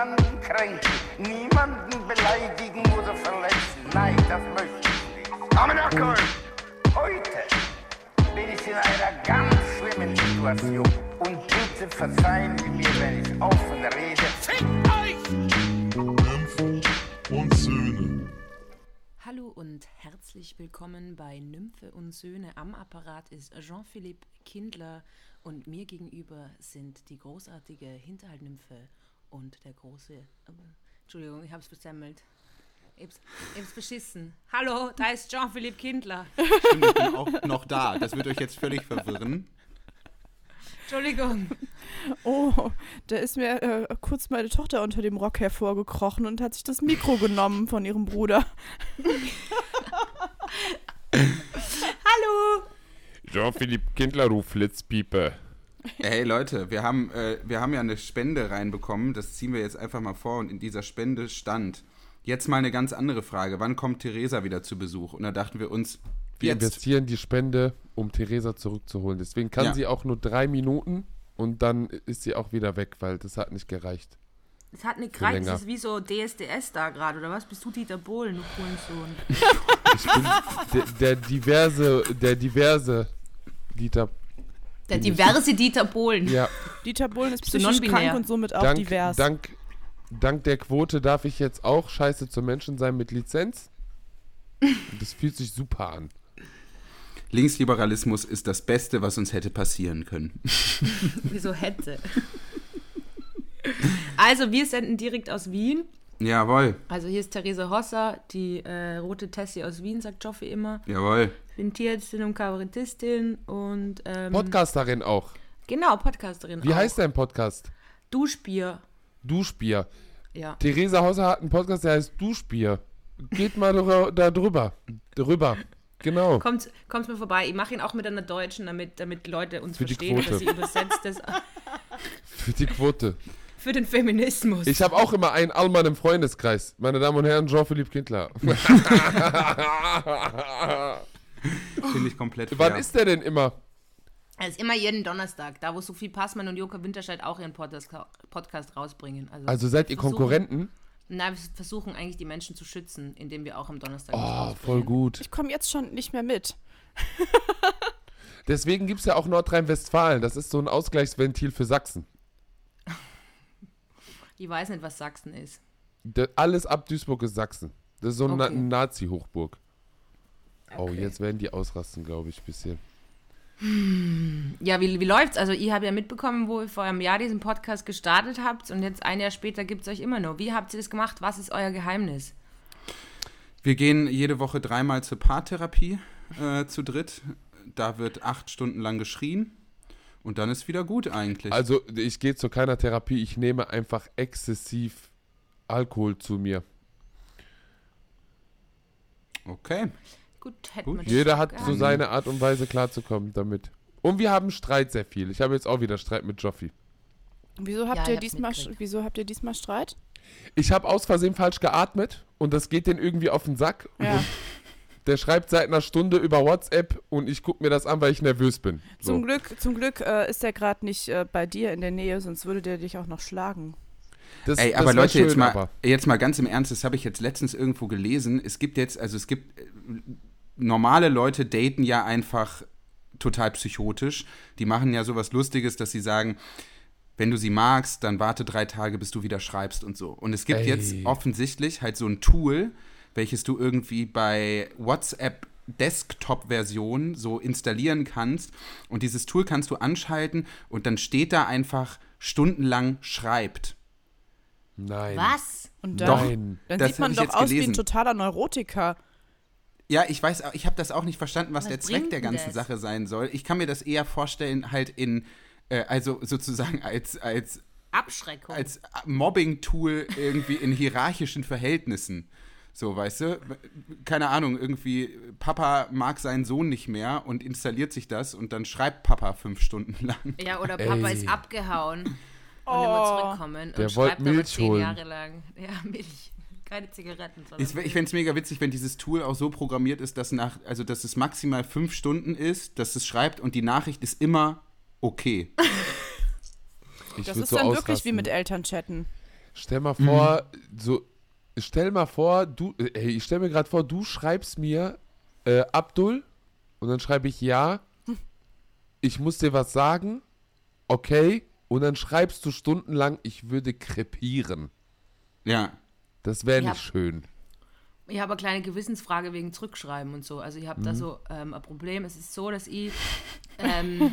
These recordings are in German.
niemanden kränken, niemanden beleidigen oder verletzen. Nein, das möchte ich nicht. Amenakol! Heute bin ich in einer ganz schlimmen Situation und bitte verzeihen Sie mir, wenn ich offen rede. Fick euch! Nymphen und Söhne. Hallo und herzlich willkommen bei Nymphe und Söhne. Am Apparat ist Jean-Philippe Kindler und mir gegenüber sind die großartige Hinterhaltnymphe und der große. äh, Entschuldigung, ich hab's versemmelt. Ich hab's, ich hab's beschissen. Hallo, da ist Jean-Philippe Kindler. Stimmt, ich bin auch noch da. Das wird euch jetzt völlig verwirren. Entschuldigung. Oh, da ist mir äh, kurz meine Tochter unter dem Rock hervorgekrochen und hat sich das Mikro genommen von ihrem Bruder. Hallo. Jean-Philippe Kindler ruft Flitzpiepe. Hey Leute, wir haben, äh, wir haben ja eine Spende reinbekommen. Das ziehen wir jetzt einfach mal vor. Und in dieser Spende stand jetzt mal eine ganz andere Frage. Wann kommt Theresa wieder zu Besuch? Und da dachten wir uns, Wir jetzt. investieren die Spende, um Theresa zurückzuholen. Deswegen kann Ja. sie auch nur drei Minuten und dann ist sie auch wieder weg, weil das hat nicht gereicht. Es hat nicht gereicht, das ist wie so DSDS da gerade, oder was? Bist du Dieter Bohlen, du Kohlensohn? Ich bin der, der diverse, der diverse Dieter. Der Bin ich. diverse Dieter Bohlen. Ja, Dieter Bohlen ist psychisch krank und somit auch dank, divers. dank, dank der Quote darf ich jetzt auch scheiße zum Menschen sein mit Lizenz. Das fühlt sich super an. Linksliberalismus ist das Beste, was uns hätte passieren können. Wieso hätte? Also, wir senden direkt aus Wien. Jawohl, Also, hier ist Therese Hosser, die äh, rote Tessie aus Wien, sagt Joffi immer. jawohl. Ich bin Tierärztin und Kabarettistin und. Ähm, Podcasterin auch. Genau, Podcasterin. Wie auch. heißt dein Podcast? Duschbier. Duschbier. Ja. Theresa Hauser hat einen Podcast, der heißt Duschbier. Geht mal da drüber. Drüber. Genau. Kommt, kommt mir vorbei. Ich mache ihn auch mit einer Deutschen, damit, damit Leute uns Für die verstehen, Quote. dass sie übersetzt das Für die Quote. Für den Feminismus. Ich habe auch immer einen Allmann im Freundeskreis. Meine Damen und Herren, Jean-Philippe Kindler. Finde ich komplett Wann fair. ist der denn immer? Es ist immer jeden Donnerstag, da wo Sophie Passmann und Joka Winterscheid auch ihren Podcast, Podcast rausbringen. Also, Also seid ihr Konkurrenten? Nein, wir versuchen eigentlich die Menschen zu schützen, indem wir auch am Donnerstag Oh, voll gut. ich komme jetzt schon nicht mehr mit. Deswegen gibt es ja auch Nordrhein-Westfalen. Das ist so ein Ausgleichsventil für Sachsen. Ich weiß nicht, was Sachsen ist. Da- alles ab Duisburg ist Sachsen. Das ist so eine Okay. Nazi-Hochburg. Oh, Okay. jetzt werden die ausrasten, glaube ich, ein bisschen. Ja, wie, wie läuft's? Also, ihr habt ja mitbekommen, wo ihr vor einem Jahr diesen Podcast gestartet habt und jetzt ein Jahr später gibt es euch immer noch. Wie habt ihr das gemacht? Was ist euer Geheimnis? Wir gehen jede Woche dreimal zur Paartherapie äh, zu dritt. Da wird acht Stunden lang geschrien. Und dann ist wieder gut eigentlich. Also, ich gehe zu keiner Therapie. Ich nehme einfach exzessiv Alkohol zu mir. okay. Gut, hätten Gut. Jeder hat so seine Art und Weise klarzukommen damit. Und wir haben Streit sehr viel. Ich habe jetzt auch wieder Streit mit Joffi. Wieso habt, Ja, ihr diesmal, wieso habt ihr diesmal Streit? Ich habe aus Versehen falsch geatmet und das geht den irgendwie auf den Sack. Ja. Der schreibt seit einer Stunde über WhatsApp und ich gucke mir das an, weil ich nervös bin. So. Zum Glück, zum Glück äh, ist er gerade nicht äh, bei dir in der Nähe, sonst würde der dich auch noch schlagen. Das, Ey, aber Leute, jetzt schön, mal, aber. jetzt mal ganz im Ernst, das habe ich jetzt letztens irgendwo gelesen. Es gibt jetzt, also es gibt, äh, normale Leute daten ja einfach total psychotisch. Die machen ja sowas Lustiges, dass sie sagen, wenn du sie magst, dann warte drei Tage, bis du wieder schreibst und so. Und es gibt Ey. jetzt offensichtlich halt so ein Tool, welches du irgendwie bei WhatsApp Desktop-Version so installieren kannst. Und dieses Tool kannst du anschalten und dann steht da einfach stundenlang schreibt. Nein. Was? Und Doch. dann, Nein. dann sieht man doch aus wie gelesen. ein totaler Neurotiker. Ja, ich weiß, auch- ich habe das auch nicht verstanden, was, Was der Zweck der ganzen das? Sache sein soll. Ich kann mir das eher vorstellen, halt in, äh, also sozusagen als, als, Abschreckung. als Mobbing-Tool irgendwie in hierarchischen Verhältnissen. So, weißt du? Keine Ahnung, irgendwie, Papa mag seinen Sohn nicht mehr und installiert sich das und dann schreibt Papa fünf Stunden lang. ja, oder Papa Ey. ist abgehauen und Oh. immer zurückkommen Der und schreibt aber Milch zehn holen. Jahre lang. Ja, Milch. Keine Zigaretten, sondern Ich, ich fände es mega witzig, wenn dieses Tool auch so programmiert ist, dass nach, also dass es maximal fünf Stunden ist, dass es schreibt und die Nachricht ist immer okay. Ich Das ist so dann wirklich wie ausrasten. mit Eltern chatten. Stell mal vor, so, stell mal vor, du, äh, ey, ich stell mir gerade vor, du schreibst mir, äh, Abdul, und dann schreibe ich ja, ich muss dir was sagen, okay, und dann schreibst du stundenlang, ich würde krepieren. Ja. Das wäre Ja. nicht schön. Ich habe eine kleine Gewissensfrage wegen Zurückschreiben und so. Also ich habe da so ähm, ein Problem. Es ist so, dass ich ähm,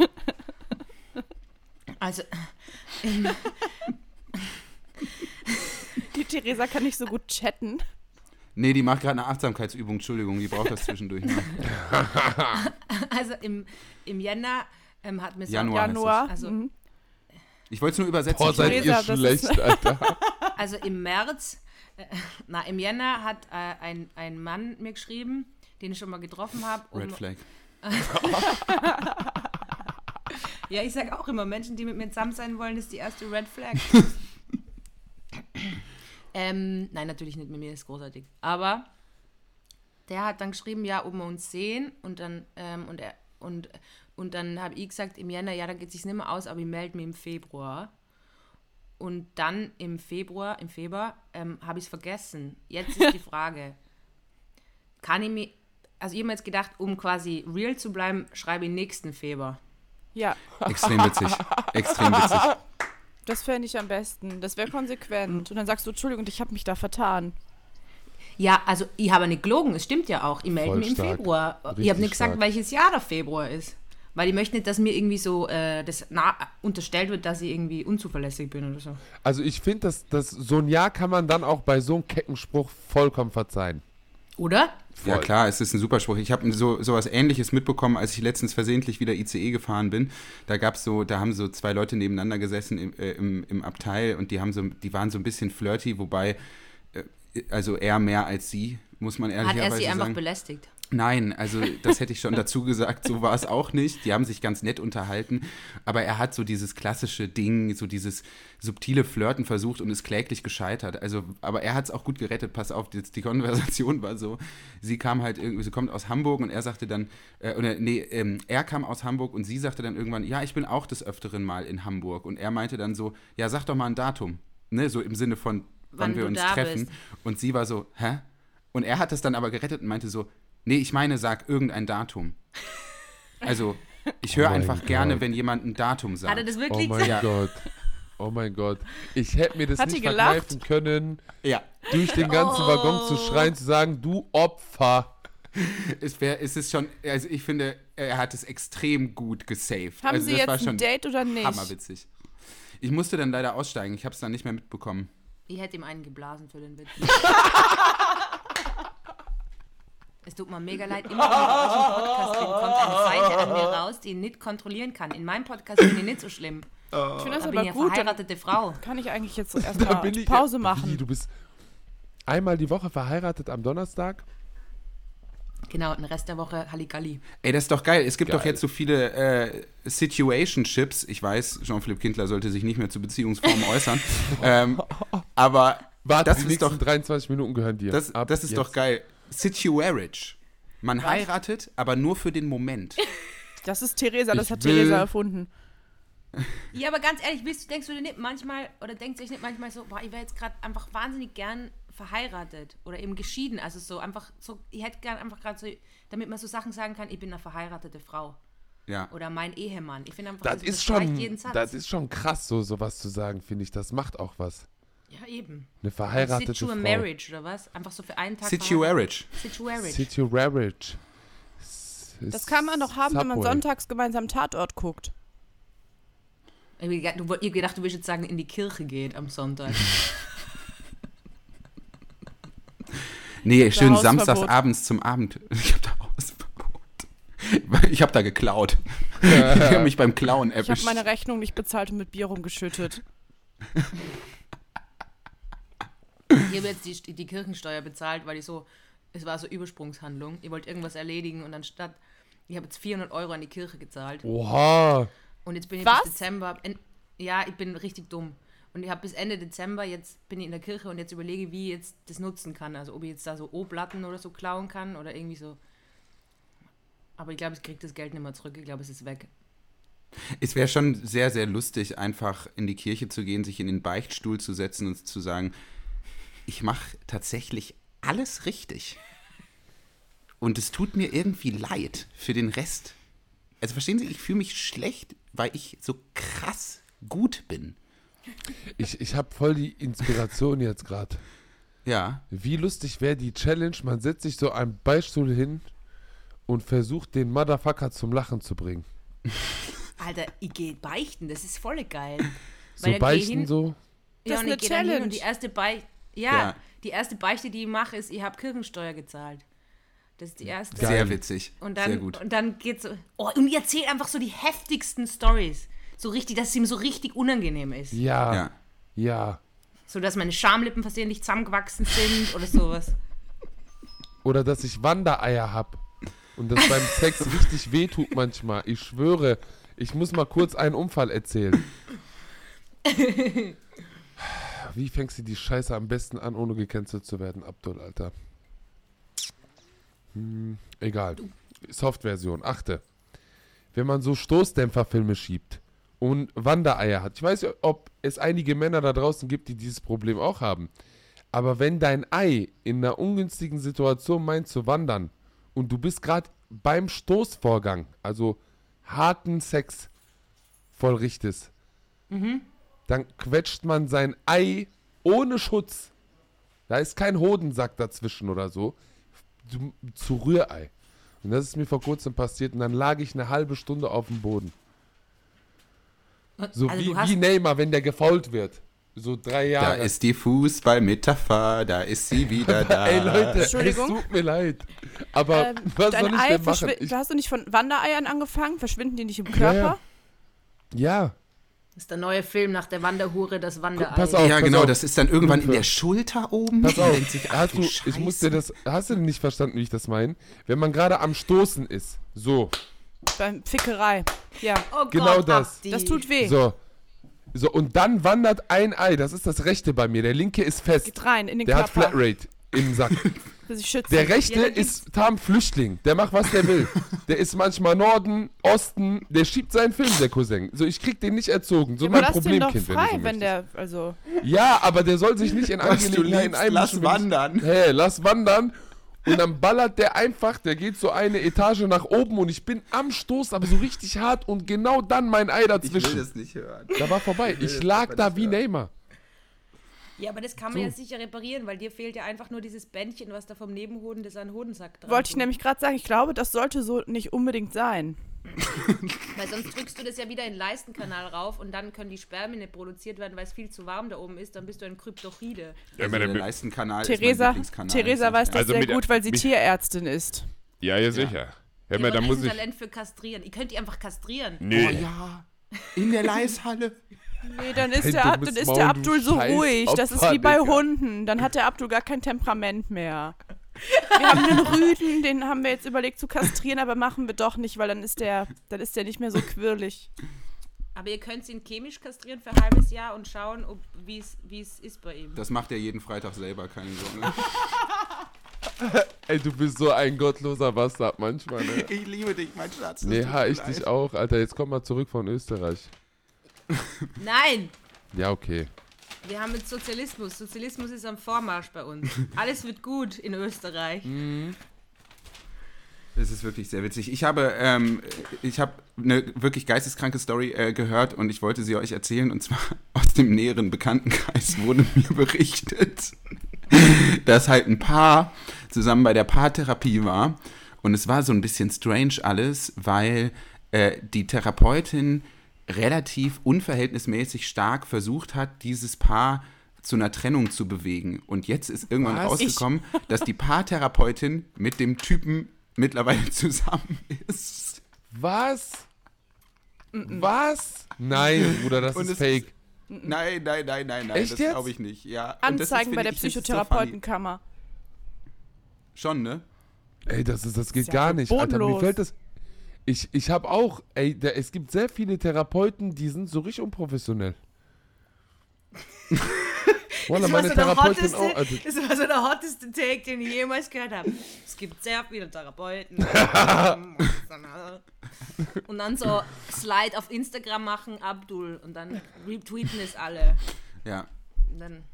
also im, Die Theresa kann nicht so gut chatten. Nee, die macht gerade eine Achtsamkeitsübung, Entschuldigung, die braucht das zwischendurch mal. also im, im Jänner ähm, hat mir so Januar. Januar. Also- mhm. Ich wollte es nur übersetzen. Boah, seid ihr Theresa, das ist- schlecht, Alter. Also im März, äh, na, im Jänner hat äh, ein, ein Mann mir geschrieben, den ich schon mal getroffen habe. Um, Red Flag. ja, ich sage auch immer, Menschen, die mit mir zusammen sein wollen, ist die erste Red Flag. Ähm, nein, natürlich nicht mit mir, ist großartig. Aber der hat dann geschrieben, ja, ob wir uns sehen und dann, ähm, und er, und, und dann habe ich gesagt, im Jänner, ja, dann geht es sich nicht mehr aus, aber ich melde mich im Februar. Und dann im Februar, im Februar, ähm, habe ich es vergessen. Jetzt ist die Frage, kann ich mir, also ich habe mir jetzt gedacht, um quasi real zu bleiben, schreibe ich nächsten Februar. Ja, Extrem witzig. Extrem witzig. das fände ich am besten. Das wäre konsequent. Und dann sagst du, Entschuldigung, ich habe mich da vertan. Ja, also ich habe nicht gelogen, es stimmt ja auch. Ich melde mich im. Februar. ich Richtig habe nicht gesagt, stark. welches Jahr der Februar ist. Weil ich möchte nicht, dass mir irgendwie so äh, das na, unterstellt wird, dass ich irgendwie unzuverlässig bin oder so. Also ich finde, dass, dass so ein Jahr kann man dann auch bei so einem kecken Spruch vollkommen verzeihen. Oder? Voll. Ja klar, es ist ein super Spruch. Ich habe so sowas ähnliches mitbekommen, als ich letztens versehentlich wieder ICE gefahren bin. Da gab's so, da haben so zwei Leute nebeneinander gesessen im, äh, im, im Abteil und die haben so, die waren so ein bisschen flirty, wobei, äh, also er mehr als sie, muss man Hat ehrlicherweise er sie einfach sagen. belästigt? Nein, also das hätte ich schon dazu gesagt, so war es auch nicht. Die haben sich ganz nett unterhalten, aber er hat so dieses klassische Ding, so dieses subtile Flirten versucht und ist kläglich gescheitert. Also, aber er hat es auch gut gerettet. Pass auf, die, die Konversation war so, sie kam halt irgendwie, sie kommt aus Hamburg und er sagte dann, äh, oder nee, ähm, er kam aus Hamburg und sie sagte dann irgendwann, ja, ich bin auch des Öfteren mal in Hamburg. Und er meinte dann so, ja, sag doch mal ein Datum. Ne, so im Sinne von, wann, Wann wir uns treffen. bist. Und sie war so, hä? Und er hat das dann aber gerettet und meinte so, nee, ich meine, sag irgendein Datum. Also, ich höre Oh einfach gerne, Gott. wenn jemand ein Datum Hat er sagt. das Oh wirklich mein gesagt? Gott. Oh mein Gott. Ich hätte mir das Hat nicht verkneifen können, Ja, durch den ganzen Waggon zu schreien, zu sagen, du Opfer. es, wär, es ist schon, also ich finde, er hat es extrem gut gesaved. Haben also sie das jetzt war ein Date oder nicht? hammerwitzig. Ich musste dann leider aussteigen, ich habe es dann nicht mehr mitbekommen. Ich hätte ihm einen geblasen für den Witz. es tut mir mega leid, immer wenn ich euch im Podcast bin, kommt eine Seite an mir raus, die ich nicht kontrollieren kann. In meinem Podcast bin ich nicht so schlimm. Ich finde das Da bin aber eine gut. Verheiratete Frau. kann ich eigentlich jetzt erstmal bin Pause Wie, machen. du bist einmal die Woche verheiratet am Donnerstag? Genau, den Rest der Woche Halligalli. Ey, das ist doch geil. Es gibt doch Geil. jetzt so viele äh, Situationships. Ich weiß, Jean-Philippe Kindler sollte sich nicht mehr zu Beziehungsformen äußern. ähm, aber Warte, das die ist doch 23 Minuten gehören dir. Das, das ist jetzt. doch geil. Situarage. Man heiratet, aber nur für den Moment. Das ist Theresa, das Ich hat Theresa erfunden. Ja, aber ganz ehrlich, willst, denkst du dir nicht manchmal, oder denkt euch nicht manchmal so, boah, ich wäre jetzt gerade einfach wahnsinnig gern verheiratet oder eben geschieden. Also so einfach, so, ich hätte gern einfach gerade so, damit man so Sachen sagen kann, ich bin eine verheiratete Frau Ja. oder mein Ehemann. Ich finde einfach, Das das, ist reicht schon, jeden Satz. das ist schon krass, so sowas zu sagen, finde ich. Das macht auch was. Ja, eben. Eine verheiratete Situ Frau. Marriage oder was? Einfach so für einen Tag. Situarage. Situarage. Situarage. Das kann man doch haben, wenn man Subway. sonntags gemeinsam Tatort guckt. Ich hab gedacht, du, ich hab gedacht, du willst jetzt sagen, in die Kirche geht am Sonntag. Nee, schön Hausverbot. samstags abends zum Abend. Ich hab da Hausverbot. Ich hab da geklaut. Ich hab mich beim Klauen Ich habe erwischt. meine Rechnung nicht bezahlt und mit Bier rumgeschüttet. Ich habe jetzt die, die Kirchensteuer bezahlt, weil ich so, es war so Übersprungshandlung. Ich wollte irgendwas erledigen und anstatt, ich habe jetzt 400 Euro an die Kirche gezahlt. Oha. Und jetzt bin ich Was? bis Dezember, en, ja, ich bin richtig dumm. Und ich habe bis Ende Dezember, jetzt bin ich in der Kirche und jetzt überlege ich, wie ich jetzt das nutzen kann. Also ob ich jetzt da so O-Platten oder so klauen kann oder irgendwie so. Aber ich glaube, ich kriege das Geld nicht mehr zurück. Ich glaube, es ist weg. Es wäre schon sehr, sehr lustig, einfach in die Kirche zu gehen, sich in den Beichtstuhl zu setzen und zu sagen, ich mache tatsächlich alles richtig. Und es tut mir irgendwie leid für den Rest. Also verstehen Sie, ich fühle mich schlecht, weil ich so krass gut bin. Ich, ich habe voll die Inspiration jetzt gerade. Ja. Wie lustig wäre die Challenge, man setzt sich so einen Beistuhl hin und versucht den Motherfucker zum Lachen zu bringen. Alter, ich gehe beichten, das ist voll geil. So Weil beichten hin- so. Ja, Das ist eine Challenge. und die erste Beichte, ja, Ja. die erste Beichte, die ich mache, ist, ich habe Kirchensteuer gezahlt. Das ist die erste. Sehr witzig. Und Sehr dann, gut. und dann geht's so. Oh, und ihr erzählt einfach so die heftigsten Stories. So richtig, dass es ihm so richtig unangenehm ist. Ja, Ja. ja. So, dass meine Schamlippen versehentlich zusammengewachsen sind oder sowas. Oder dass ich Wandereier hab und das beim Sex richtig wehtut manchmal. Ich schwöre, ich muss mal kurz einen Unfall erzählen. Wie fängst du die Scheiße am besten an, ohne gecancelt zu werden, Abdul, Alter? Hm, egal. Softversion. Achte. Wenn man so Stoßdämpferfilme schiebt und Wandereier hat. Ich weiß ja, ob es einige Männer da draußen gibt, die dieses Problem auch haben. Aber wenn dein Ei in einer ungünstigen Situation meint zu wandern und du bist gerade beim Stoßvorgang, also harten Sex vollrichtest, dann quetscht man sein Ei ohne Schutz. Da ist kein Hodensack dazwischen oder so. Zu, zu Rührei. Und das ist mir vor kurzem passiert und dann lag ich eine halbe Stunde auf dem Boden. So Also wie, wie Neymar, wenn der gefault wird. So drei Da Jahre. ist die Fußballmetapher, da ist sie wieder da. Ey Leute, es Entschuldigung? tut mir leid. Aber Ähm, was soll ich Ei denn machen? Ich, hast du nicht von Wandereiern angefangen? Verschwinden die nicht im Ja, Körper? ja. ja, Das ist der neue Film nach der Wanderhure, das Wanderei. pass auf. ja, genau, auf. das ist dann irgendwann in der Schulter oben. pass auf. denkt sich, ach Hast du ich muss dir das, hast du denn nicht verstanden, wie ich das meine? Wenn man gerade am Stoßen ist, so, Beim Fickerei. Ja. oh Gott, genau das. Abdi. Das tut weh. so, so, und dann wandert ein Ei, das ist das rechte bei mir, der linke ist fest. Geht rein in den Der hat Körper. Flatrate im Sack. Der rechte Ja, ist Tam Flüchtling. Der macht, was der will. Der ist manchmal Norden, Osten. Der schiebt seinen Film, der Cousin. So, ich krieg den nicht erzogen. So Aber mein lass Problemkind, wenn frei, du so wenn der, also, Ja, aber der soll sich nicht in Angelegenheiten lass einmischen. wenn ich- wandern. Hey, lass wandern. Und dann ballert der einfach, der geht so eine Etage nach oben und ich bin am Stoß, aber so richtig hart und genau dann mein Ei Ich will dazwischen. das nicht hören. Da war vorbei. Ich lag da wie Neymar. Ja, aber das kann man ja sicher reparieren, weil dir fehlt ja einfach nur dieses Bändchen, was da vom Nebenhoden, das an den Hodensack dran wollte ich nämlich gerade sagen, ich glaube, das sollte so nicht unbedingt sein. Weil sonst drückst du das ja wieder in den Leistenkanal rauf und dann können die Spermien nicht produziert werden, weil es viel zu warm da oben ist. Dann bist du ein Kryptochide. Also der Leistenkanal ist mein Theresa. Theresa weiß das Also sehr mit- gut, weil sie mit- Tierärztin ist. Ja, ja, sicher. Hör mal, Ihr da muss ein ich. Talent für Kastrieren. Ihr könnt die einfach kastrieren. Nee. Oh ja, in der Leishalle. Nee, dann ist, der, dummes dann ist Maul, der du Abdul so ruhig. Das ist Opfer, wie bei Digga. Hunden. Dann hat der Abdul gar kein Temperament mehr. Wir haben einen Rüden, den haben wir jetzt überlegt zu kastrieren, aber machen wir doch nicht, weil dann ist der, dann ist der nicht mehr so quirlig. Aber ihr könnt ihn chemisch kastrieren für ein halbes Jahr und schauen, ob- wie es wie es ist bei ihm. Das macht er jeden Freitag selber, keine Sorge. Ey, du bist so ein gottloser Bastard manchmal, ne? Ich liebe dich, mein Schatz. Nee, ha, ich dich auch, Alter. Jetzt komm mal zurück von Österreich. Nein! Ja, okay. Wir haben jetzt Sozialismus. Sozialismus ist am Vormarsch bei uns. Alles wird gut in Österreich. Das ist wirklich sehr witzig. Ich habe, ähm, ich habe eine wirklich geisteskranke Story äh, gehört und ich wollte sie euch erzählen. Und zwar aus dem näheren Bekanntenkreis wurde mir berichtet, dass halt ein Paar zusammen bei der Paartherapie war. Und es war so ein bisschen strange alles, weil äh, die Therapeutin relativ unverhältnismäßig stark versucht hat, dieses Paar zu einer Trennung zu bewegen. Und jetzt ist irgendwann Was? rausgekommen, dass die Paartherapeutin mit dem Typen mittlerweile zusammen ist. Was? Was? Nein, Bruder, das Und ist fake. Nein, nein, nein, nein, nein, Echt das jetzt? glaube ich nicht. Ja. Und das ist, Anzeigen bei der ich, ist so Psychotherapeutenkammer. funny. Schon, ne? Ey, das, ist, das geht ja gar nicht. Alter, mir fällt das. Ich, ich habe auch, ey, da, es gibt sehr viele Therapeuten, die sind so richtig unprofessionell. Wallah, meine Therapeutin auch. Also, das war so der hotteste Take, den ich jemals gehört habe. Es gibt sehr viele Therapeuten. Und dann so Slide auf Instagram machen, Abdul. Und dann retweeten es alle. Ja. Und dann,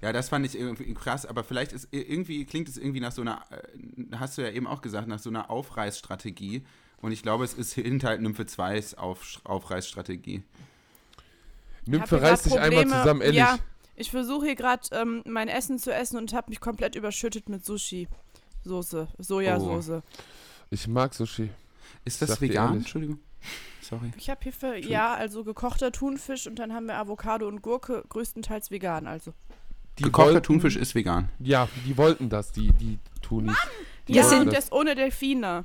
Ja, das fand ich irgendwie krass, aber vielleicht ist irgendwie klingt es irgendwie nach so einer, äh, hast du ja eben auch gesagt, nach so einer Aufreißstrategie. Und ich glaube, es ist hinter Nymphe 2s Auf, Aufreißstrategie. Nymphe reißt dich einmal zusammen, ehrlich. Ja, ich versuche hier gerade ähm, mein Essen zu essen und habe mich komplett überschüttet mit Sushi. Soße, Sojasauce. Ich mag Sushi. Ist das vegan? Entschuldigung. Sorry. Ich habe hier für, ja, also gekochter Thunfisch und dann haben wir Avocado und Gurke, größtenteils vegan, also. Die Gekochter wollten- Thunfisch ist vegan. Ja, die wollten das, die, die Tunis. Die Ja, das. das ohne Delfine.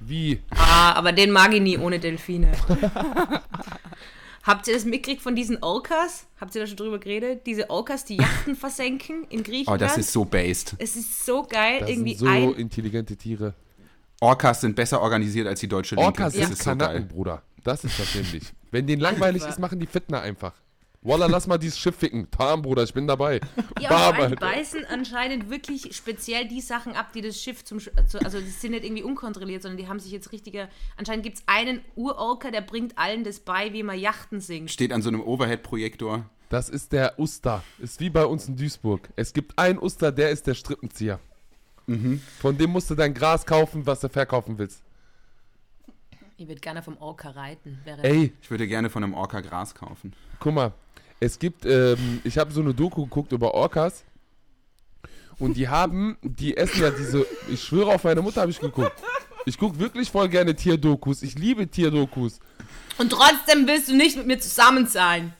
Wie? ah, aber den mag ich nie ohne Delfine. Habt ihr das mitgekriegt von diesen Orcas? Habt ihr da schon drüber geredet? Diese Orcas, die Yachten versenken in Oh, Griechenland. das ist so based. es ist so geil, Das irgendwie sind so ein. intelligente Tiere. Orcas sind besser organisiert als die deutsche Linke. Orcas das sind ist so Kanaken, geil. Bruder. Das ist das nämlich. Wenn denen langweilig ist, machen die Fitner einfach. Walla, lass mal dieses Schiff ficken. Tam, Bruder, ich bin dabei. Ja, Bam, allem, die beißen anscheinend wirklich speziell die Sachen ab, die das Schiff zum. Sch zu, also, die sind nicht irgendwie unkontrolliert, sondern die haben sich jetzt richtiger. Anscheinend gibt es einen Urorker, der bringt allen das bei, wie man Yachten singt. Steht an so einem Overhead-Projektor. Das ist der Uster. Ist wie bei uns in Duisburg. Es gibt einen Uster, der ist der Strippenzieher. Von dem musst du dein Gras kaufen, was du verkaufen willst. Ich würde gerne vom Orca reiten. Wäre Ey, Ich würde gerne von einem Orca Gras kaufen. guck mal. Es gibt, ähm, ich habe so eine Doku geguckt über Orcas. Und die haben, die essen ja diese, ich schwöre auf meine Mutter habe ich geguckt. Ich gucke wirklich voll gerne Tierdokus. Ich liebe Tierdokus. Und trotzdem willst du nicht mit mir zusammen sein.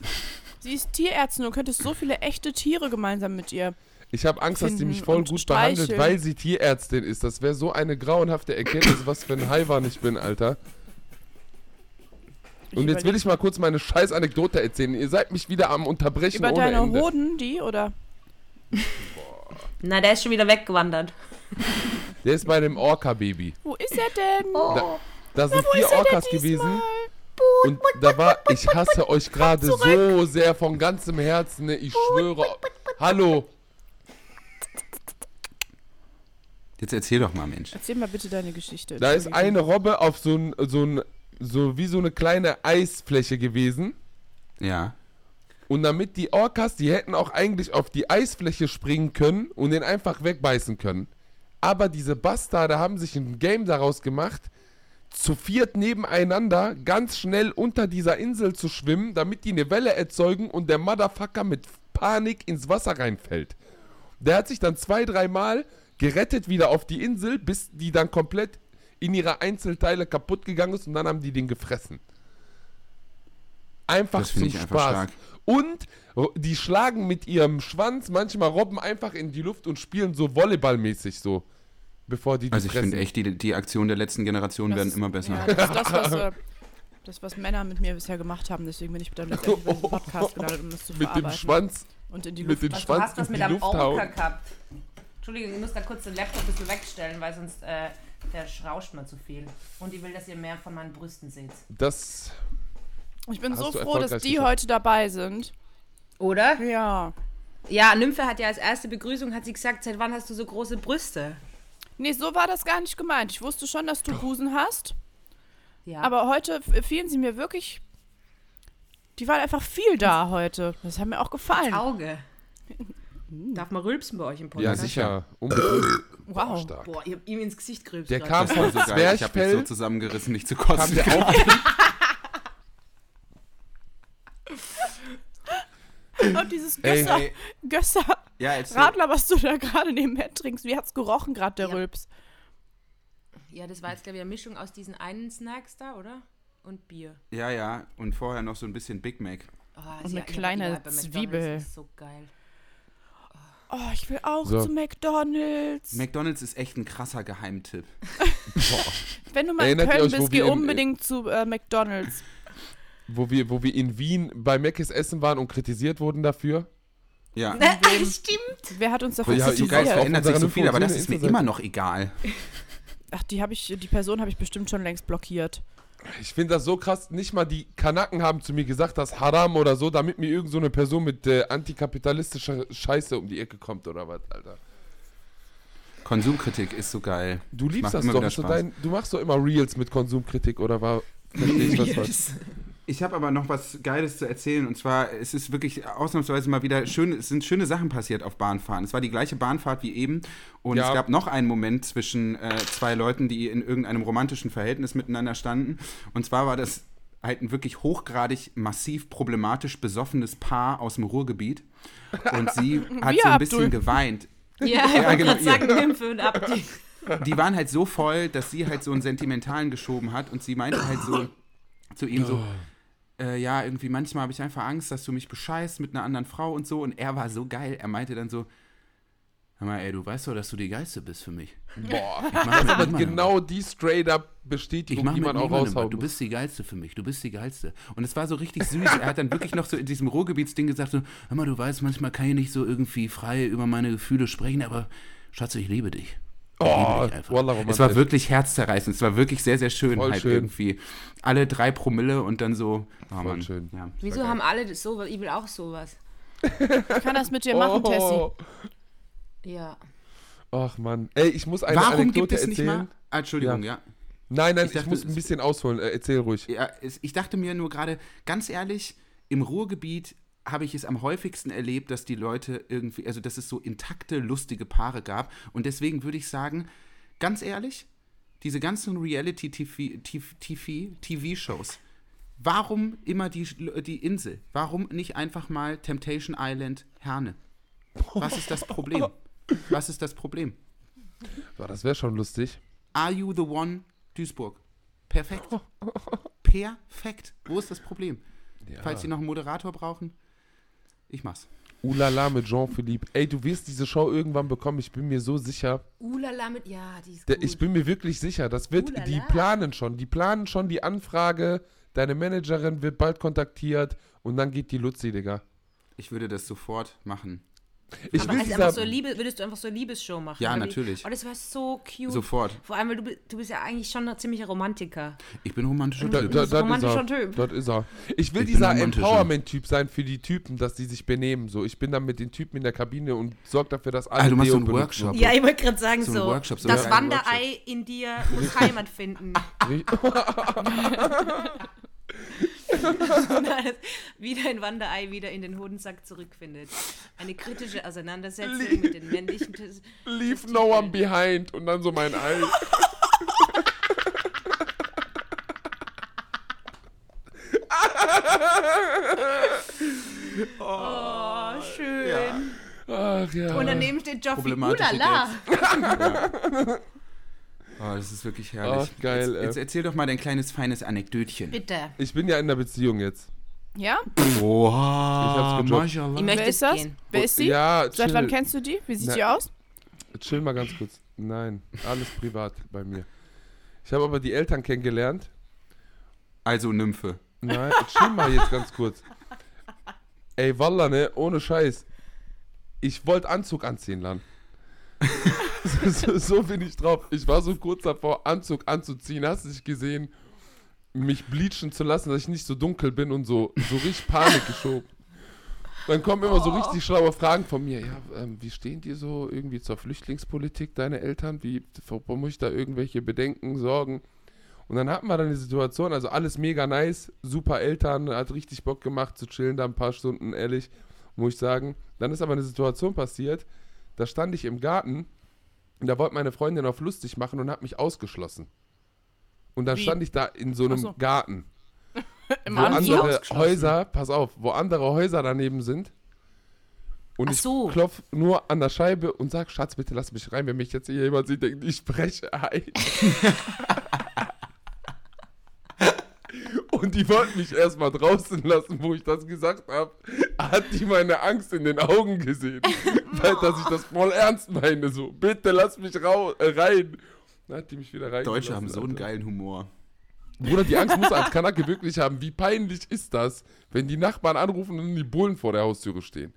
Sie ist Tierärztin und könntest so viele echte Tiere gemeinsam mit ihr. Ich habe Angst, dass die mich voll und gut behandelt, streicheln. weil sie Tierärztin ist. Das wäre so eine grauenhafte Erkenntnis, was für ein Haiwan ich bin, Alter. Und jetzt will ich mal kurz meine scheiß Anekdote erzählen. Ihr seid mich wieder am Unterbrechen Über ohne deine Ende. Hoden, die, oder? Na, der ist schon wieder weggewandert. Der ist bei dem Orca-Baby. Wo ist er denn? Oh. Da sind vier ist er denn Orcas gewesen. Und da war, ich hasse euch gerade so sehr von ganzem Herzen. Ne? Ich schwöre. Hallo. Jetzt erzähl doch mal, Mensch. Erzähl mal bitte deine Geschichte. Da ist eine Robbe auf so ein, so ein, so wie so eine kleine Eisfläche gewesen. Ja. Und damit die Orcas, die hätten auch eigentlich auf die Eisfläche springen können und den einfach wegbeißen können. Aber diese Bastarde haben sich ein Game daraus gemacht, zu viert nebeneinander ganz schnell unter dieser Insel zu schwimmen, damit die eine Welle erzeugen und der Motherfucker mit Panik ins Wasser reinfällt. Der hat sich dann zwei, dreimal gerettet wieder auf die Insel, bis die dann komplett in ihre Einzelteile kaputt gegangen ist und dann haben die den gefressen. Einfach zum ich einfach Spaß. stark. Und ro- die schlagen mit ihrem Schwanz manchmal Robben einfach in die Luft und spielen so volleyballmäßig so, bevor die die Also ich finde echt, die, die Aktionen der letzten Generation Das werden immer besser. Ja, das ist das, was, äh, das, was Männer mit mir bisher gemacht haben. Deswegen bin ich bei diesem Podcast gelandet, um das zu mit dem. Schwanz, Und in die mit Luft. dem Was, du Schwanz hast das in mit die einem hauen. gehabt. Entschuldigung, ich muss da kurz den Laptop ein bisschen wegstellen, weil sonst äh, der schrauscht mir zu viel. Und ich will, dass ihr mehr von meinen Brüsten seht. Das, Ich bin so froh, dass die geschafft. heute dabei sind. Oder? Ja. Ja, Nymphe hat ja als erste Begrüßung hat sie gesagt, seit wann hast du so große Brüste? Nee, so war das gar nicht gemeint. Ich wusste schon, dass du Busen hast. Ja. Aber heute fielen sie mir wirklich. Die waren einfach viel da heute. Das hat mir auch gefallen. Auge. Darf man rülpsen bei euch im ja Podcast? sicher, unbedingt. Wow. Stark. Boah, ihr habt ihm ins Gesicht gerülpst. Der kam von So geil. Ich habe mich so zusammengerissen, nicht zu kam kotzen. der auch Und dieses Ey, Gösser, ey. Gösser Ja. Radler, was du da gerade nebenher trinkst. Wie hat's gerochen gerade, der Ja. Rülps? Ja, das war jetzt, glaube ich, eine Mischung aus diesen einen Snacks da, oder? Und Bier. Ja, ja. Und vorher noch so ein bisschen Big Mac. Oh, eine sie- ich hab kleine Zwiebel. Das ist so geil. Oh, ich will auch So. zu McDonalds. McDonalds ist echt ein krasser Geheimtipp. Wenn du mal Erinnert in Köln euch, wo bist, geh unbedingt zu äh, McDonalds. wo wir, wo wir in Wien bei Mc's essen waren und kritisiert wurden dafür. Ja. Stimmt. Wer hat uns dafür Ja, kritisiert? auf verändert sich so viel, aber das ist mir immer noch egal. Ach, die habe ich, die Person habe ich bestimmt schon längst blockiert. Ich finde das so krass, nicht mal die Kanaken haben zu mir gesagt, das Haram oder so, damit mir irgend so eine Person mit äh, antikapitalistischer Scheiße um die Ecke kommt oder was, Alter. Konsumkritik ist so geil. Du liebst das doch. Spaß. dein, du machst doch immer Reels mit Konsumkritik, oder war. Verstehe ich was? Ich habe aber noch was Geiles zu erzählen und zwar, es ist wirklich ausnahmsweise mal wieder schön, es sind schöne Sachen passiert auf Bahnfahren. Es war die gleiche Bahnfahrt wie eben und Ja. es gab noch einen Moment zwischen äh, zwei Leuten, die in irgendeinem romantischen Verhältnis miteinander standen. Und zwar war das halt ein wirklich hochgradig massiv problematisch besoffenes Paar aus dem Ruhrgebiet und sie hat so ein Abdul. bisschen geweint. Ja, Ja, genau, sagen, Nymphe und Abdi. die waren halt so voll, dass sie halt so einen sentimentalen geschoben hat und sie meinte halt so zu ihm so, äh, ja, irgendwie manchmal habe ich einfach Angst, dass du mich bescheißt mit einer anderen Frau und so und er war so geil, er meinte dann so, hör mal, ey, du weißt doch, dass du die Geilste bist für mich. Boah, Ich mach das aber genau die straight-up ich Bestätigung, mach die man auch raushauen Du bist die Geilste für mich, du bist die Geilste. Und es war so richtig süß. Er hat dann wirklich noch so in diesem Ruhrgebietsding gesagt, so, hör mal, du weißt, manchmal kann ich nicht so irgendwie frei über meine Gefühle sprechen, aber Schatz, ich liebe dich. Ich Oh, Es war wirklich herzzerreißend. Es war wirklich sehr, sehr schön. Voll halt schön. irgendwie. Alle drei Promille und dann so. Oh, Voll Mann. schön. Ja, Wieso haben alle das so? Ich will auch sowas. Ich kann das mit dir machen, Tessie. oh. Ja. Ach Mann. Ey, ich muss eine Warum Anekdote gibt es nicht erzählen. mal. Ah, Entschuldigung, ja. Nein, nein, Ich ich, dachte, muss es- ein bisschen ausholen. Äh, erzähl ruhig. ja ich dachte mir nur gerade, ganz ehrlich, im Ruhrgebiet habe ich es am häufigsten erlebt, dass die Leute irgendwie, also dass es so intakte, lustige Paare gab. Und deswegen würde ich sagen, ganz ehrlich, diese ganzen Reality-TV-Shows, warum immer die, die Insel? Warum nicht einfach mal Temptation Island Herne? Was ist das Problem? Was ist das Problem? Boah, das wäre schon lustig. Are you the one, Duisburg? Perfekt. Perfekt. Wo ist das Problem? Ja. Falls Sie noch einen Moderator brauchen, ich mach's. Ulala mit Jean-Philippe. Ey, du wirst diese Show irgendwann bekommen. Ich bin mir so sicher. Ulala mit, ja, die ist gut. ich bin mir wirklich sicher. Das wird, Ulala. die planen schon. Die planen schon die Anfrage. Deine Managerin wird bald kontaktiert und dann geht die Luzi, Digga. Ich würde das sofort machen. Ich Aber will also einfach so Liebe, würdest du einfach so eine Liebesshow machen? Ja, natürlich. Oh, das war so cute. Sofort. Vor allem, weil du, du bist ja eigentlich schon ein ziemlicher Romantiker. Ich bin romantischer da, Typ. da, das ein ist er. romantischer Typ. Das ist er. Ich will Ich dieser romantischer. Empowerment-Typ sein für die Typen, dass die sich benehmen. So, ich bin dann mit den Typen in der Kabine und sorge dafür, dass alle Ah, du machst so einen. Workshop. Ja, ich wollte gerade sagen, So so, Workshop, so das ein Wanderei in dir muss Heimat finden. Wieder in Wanderei, wieder in den Hodensack zurückfindet. Eine kritische Auseinandersetzung mit den männlichen... Tes- Leave no one behind und dann so mein Ei. Oh, schön. Ach ja. Und daneben steht Joffi. Problematische Ulala. Oh, das ist wirklich herrlich. Ach, geil, Jetzt, ey. jetzt erzähl doch mal dein kleines, feines Anekdötchen. Bitte. Ich bin ja in einer Beziehung jetzt. Ja? Oha, Ich hab's möchte Wer ist das? gehen. Wer ist sie? Ja, Seit chill, wann kennst du die? Wie sieht Na- sie aus? chill mal ganz kurz. Nein, alles privat bei mir. Ich habe aber die Eltern kennengelernt. Also Nymphe. Nein, chill mal jetzt ganz kurz. Ey, Wallah, ne, ohne Scheiß. Ich wollte Anzug anziehen, Lan. so, so, bin ich drauf. Ich war so kurz davor, Anzug anzuziehen. Hast du dich gesehen, mich bleachen zu lassen, dass ich nicht so dunkel bin und so, so richtig Panik geschoben. Dann kommen immer so richtig schlaue Fragen von mir. Ja, ähm, wie stehen die so irgendwie zur Flüchtlingspolitik, deine Eltern? Wie muss ich da irgendwelche Bedenken, Sorgen? Und dann hatten wir dann die Situation, also alles mega nice, super Eltern, hat richtig Bock gemacht zu chillen da ein paar Stunden, ehrlich, muss ich sagen. Dann ist aber eine Situation passiert, da stand ich im Garten und da wollte meine Freundin auf lustig machen und hat mich ausgeschlossen. Und dann Wie? stand ich da in so einem so. Garten, Im wo andere? Häuser, pass auf, wo andere Häuser daneben sind. Und Ach ich so. klopf nur an der Scheibe und sag, Schatz, bitte lass mich rein, wenn mich jetzt hier jemand sieht, denkt, ich spreche ein. Und die wollten mich erstmal draußen lassen, wo ich das gesagt habe. Hat die meine Angst in den Augen gesehen. weil, dass ich das voll ernst meine. So, bitte lass mich rau äh, rein. Dann hat die mich wieder rein. Deutsche haben so einen geilen Humor. Bruder, die Angst muss als Kanake wirklich haben. Wie peinlich ist das, wenn die Nachbarn anrufen und die Bullen vor der Haustüre stehen?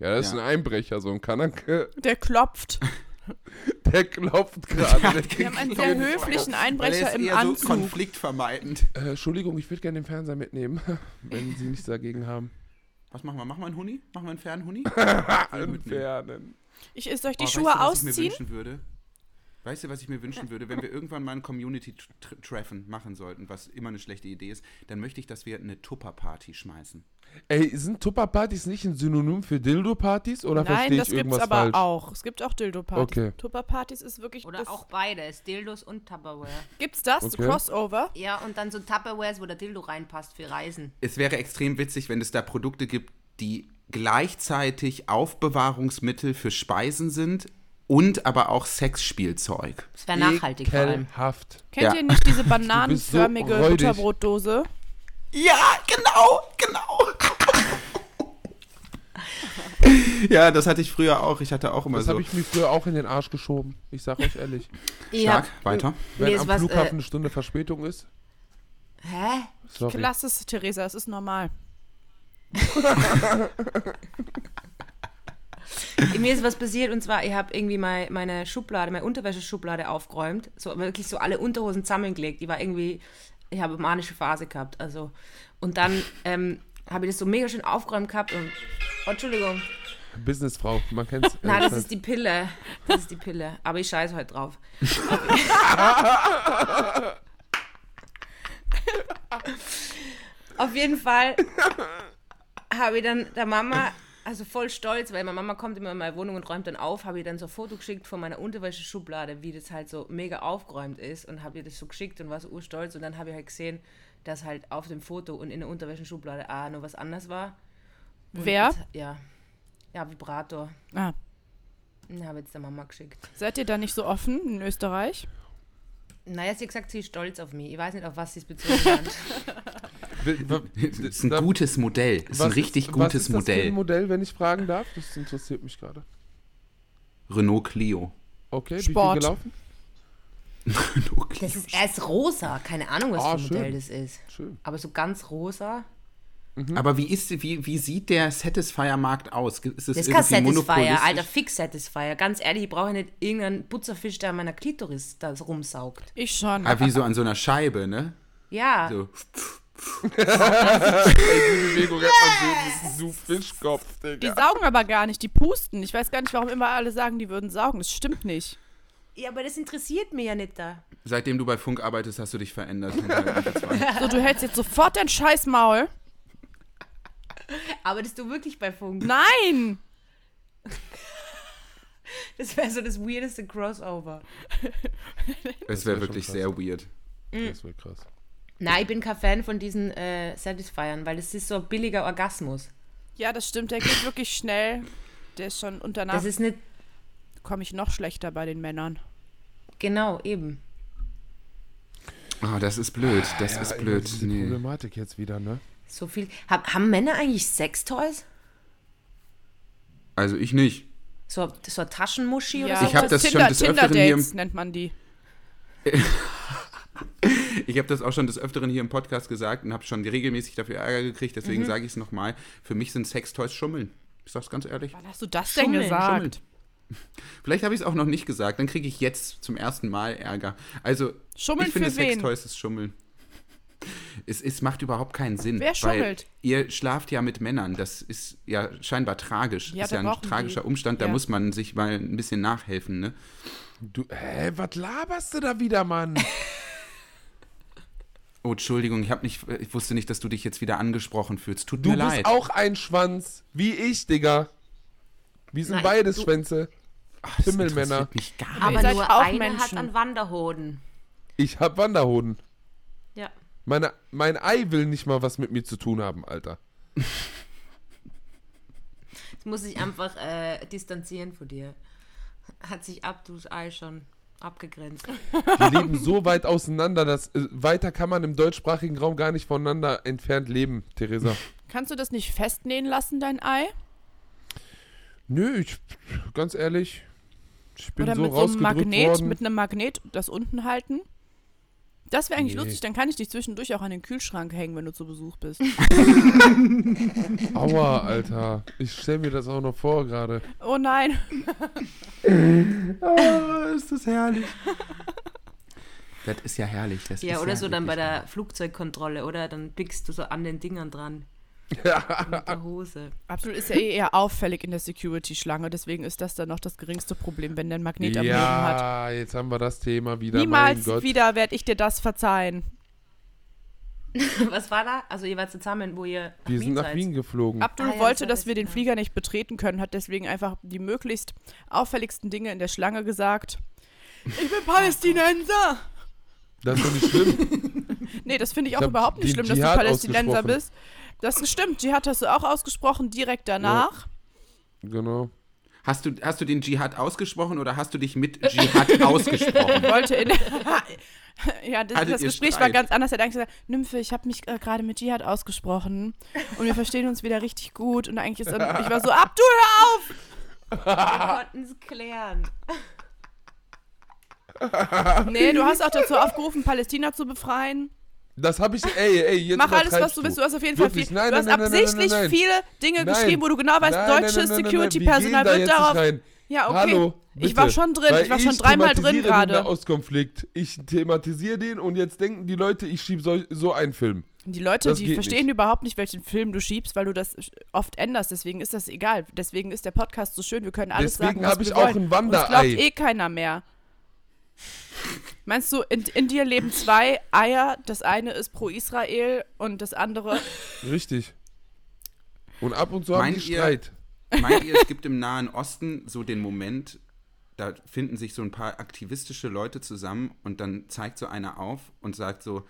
Ja, das ist Ja. ein Einbrecher, so ein Kanake, Der klopft. der klopft gerade. Wir haben einen sehr höflichen er Einbrecher im eher so Anzug. konfliktvermeidend. Äh, Entschuldigung, ich würde gerne den Fernseher mitnehmen, wenn Sie nichts dagegen haben. Was machen wir? Machen wir einen Huni? Machen wir einen fernen Huni? Entfernen. Ich soll euch die Oh, weißt Schuhe du, was ich mir ausziehen? wünschen würde? Weißt du, was ich mir wünschen würde, wenn wir irgendwann mal ein Community-Treffen machen sollten, was immer eine schlechte Idee ist, dann möchte ich, dass wir eine Tupper-Party schmeißen. Ey, sind Tupper-Partys nicht ein Synonym für Dildo-Partys oder Nein, verstehe das ich gibt's irgendwas aber falsch? auch. Es gibt auch Dildo-Partys. Okay. Tupper-Partys ist wirklich. Oder das, auch beides, Dildos und Tupperware. Gibt's das? So Okay. Crossover? Ja, und dann so Tupperwares, wo der Dildo reinpasst für Reisen. Es wäre extrem witzig, wenn es da Produkte gibt, die gleichzeitig Aufbewahrungsmittel für Speisen sind und aber auch Sexspielzeug. Das wäre nachhaltig vor allem. Ekelhaft. Kennt Ja. ihr nicht diese so bananenförmige räudig. Butterbrotdose? Ja, genau, genau. ja, das hatte ich früher auch. Ich hatte auch immer Das so. habe ich mir früher auch in den Arsch geschoben. Ich sag euch ehrlich. Ich Stark, hab- weiter. Wenn ist am was, Flughafen äh, eine Stunde Verspätung ist, Hä? sorry. Lass es, Theresa, es ist normal. Mir ist was passiert und zwar, ich habe irgendwie mein, meine Schublade, meine Unterwäscheschublade aufgeräumt. So wirklich so alle Unterhosen zusammengelegt. Die war irgendwie, ich habe manische Phase gehabt. Also. Und dann ähm, habe ich das so mega schön aufgeräumt gehabt und. Oh, Entschuldigung. Businessfrau, man kennt's. Nein, das ist die Pille. Das ist die Pille. Aber ich scheiße heute drauf. Auf jeden Fall habe ich dann der Mama, also voll stolz, weil meine Mama kommt immer in meine Wohnung und räumt dann auf, habe ich dann so ein Foto geschickt von meiner Unterwäscheschublade, wie das halt so mega aufgeräumt ist und habe ihr das so geschickt und war so urstolz und dann habe ich halt gesehen, dass halt auf dem Foto und in der Unterwäscheschublade auch noch was anderes war. Und Wer? jetzt- Ja. Ja, Vibrator. Ah. Habe ich jetzt der Mama geschickt. Seid ihr da nicht so offen in Österreich? Naja, sie hat gesagt, sie ist stolz auf mich. Ich weiß nicht, auf was sie es bezogen hat. Das ist ein gutes Modell. Das ist ein was richtig was gutes ist das Für Modell. ein Modell, wenn ich fragen darf? Das interessiert mich gerade. Renault Clio. Okay, Sport. wie viel gelaufen? Renault Clio. Das ist, er ist rosa. Keine Ahnung, was Ah, für ein Modell das ist. Schön. Aber so ganz rosa. Aber wie, ist, wie, wie sieht der Satisfier-Markt aus? Ist es Das ist kein Satisfier, alter Fix-Satisfier. Ganz ehrlich, ich brauche nicht irgendeinen Putzerfisch, der an meiner Klitoris da rumsaugt. Ich schon. Ah, wie so an so einer Scheibe, ne? Ja, So. Die Bewegung hat man so, so Fischkopf, Die Digga. saugen aber gar nicht, die pusten. Ich weiß gar nicht, warum immer alle sagen, die würden saugen. Das stimmt nicht. ja, aber das interessiert mich ja nicht da. Seitdem du bei Funk arbeitest, hast du dich verändert. So, du hältst jetzt sofort dein scheiß Maul. Arbeitest du wirklich bei Funk? Nein! Das wäre so das weirdeste Crossover. Es wäre wär wirklich sehr weird. Das wäre krass. Nein, ich bin kein Fan von diesen äh, Satisfiern, weil das ist so ein billiger Orgasmus. Ja, das stimmt, der geht wirklich schnell. Der ist schon danach Das ist nicht komme ich noch schlechter bei den Männern. genau eben. Oh, das ist blöd. Das Ja, ist blöd. Diese Nee. Problematik jetzt wieder, ne? So viel. Hab, haben Männer eigentlich Sextoys? Also ich nicht. So, so eine Taschenmuschi oder Ja, so? Ich hab das schon Tinder, des Tinder Öfteren hier im- Dates nennt man die. Ich habe das auch schon des Öfteren hier im Podcast gesagt und habe schon regelmäßig dafür Ärger gekriegt. Deswegen Mhm. sage ich es nochmal. Für mich sind Sextoys Schummeln. Ich sag's ganz ehrlich. Wann hast du das denn Schummeln, gesagt? Schummeln. Vielleicht habe ich es auch noch nicht gesagt. Dann kriege ich jetzt zum ersten Mal Ärger. Also Schummeln ich finde? Sextoys ist Schummeln. Es, es macht überhaupt keinen Sinn. Wer weil schummelt? Ihr schlaft ja mit Männern. Das ist ja scheinbar tragisch. Ja, ist ja ein tragischer die- Umstand. Da ja. muss man sich mal ein bisschen nachhelfen. Ne? Du, hä, was laberst du da wieder, Mann? Oh, Entschuldigung, ich, hab nicht, ich wusste nicht, dass du dich jetzt wieder angesprochen fühlst. Tut Du mir bist leid. auch ein Schwanz, wie ich, Digga. Wir sind Nein, beides du- Schwänze. Ach, Himmelmänner. mich gar Aber Ihr seid nur auch einer Menschen. hat einen Wanderhoden. Ich hab Wanderhoden. Ja. Meine, mein Ei will nicht mal was mit mir zu tun haben, Alter. Das muss sich einfach äh, distanzieren von dir. Hat sich Abdus Ei schon abgegrenzt. Wir leben so weit auseinander, dass äh, weiter kann man im deutschsprachigen Raum gar nicht voneinander entfernt leben, Theresa. Kannst du das nicht festnähen lassen, dein Ei? Nö, ich, ganz ehrlich, ich bin Oder so mit so einem Magnet, worden. mit einem Magnet das unten halten? Das wäre eigentlich Nee. lustig, dann kann ich dich zwischendurch auch an den Kühlschrank hängen, wenn du zu Besuch bist. Aua, Alter. Ich stell mir das auch noch vor gerade. Oh nein. Oh, ist das herrlich. Das ist ja herrlich. Das Ja, ist oder so dann bei der Flugzeugkontrolle, oder? Dann pickst du so an den Dingern dran. Mit der Hose. Absolut ist ja eh eher auffällig in der Security-Schlange, deswegen ist das dann noch das geringste Problem, wenn der ein Magnet am Leben hat. Ja, jetzt haben wir das Thema wieder. mein Niemals Gott. wieder werde ich dir das verzeihen. Was war da? Also ihr wart zusammen, wo ihr nach Wir sind nach seid. Wien geflogen. Abdul Ah, ja, wollte, das dass wir den ja. Flieger nicht betreten können, hat deswegen einfach die möglichst auffälligsten Dinge in der Schlange gesagt. Ich bin Palästinenser! Das ist doch nicht schlimm. Nee, das finde ich Ich auch überhaupt nicht schlimm, dass du Palästinenser bist. Das stimmt, Dschihad hast du auch ausgesprochen, direkt danach. genau. Hast du, hast du den Dschihad ausgesprochen oder hast du dich mit Dschihad ausgesprochen? Wollte in Ja, das, das Gespräch war Streit? ganz anders. Er hat eigentlich gesagt, Nymphe, ich habe mich äh, gerade mit Dschihad ausgesprochen und wir verstehen uns wieder richtig gut und eigentlich ist er, ich war so, Abdul, hör auf! Wir konnten es klären. Nee, du hast auch dazu aufgerufen, Palästina zu befreien. Das habe ich, ey, ey, jetzt Mach alles, was du willst. Du hast auf jeden Fall viel. Nein, du hast nein, nein, absichtlich viele Dinge geschrieben, wo du genau weißt, deutsches Security-Personal wird darauf. rein. Ja, okay. Hallo, ich bitte. war schon drin. Weil ich war schon dreimal drin thematisiere Den gerade. Nahostkonflikt. Ich thematisiere den und jetzt denken die Leute, ich schiebe so, so einen Film. Die Leute, Das die verstehen nicht. überhaupt nicht, welchen Film du schiebst, weil du das oft änderst. Deswegen ist das egal. Deswegen ist der Podcast so schön. Wir können alles Deswegen sagen, was hab ich wir auch ein Uns glaubt Wanderei. eh keiner mehr. Meinst du, in, in dir leben zwei Eier? Das eine ist pro Israel und das andere. Richtig. Und ab und zu haben Meint die ihr- Streit. Meint ihr, es gibt im Nahen Osten so den Moment, da finden sich so ein paar aktivistische Leute zusammen und dann zeigt so einer auf und sagt so,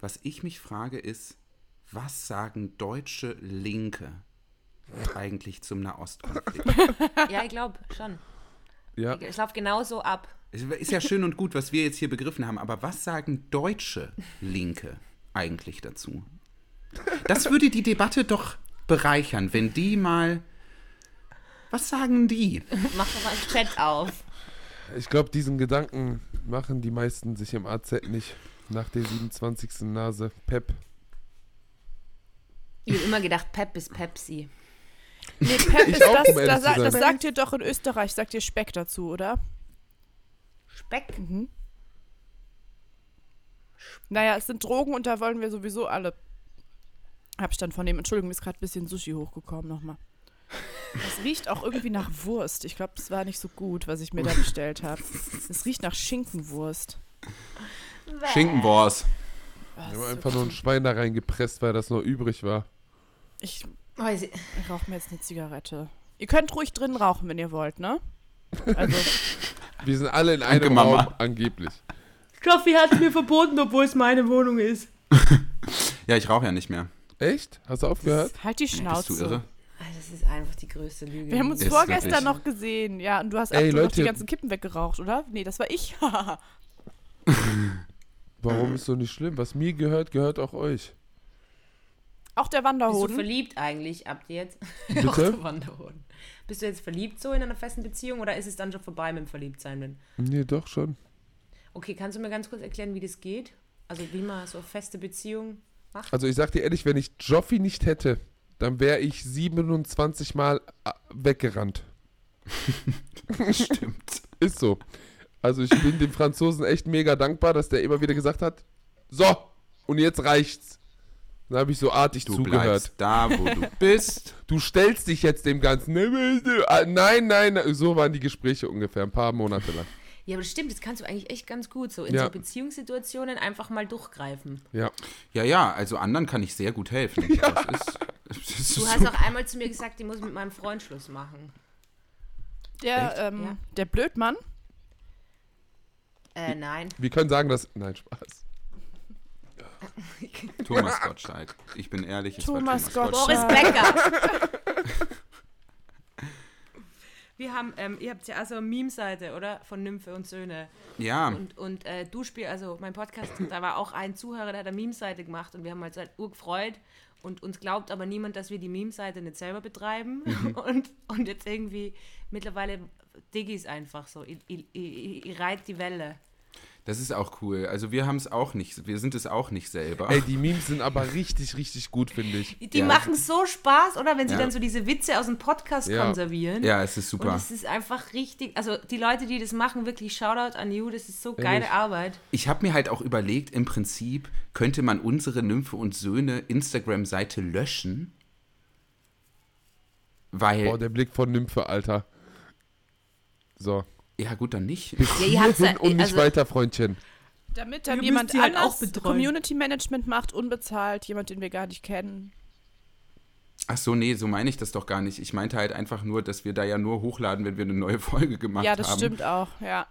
was ich mich frage ist, was sagen deutsche Linke eigentlich zum Nahostkonflikt? Ja, ich glaube schon. Ja. Es läuft genauso ab. Es ist ja schön und gut, was wir jetzt hier begriffen haben, aber was sagen deutsche Linke eigentlich dazu? Das würde die Debatte doch bereichern, wenn die mal. Was sagen die? Mach doch mal einen Chat auf. Ich glaube, diesen Gedanken machen die meisten sich im AZ nicht. Nach der 27. Nase. Pep. Ich habe immer gedacht, Pep ist Pepsi. Nee, Pep Ich ist auch, das, um das, das sein. sagt ihr doch in Österreich, sagt ihr Speck dazu, oder? Speck. Naja, es sind Drogen und da wollen wir sowieso alle Abstand von nehmen. Entschuldigung, mir ist gerade ein bisschen Sushi hochgekommen nochmal. Das riecht auch irgendwie nach Wurst. Ich glaube, das war nicht so gut, was ich mir da bestellt habe. Es riecht nach Schinkenwurst. Schinkenwurst. Oh, Wir so haben einfach nur ein Schwein da reingepresst, weil das noch übrig war. Ich, Weiß ich- ich rauche mir jetzt eine Zigarette. Ihr könnt ruhig drin rauchen, wenn ihr wollt, ne? Also, Wir sind alle in Danke, einem Mama. Raum, angeblich. Stoffi hat es mir verboten, obwohl es meine Wohnung ist. Ja, ich rauche ja nicht mehr. Echt? Hast du aufgehört? halt die Bist Schnauze. du irre? Ah, Das ist einfach die größte Lüge. Wir haben uns Ist vorgestern wirklich. noch gesehen. Ja, und du hast Ey, noch die Leute. ganzen Kippen weggeraucht, oder? Nee, das war ich. Warum ist so nicht schlimm? Was mir gehört, gehört auch euch. Auch der Bist du Wanderhoden. verliebt eigentlich ab jetzt? Bitte? Auch der Wanderhoden. Bist du jetzt verliebt so in einer festen Beziehung oder ist es dann schon vorbei mit dem Verliebtsein? Nee, doch schon. Okay, kannst du mir ganz kurz erklären, wie das geht? Also wie man so feste Beziehung macht? Also ich sag dir ehrlich, wenn ich Joffi nicht hätte, dann wäre ich 27 Mal äh, weggerannt. Stimmt. Ist so. Also ich bin dem Franzosen echt mega dankbar, dass der immer wieder gesagt hat, so, und jetzt reicht's. Dann habe ich so artig Du zugehört. bleibst da, wo du bist. Du stellst dich jetzt dem Ganzen. Nein, nein, nein. So waren die Gespräche ungefähr, ein paar Monate lang. Ja, aber das stimmt, das kannst du eigentlich echt ganz gut so in Ja. so Beziehungssituationen einfach mal durchgreifen. Ja. Ja, ja, also anderen kann ich sehr gut helfen. Das ist, das ist Du so- hast auch einmal zu mir gesagt, ich muss mit meinem Freund Schluss machen. Der, ähm, Ja. der Blödmann. Äh, nein. Wir können sagen, dass. Nein, Spaß. Thomas Gottschalk. Ich bin ehrlich, es Thomas war Thomas Gottschalk. Boris Becker. Wir haben, ähm, ihr habt ja also eine Meme-Seite, oder? Von Nymphe und Söhne. Ja, Und, und äh, du spielst, also mein Podcast, da war auch ein Zuhörer, der hat eine Meme-Seite gemacht und wir haben uns halt urgefreut und uns glaubt aber niemand, dass wir die Meme-Seite nicht selber betreiben und, und jetzt irgendwie mittlerweile Diggis einfach so, ich, ich, ich, ich reit die Welle. Das ist auch cool. Also wir haben es auch nicht, wir sind es auch nicht selber. Ey, die Memes sind aber richtig, richtig gut, finde ich. Die Ja. machen so Spaß, oder? Wenn sie Ja. dann so diese Witze aus dem Podcast Ja. konservieren. Ja, es ist Und super. es ist einfach richtig, also die Leute, die das machen, wirklich Shoutout an you, das ist so geile Ehrlich. Arbeit. Ich habe mir halt auch überlegt, im Prinzip könnte man unsere Nymphe und Söhne Instagram-Seite löschen Weil, Boah, der Blick von Nymphe, Alter. So. Ja gut, dann nicht. Ja, ihr habt's ja, und nicht also, weiter, Freundchen. Damit dann Ihr jemand halt anders. Community Management macht, unbezahlt, jemand, den wir gar nicht kennen. Ach so, nee, so meine ich das doch gar nicht. Ich meinte halt einfach nur, dass wir da ja nur hochladen, wenn wir eine neue Folge gemacht ja, das haben. stimmt auch, ja.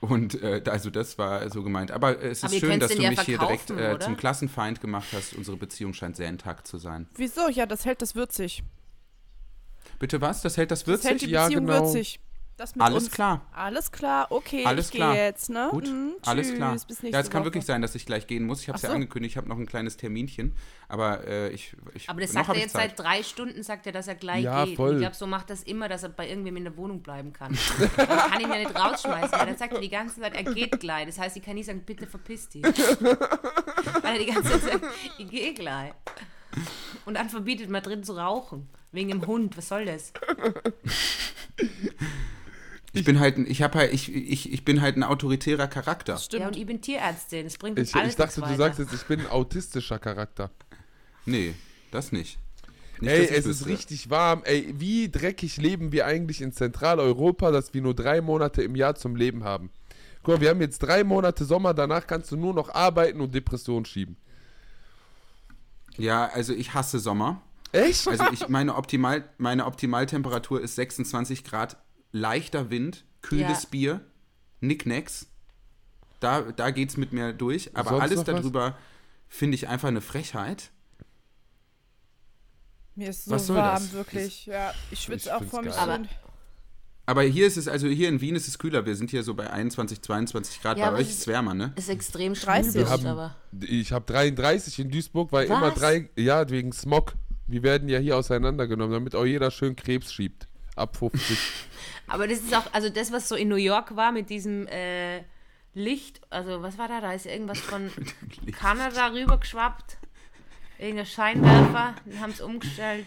Und äh, also das war so gemeint. Aber äh, es Aber ist ihr schön, dass du ja mich hier direkt äh, zum Klassenfeind gemacht hast. Unsere Beziehung scheint sehr intakt zu sein. Wieso? Ja, das hält das würzig. Bitte was? Das hält das Das hält würzig? die Ja, Beziehung genau. würzig. Das mit Alles uns. klar. Alles klar, okay, Alles ich klar. gehe jetzt, ne? Gut, Mhm, alles tschüss, klar. Bis nächste Ja, es kann Woche. wirklich sein, dass ich gleich gehen muss. Ich habe es Ach ja so. angekündigt, ich habe noch ein kleines Terminchen. Aber äh, ich, ich. aber das noch sagt er ich jetzt Zeit. seit drei Stunden, sagt er, dass er gleich Ja, geht. Und voll. ich glaube, so macht das immer, dass er bei irgendwem in der Wohnung bleiben kann. Man kann ihn ja nicht rausschmeißen, weil dann sagt er die ganze Zeit, er geht gleich. Das heißt, ich kann nicht sagen, bitte verpiss dich. weil er die ganze Zeit sagt, ich gehe gleich. Und dann verbietet man drin zu rauchen. Wegen dem Hund, was soll das? Ich bin halt, ein- ich habe halt, ich, ich, ich bin halt ein autoritärer Charakter. Stimmt. Ja, und ich bin Tierärztin. Das bringt Ich, alles ich dachte, du sagst jetzt, ich bin ein autistischer Charakter. Nee, das nicht. nicht Ey, es ist richtig warm. Ey, wie dreckig leben wir eigentlich in Zentraleuropa, dass wir nur drei Monate im Jahr zum Leben haben? Guck mal, wir haben jetzt drei Monate Sommer, danach kannst du nur noch arbeiten und Depressionen schieben. Ja, also ich hasse Sommer. Echt? Also ich, meine, Optimal, meine Optimaltemperatur ist 26 Grad, leichter Wind, kühles Ja. Bier, Nicknacks. Da, da geht's mit mir durch. Aber Sonst alles darüber finde ich einfach eine Frechheit. Mir ist so Was soll warm, das? wirklich. Ja, ich schwitze auch vor mich hin. Aber hier ist es, also hier in Wien ist es kühler. Wir sind hier so bei 21, 22 Grad. Ja, bei euch ist es wärmer, ne? ist extrem 30. schwül, aber Ich habe 33 in Duisburg, weil immer Was? drei, ja, wegen Smog. Wir werden ja hier auseinandergenommen, damit auch jeder schön Krebs schiebt. Ab 50. Aber das ist auch, also das, was so in New York war mit diesem äh, Licht, also was war da? Da ist irgendwas von Kanada rübergeschwappt. Irgendein Scheinwerfer, den haben sie umgestellt.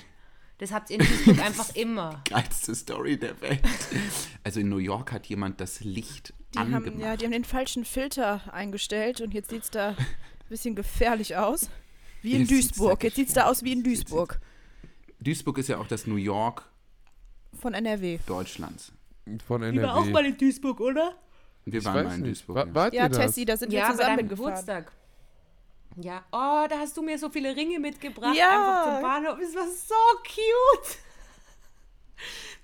Das habt ihr in Duisburg einfach immer. Geilste Story der Welt. Also in New York hat jemand das Licht Die haben, angemacht. ja, die haben den falschen Filter eingestellt und jetzt sieht es da ein bisschen gefährlich aus. Wie in Jetzt sieht's Duisburg. da Jetzt sieht es da aus wie in Duisburg. Duisburg ist ja auch das New York Von NRW. Deutschlands. Von NRW. in Duisburg, oder? Wir ich waren mal in nicht. Duisburg. Wa- ja. Wart Ja, ihr das? Tessie, da sind Ja, wir zusammen deinem gefahren. Geburtstag. Ja, oh, da hast du mir so viele Ringe mitgebracht. Ja. Einfach zum Bahnhof. Es war so cute.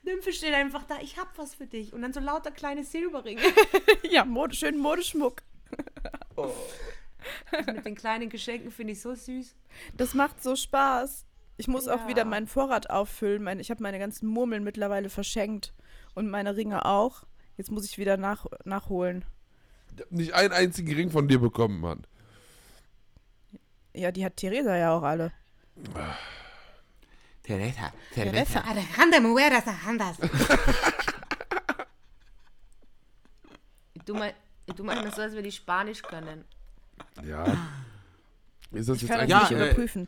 Nymphe steht einfach da, ich hab was für dich. Und dann so lauter kleine Silberringe. Ja, Mode, schön Modeschmuck. Mit den kleinen Geschenken finde ich so süß. Das macht so Spaß. Ich muss auch Ja. wieder meinen Vorrat auffüllen. Mein, ich habe meine ganzen Murmeln mittlerweile verschenkt. Und meine Ringe auch. Jetzt muss ich wieder nach, nachholen. Ich hab nicht einen einzigen Ring von dir bekommen, Mann. Ja, die hat Theresa ja auch alle. Teresa, Teresa. Alejandra Mueras Andas. Du mal, du meinst so, als wir die Spanisch können. Ja. Ist das Ich jetzt kann das eigentlich Ja, nicht äh,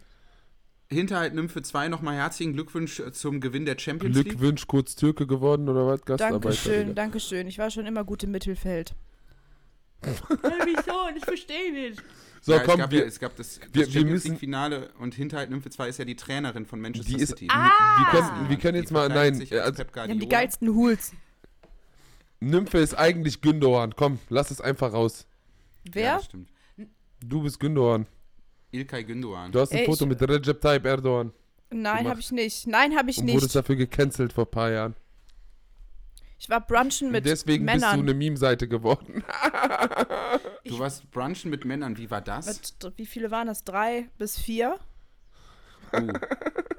Hinterhalt Nymphe 2 nochmal herzlichen Glückwunsch zum Gewinn der Champions League. Glückwunsch, kurz Türke geworden oder was? Gastarbeiter, Dankeschön. Dankeschön. Ich war schon immer gut im Mittelfeld. Wieso? Ich verstehe nicht. So, ja, es, komm, gab wir, ja, es gab das, das wir- wir Champions müssen- League-Finale und Hinterhalt Nymphe 2 ist ja die Trainerin von Manchester die ist, City. wir, wir, können, wir können Die jetzt mal, nein, äh, also, Die haben die geilsten Hools. Nymphe ist eigentlich Gündogan. Komm, lass es einfach raus. Ja, Wer? das stimmt. Du bist Gündogan. Ilkay Gündoğan. Du hast ein Ey, Foto ich- mit Recep Tayyip Erdogan Nein, habe ich nicht. Nein, habe ich und wurdest nicht. dafür gecancelt vor ein paar Jahren. Ich war brunchen mit Deswegen bist du Männern. eine Meme-Seite geworden. Du warst brunchen mit Männern. Wie war das? Mit, wie viele waren das? Drei bis vier. Oh.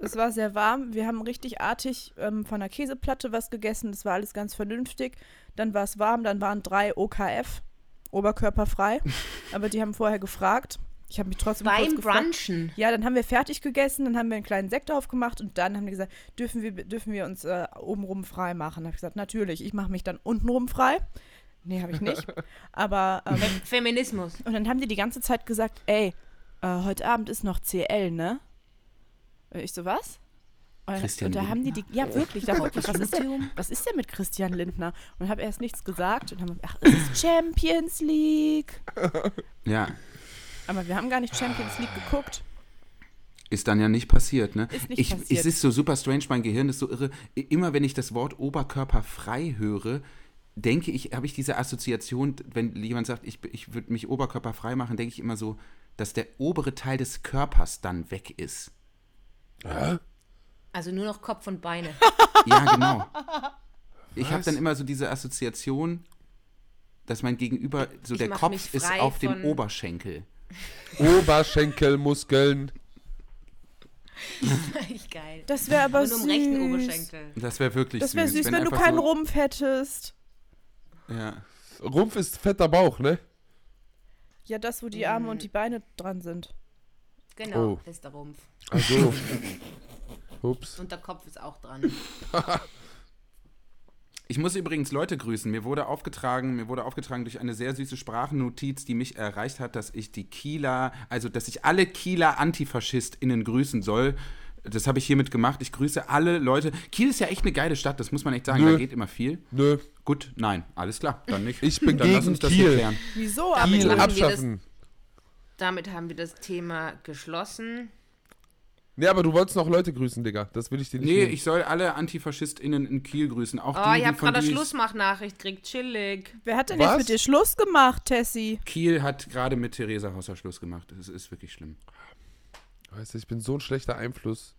Es war sehr warm. Wir haben richtig artig ähm, von der Käseplatte was gegessen. Das war alles ganz vernünftig. Dann war es warm. Dann waren drei OKF, oberkörperfrei. Aber die haben vorher gefragt. Ich habe mich trotzdem Beim gefragt. Brunchen. Ja, dann haben wir fertig gegessen, dann haben wir einen kleinen Sekt aufgemacht und dann haben die gesagt, dürfen wir, dürfen wir uns äh, obenrum frei machen? Da habe ich gesagt, natürlich, ich mache mich dann untenrum frei. Nee, habe ich nicht. Aber, ähm, Feminismus. und dann haben die die ganze Zeit gesagt, ey, äh, heute Abend ist noch CL, ne? Äh, Ich so, was? Und, Christian und da haben die die, ja wirklich, da wirklich, was ist, denn, was ist denn mit Christian Lindner? Und habe erst nichts gesagt und haben, ach, es ist Champions League. Ja. Aber wir haben gar nicht Champions League geguckt. Ist dann ja nicht passiert, ne? Ist nicht ich, passiert. Es ist so super strange, mein Gehirn ist so irre. Immer wenn ich das Wort oberkörperfrei höre, denke ich, habe ich diese Assoziation, wenn jemand sagt, ich, ich würde mich oberkörperfrei machen, denke ich immer so, dass der obere Teil des Körpers dann weg ist. Also nur noch Kopf und Beine. Ja, genau. Ich habe dann immer so diese Assoziation, dass mein Gegenüber, so Ich der Kopf ist frei auf dem Oberschenkel. Oberschenkelmuskeln. Echt geil. Das wäre aber Aber nur süß. rechten Oberschenkel. Das wäre wirklich Das wäre süß. süß, wenn, du einfach keinen so, Rumpf hättest. Ja. Rumpf ist fetter Bauch, ne? Ja, das, wo die Arme und die Beine dran sind. Genau, Oh. das ist der Rumpf. Also. Ups. Und der Kopf ist auch dran. Ich muss übrigens Leute grüßen. Mir wurde aufgetragen, mir wurde aufgetragen durch eine sehr süße Sprachnotiz, die mich erreicht hat, dass ich die Kieler, also dass ich alle Kieler AntifaschistInnen grüßen soll. Das habe ich hiermit gemacht. Ich grüße alle Leute. Kiel ist ja echt eine geile Stadt, das muss man echt sagen. Nö. Da geht immer viel. Nö. Gut, nein, alles klar, dann nicht. Ich bin dann lass gegen uns das Kiel. klären. Wieso? Damit Kiel wir abschaffen. Damit haben wir das Thema geschlossen. Nee, aber du wolltest noch Leute grüßen, Digga. Das will ich dir nicht Nee, nehmen. ich soll alle AntifaschistInnen in Kiel grüßen. Auch Oh, die, ich die habe von gerade Schlussmachnachricht gekriegt. Chillig. Wer hat denn Was? jetzt mit dir Schluss gemacht, Tessie? Kiel hat gerade mit Theresa Hosser Schluss gemacht. Das ist wirklich schlimm. Weißt du, ich bin so ein schlechter Einfluss.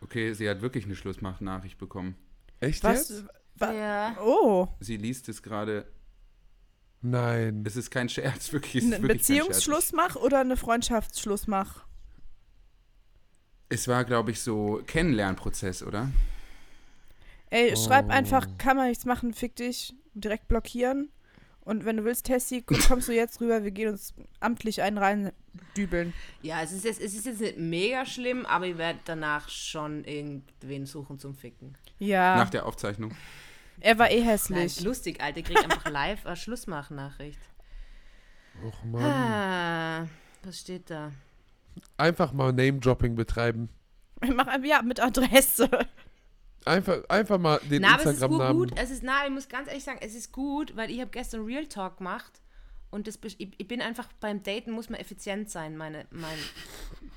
Okay, sie hat wirklich eine Schlussmachnachricht bekommen. Echt Was? jetzt? wa- Ja. Oh, Sie liest es gerade. Nein. Es ist kein Scherz, wirklich. Ein Scherz. Beziehungsschlussmach oder eine Freundschaftsschlussmach? Es war, glaube ich, so Kennenlernprozess, oder? Ey, Oh. schreib einfach, kann man nichts machen, fick dich, direkt blockieren. Und wenn du willst, Tessie, komm- kommst du jetzt rüber, wir gehen uns amtlich einen reindübeln. Ja, es ist, jetzt, es ist jetzt nicht mega schlimm, aber ich werde danach schon irgendwen suchen zum Ficken. Ja, Nach der Aufzeichnung. Er war eh Nein, hässlich. lustig, Alter. Ich krieg einfach live eine Schlussmachnachricht. Och, Mann. Ah, was steht da? Einfach mal Name-Dropping betreiben. Mach einfach, ja, mit Adresse. Einfach, einfach mal den Na, aber es ist gut, Instagram-Namen. gut. Es ist, na, ich muss ganz ehrlich sagen, es ist gut, weil ich habe gestern Real Talk gemacht und das, ich, ich bin einfach beim Daten muss man effizient sein, meine, mein,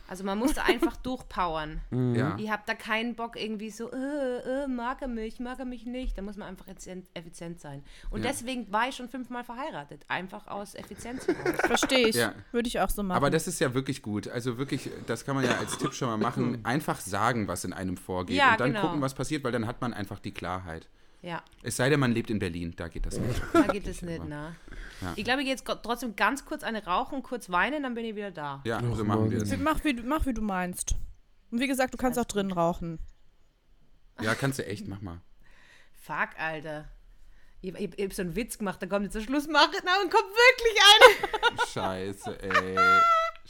also man muss da einfach durchpowern. Mhm. Ja. Ich habe da keinen Bock irgendwie so, äh, äh, mag er mich, mag er mich nicht. Da muss man einfach effizient, effizient sein. Und Ja. deswegen war ich schon fünfmal verheiratet, einfach aus Effizienz. Verstehe ich. Ja. Würde ich auch so machen. Aber das ist ja wirklich gut. Also wirklich, das kann man ja als Tipp schon mal machen. Einfach sagen, was in einem vorgeht. Ja, und dann genau. gucken, was passiert, weil dann hat man einfach die Klarheit. Ja. Es sei denn, man lebt in Berlin. Da geht das nicht. Da geht es nicht, ne? Ja. Ich glaube, ich gehe jetzt trotzdem ganz kurz eine rauchen, kurz weinen, dann bin ich wieder da. Ja, so machen wir es. mach, wie, du- mach, wie du meinst. Und wie gesagt, du kannst auch drin rauchen. Ja, kannst du echt, mach mal. Fuck, Alter. Ich, ich, ich hab so einen Witz gemacht, da kommt jetzt der Schlussmachner und kommt wirklich eine. Scheiße, ey.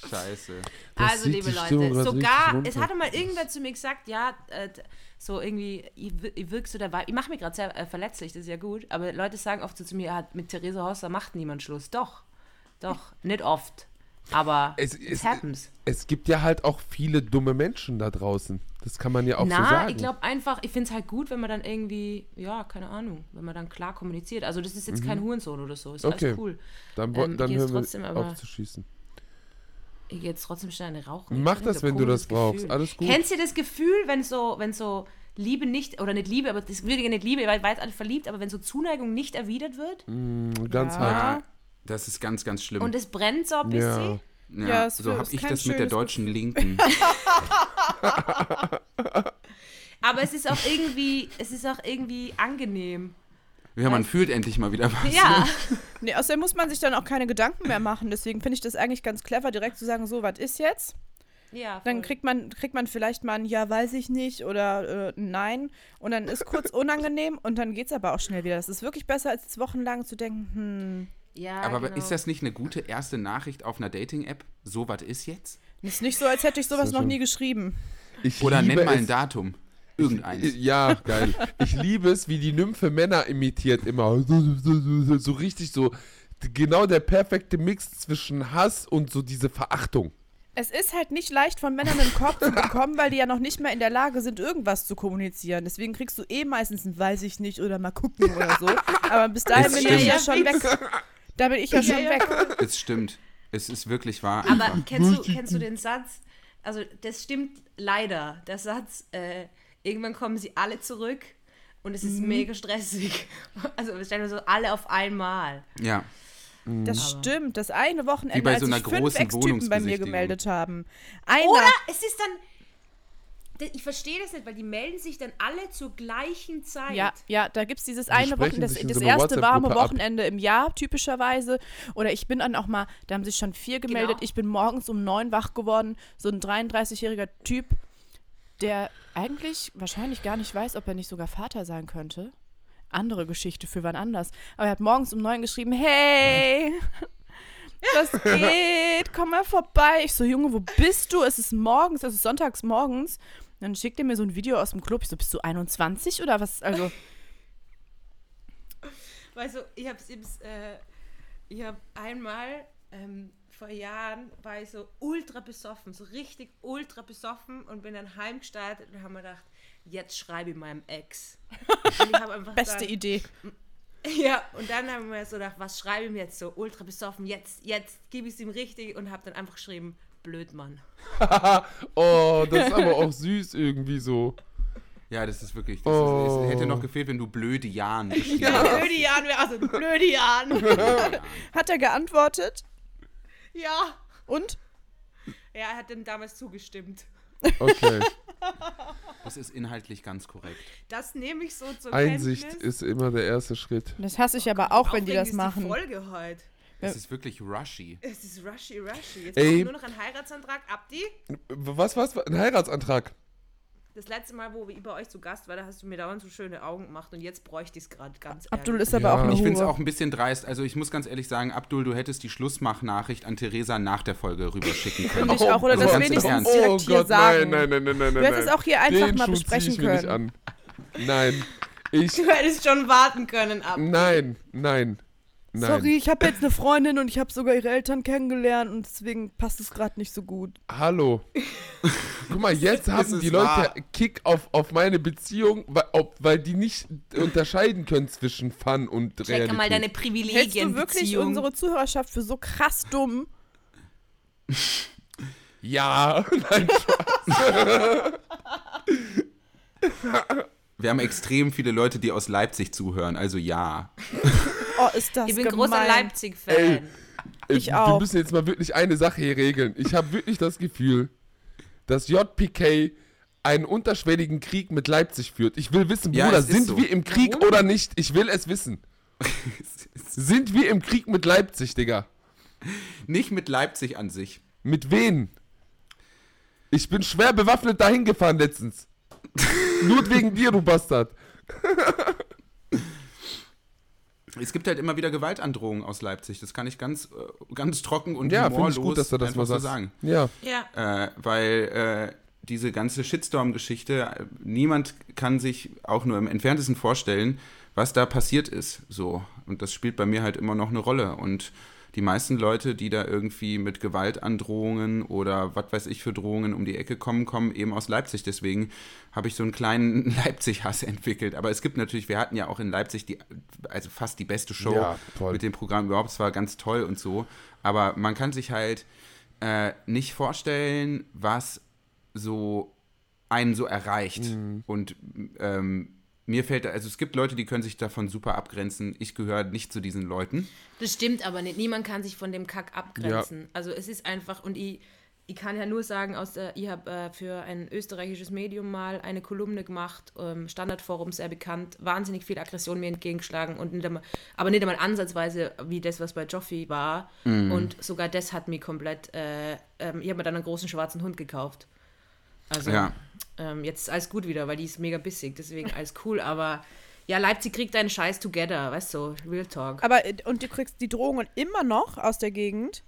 Scheiße. Das also, liebe Leute, sogar, es hatte mal irgendwer zu mir gesagt, ja, äh, so irgendwie, ich, ich wirkst so dabei. Ich mache mich gerade sehr äh, verletzlich, das ist ja gut, aber Leute sagen oft so zu mir, ja, mit Theresa Hosser macht niemand Schluss. Doch, doch, nicht oft. Aber Es- es- happens. Es gibt ja halt auch viele dumme Menschen da draußen. Das kann man ja auch so Na, sagen. ich glaube einfach, ich finde es halt gut, wenn man dann irgendwie, ja, keine Ahnung, wenn man dann klar kommuniziert. Also das ist jetzt kein Hurensohn oder so, ist Mhm. Okay. alles cool. dann ähm, dann hören wir trotzdem aber- auf zu schießen. Ich gehe jetzt trotzdem schnell eine rauchen. Mach das, wenn du das komisches brauchst. Gefühl. Alles gut. Kennst du das Gefühl, wenn so, wenn so Liebe nicht, oder nicht Liebe, aber das würde ich nicht Liebe, weil weiß alle verliebt, aber wenn so Zuneigung nicht erwidert wird Mm, Ganz Ja. hart. Ja, das ist ganz, ganz schlimm. und es brennt so ein bisschen. Ja. ja, Ja, es so habe ich das mit der deutschen Linken. Aber es ist auch irgendwie, es ist auch irgendwie angenehm. Ja, man fühlt endlich mal wieder was. Ja. Nee, außerdem muss man sich dann auch keine Gedanken mehr machen. Deswegen finde ich das eigentlich ganz clever, direkt zu sagen, so, was ist jetzt? ja Dann voll. kriegt man, kriegt man vielleicht mal ein Ja, weiß ich nicht oder äh, ein Nein. Und dann ist kurz unangenehm und dann geht es aber auch schnell wieder. Das ist wirklich besser, als wochenlang zu denken, hm, ja, Aber genau. ist das nicht eine gute erste Nachricht auf einer Dating-App? So was ist jetzt? ist nicht so, als hätte ich sowas So noch nie geschrieben. Ich Oder nenn mal ein Datum. Irgendeins. Ja, geil. Ich liebe es, wie die Nymphe Männer imitiert immer. So, richtig so. Genau der perfekte Mix zwischen Hass und so diese Verachtung. Es ist halt nicht leicht, von Männern einen Korb zu bekommen, weil die ja noch nicht mehr in der Lage sind, irgendwas zu kommunizieren. Deswegen kriegst du eh meistens ein Weiß ich nicht oder mal gucken oder so. Aber bis dahin Es bin ich ja schon weg. Da bin ich ja schon weg. Das stimmt. Es ist wirklich wahr. Aber einfach. kennst du, kennst du den Satz? Also, das stimmt leider. Der Satz, äh, irgendwann kommen sie alle zurück und es Mhm. ist mega stressig. Also, wir stellen uns so alle auf einmal. Ja. Das stimmt. Das eine Wochenende, Wie bei als so einer sich fünf großen Ex-Typen bei mir gemeldet haben. Einer, Oder es ist dann. Ich verstehe das nicht, weil die melden sich dann alle zur gleichen Zeit. Ja, ja, da gibt es dieses eine Wochenende, das, das so erste warme WhatsApp-Gruppe ab. Wochenende im Jahr typischerweise. Oder ich bin dann auch mal, da haben sich schon vier gemeldet. Genau. Ich bin morgens um neun wach geworden. So ein 33-jähriger Typ, der eigentlich wahrscheinlich gar nicht weiß, ob er nicht sogar Vater sein könnte. Andere Geschichte für wann anders. Aber er hat morgens um neun geschrieben, hey, was geht? Komm mal vorbei. Ich so, Junge, wo bist du? Es ist morgens, es ist sonntags morgens. Dann schickt er mir so ein Video aus dem Club. Ich so, bist du 21 oder was? Also, Weißt du, ich hab's, hab's, äh, ich hab einmal ähm, vor Jahren war ich so ultra besoffen, so richtig ultra besoffen und bin dann heimgestartet und haben mir gedacht, jetzt schreibe ich meinem Ex. Beste dann, Idee. Ja, und dann haben wir so gedacht, was schreibe ich mir jetzt so ultra besoffen, jetzt, jetzt gebe ich es ihm richtig und habe dann einfach geschrieben, blöd Mann. oh, das ist aber auch süß irgendwie so. Ja, das ist wirklich. Das Oh. ist, es hätte noch gefehlt, wenn du blöde Jan geschrieben Blöde Jan wäre also blöde Jan. Hat er geantwortet? Ja. Und? Ja, er hat dem damals zugestimmt. Okay. Das ist inhaltlich ganz korrekt. Das nehme ich so zur Einsicht Kenntnis. ist immer der erste Schritt. Das hasse ich aber auch, wenn die das ist machen. Die Folge heute. Es ist wirklich rushy. Es ist rushy, rushy. Jetzt Ey. kommt nur noch ein Heiratsantrag. Abdi, Was, was? Ein Heiratsantrag? Das letzte Mal, wo ich bei euch zu Gast war, da hast du mir dauernd so schöne Augen gemacht und jetzt bräuchte ich es gerade ganz Abdul ehrlich. ist aber Ja. auch eine Ich finde es auch ein bisschen dreist. Also ich muss ganz ehrlich sagen, Abdul, du hättest die Schlussmachnachricht an Theresa nach der Folge rüberschicken können. Finde ich auch. Oder also das wenigstens direkt oh hier Gott, sagen. nein, nein, nein, nein, nein, Du hättest auch hier einfach Den mal besprechen ich mir nicht können. an. Nein. Ich, Du hättest schon warten können, Abdi. nein, nein, nein. Sorry, ich habe jetzt eine Freundin und ich habe sogar ihre Eltern kennengelernt und deswegen passt es gerade nicht so gut. Hallo. Guck mal, jetzt haben die Leute wahr. Kick auf, auf meine Beziehung, weil, ob, weil die nicht unterscheiden können zwischen Fun und Check Realität. mal deine Hältst du Privilegien. wirklich unsere Zuhörerschaft für so krass dumm? ja, nein, Wir haben extrem viele Leute, die aus Leipzig zuhören. Also ja. Oh, ist das Ich bin gemein. großer Leipzig-Fan. Ey. Ich wir auch. müssen jetzt mal wirklich eine Sache hier regeln. Ich habe wirklich das Gefühl, dass JPK einen unterschwelligen Krieg mit Leipzig führt. Ich will wissen, Ja, Bruder, es ist sind so. wir im Krieg Warum? oder nicht? Ich will es wissen. Sind wir im Krieg mit Leipzig, Digga? Nicht mit Leipzig an sich. Mit wen? Ich bin schwer bewaffnet dahin gefahren letztens. Nur wegen dir, du Bastard. Es gibt halt immer wieder Gewaltandrohungen aus Leipzig. Das kann ich ganz, äh, ganz trocken und Ja, finde humorlos ich gut, dass du das einfach mal so sagst. sagen. Ja. Ja. Äh, weil äh, diese ganze Shitstorm-Geschichte, äh, niemand kann sich auch nur im entferntesten vorstellen, was da passiert ist. So. Und das spielt bei mir halt immer noch eine Rolle. Und die meisten Leute, die da irgendwie mit Gewaltandrohungen oder was weiß ich für Drohungen um die Ecke kommen, kommen eben aus Leipzig. Deswegen habe ich so einen kleinen Leipzig-Hass entwickelt. Aber es gibt natürlich, wir hatten ja auch in Leipzig die, also fast die beste Show Ja, mit dem Programm überhaupt. Es war ganz toll und so. Aber man kann sich halt äh, nicht vorstellen, was so einen so erreicht. Mhm. Und ähm, mir fällt, also es gibt Leute, die können sich davon super abgrenzen. Ich gehöre nicht zu diesen Leuten. Das stimmt aber nicht. Niemand kann sich von dem Kack abgrenzen. Also es ist einfach, und ich, ich kann ja nur sagen, aus der, ich habe äh, für ein österreichisches Medium mal eine Kolumne gemacht, ähm, Standardforum sehr bekannt, wahnsinnig viel Aggression mir entgegengeschlagen und nicht einmal, aber nicht einmal ansatzweise wie das, was bei Joffi war. Und sogar das hat mich komplett, äh, ähm, ich habe mir dann einen großen schwarzen Hund gekauft. Also Ja. Ähm, jetzt ist alles gut wieder, weil die ist mega bissig, deswegen alles cool, aber ja, Leipzig kriegt einen Scheiß together, weißt du, Real Talk. Aber, äh, und du kriegst die Drohungen immer noch aus der Gegend?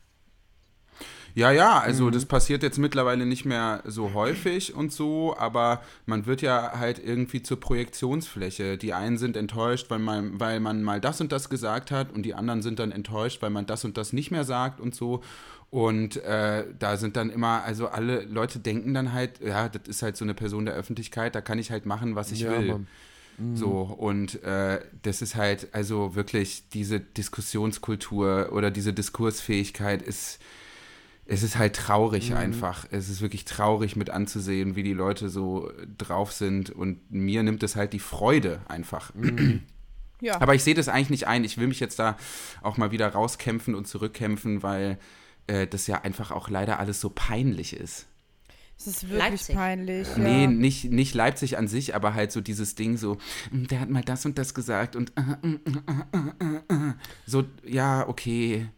Ja, ja, also Mhm. das passiert jetzt mittlerweile nicht mehr so häufig und so, aber man wird ja halt irgendwie zur Projektionsfläche. Die einen sind enttäuscht, weil man, weil man mal das und das gesagt hat und die anderen sind dann enttäuscht, weil man das und das nicht mehr sagt und so. Und äh, da sind dann immer, also alle Leute denken dann halt, ja, das ist halt so eine Person der Öffentlichkeit, da kann ich halt machen, was ich Ja, will. Mann. So, und äh, das ist halt, also wirklich, diese Diskussionskultur oder diese Diskursfähigkeit ist, es ist halt traurig einfach. Es ist wirklich traurig mit anzusehen, wie die Leute so drauf sind. Und mir nimmt es halt die Freude einfach. Ja. Aber ich sehe das eigentlich nicht ein. Ich will mich jetzt da auch mal wieder rauskämpfen und zurückkämpfen, weil äh, das ja einfach auch leider alles so peinlich ist. Es ist wirklich Leipzig. peinlich. Ja. Nee, nicht, nicht Leipzig an sich, aber halt so dieses Ding so, "Mm, der hat mal das und das gesagt und äh, äh, äh, äh, äh. so, ja, okay.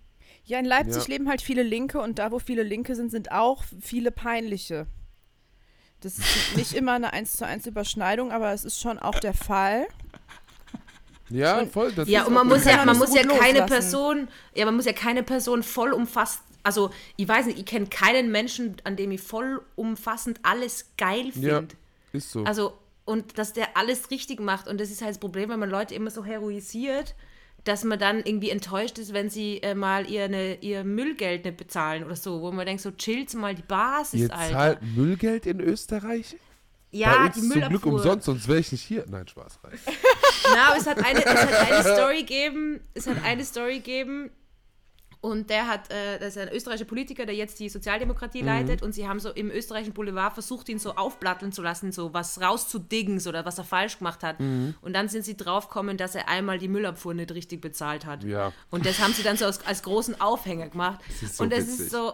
Ja, in Leipzig Ja. leben halt viele Linke und da, wo viele Linke sind, sind auch viele peinliche. Das ist nicht immer eine 1 zu 1 Überschneidung, aber es ist schon auch der Fall. Ja, voll. Das Ja, ist und man auch muss ja, man muss ja keine loslassen. Person, ja, man muss ja keine Person vollumfasst, also ich weiß nicht, ich kenne keinen Menschen, an dem ich vollumfassend alles geil Ja, finde. ist so. Also, und dass der alles richtig macht. Und das ist halt das Problem, wenn man Leute immer so heroisiert, dass man dann irgendwie enttäuscht ist, wenn sie äh, mal ihr, ne, ihr Müllgeld nicht bezahlen oder so, wo man denkt, so chillt mal die Basis, Ihr Alter. zahlt Müllgeld in Österreich? Ja, die zum Glück Müllabfuhr. umsonst, sonst wäre ich nicht hier. Nein, Spaß. Rein. Na, aber es hat eine, es hat eine Story gegeben, es hat eine Story gegeben und der hat, äh, das ist ein österreichischer Politiker, der jetzt die Sozialdemokratie leitet und sie haben so im österreichischen Boulevard versucht, ihn so aufplatteln zu lassen, so was rauszudiggen so, oder was er falsch gemacht hat. Und dann sind sie draufgekommen, dass er einmal die Müllabfuhr nicht richtig bezahlt hat. Ja. Und das haben sie dann so als, als großen Aufhänger gemacht. ist so und das witzig. ist so,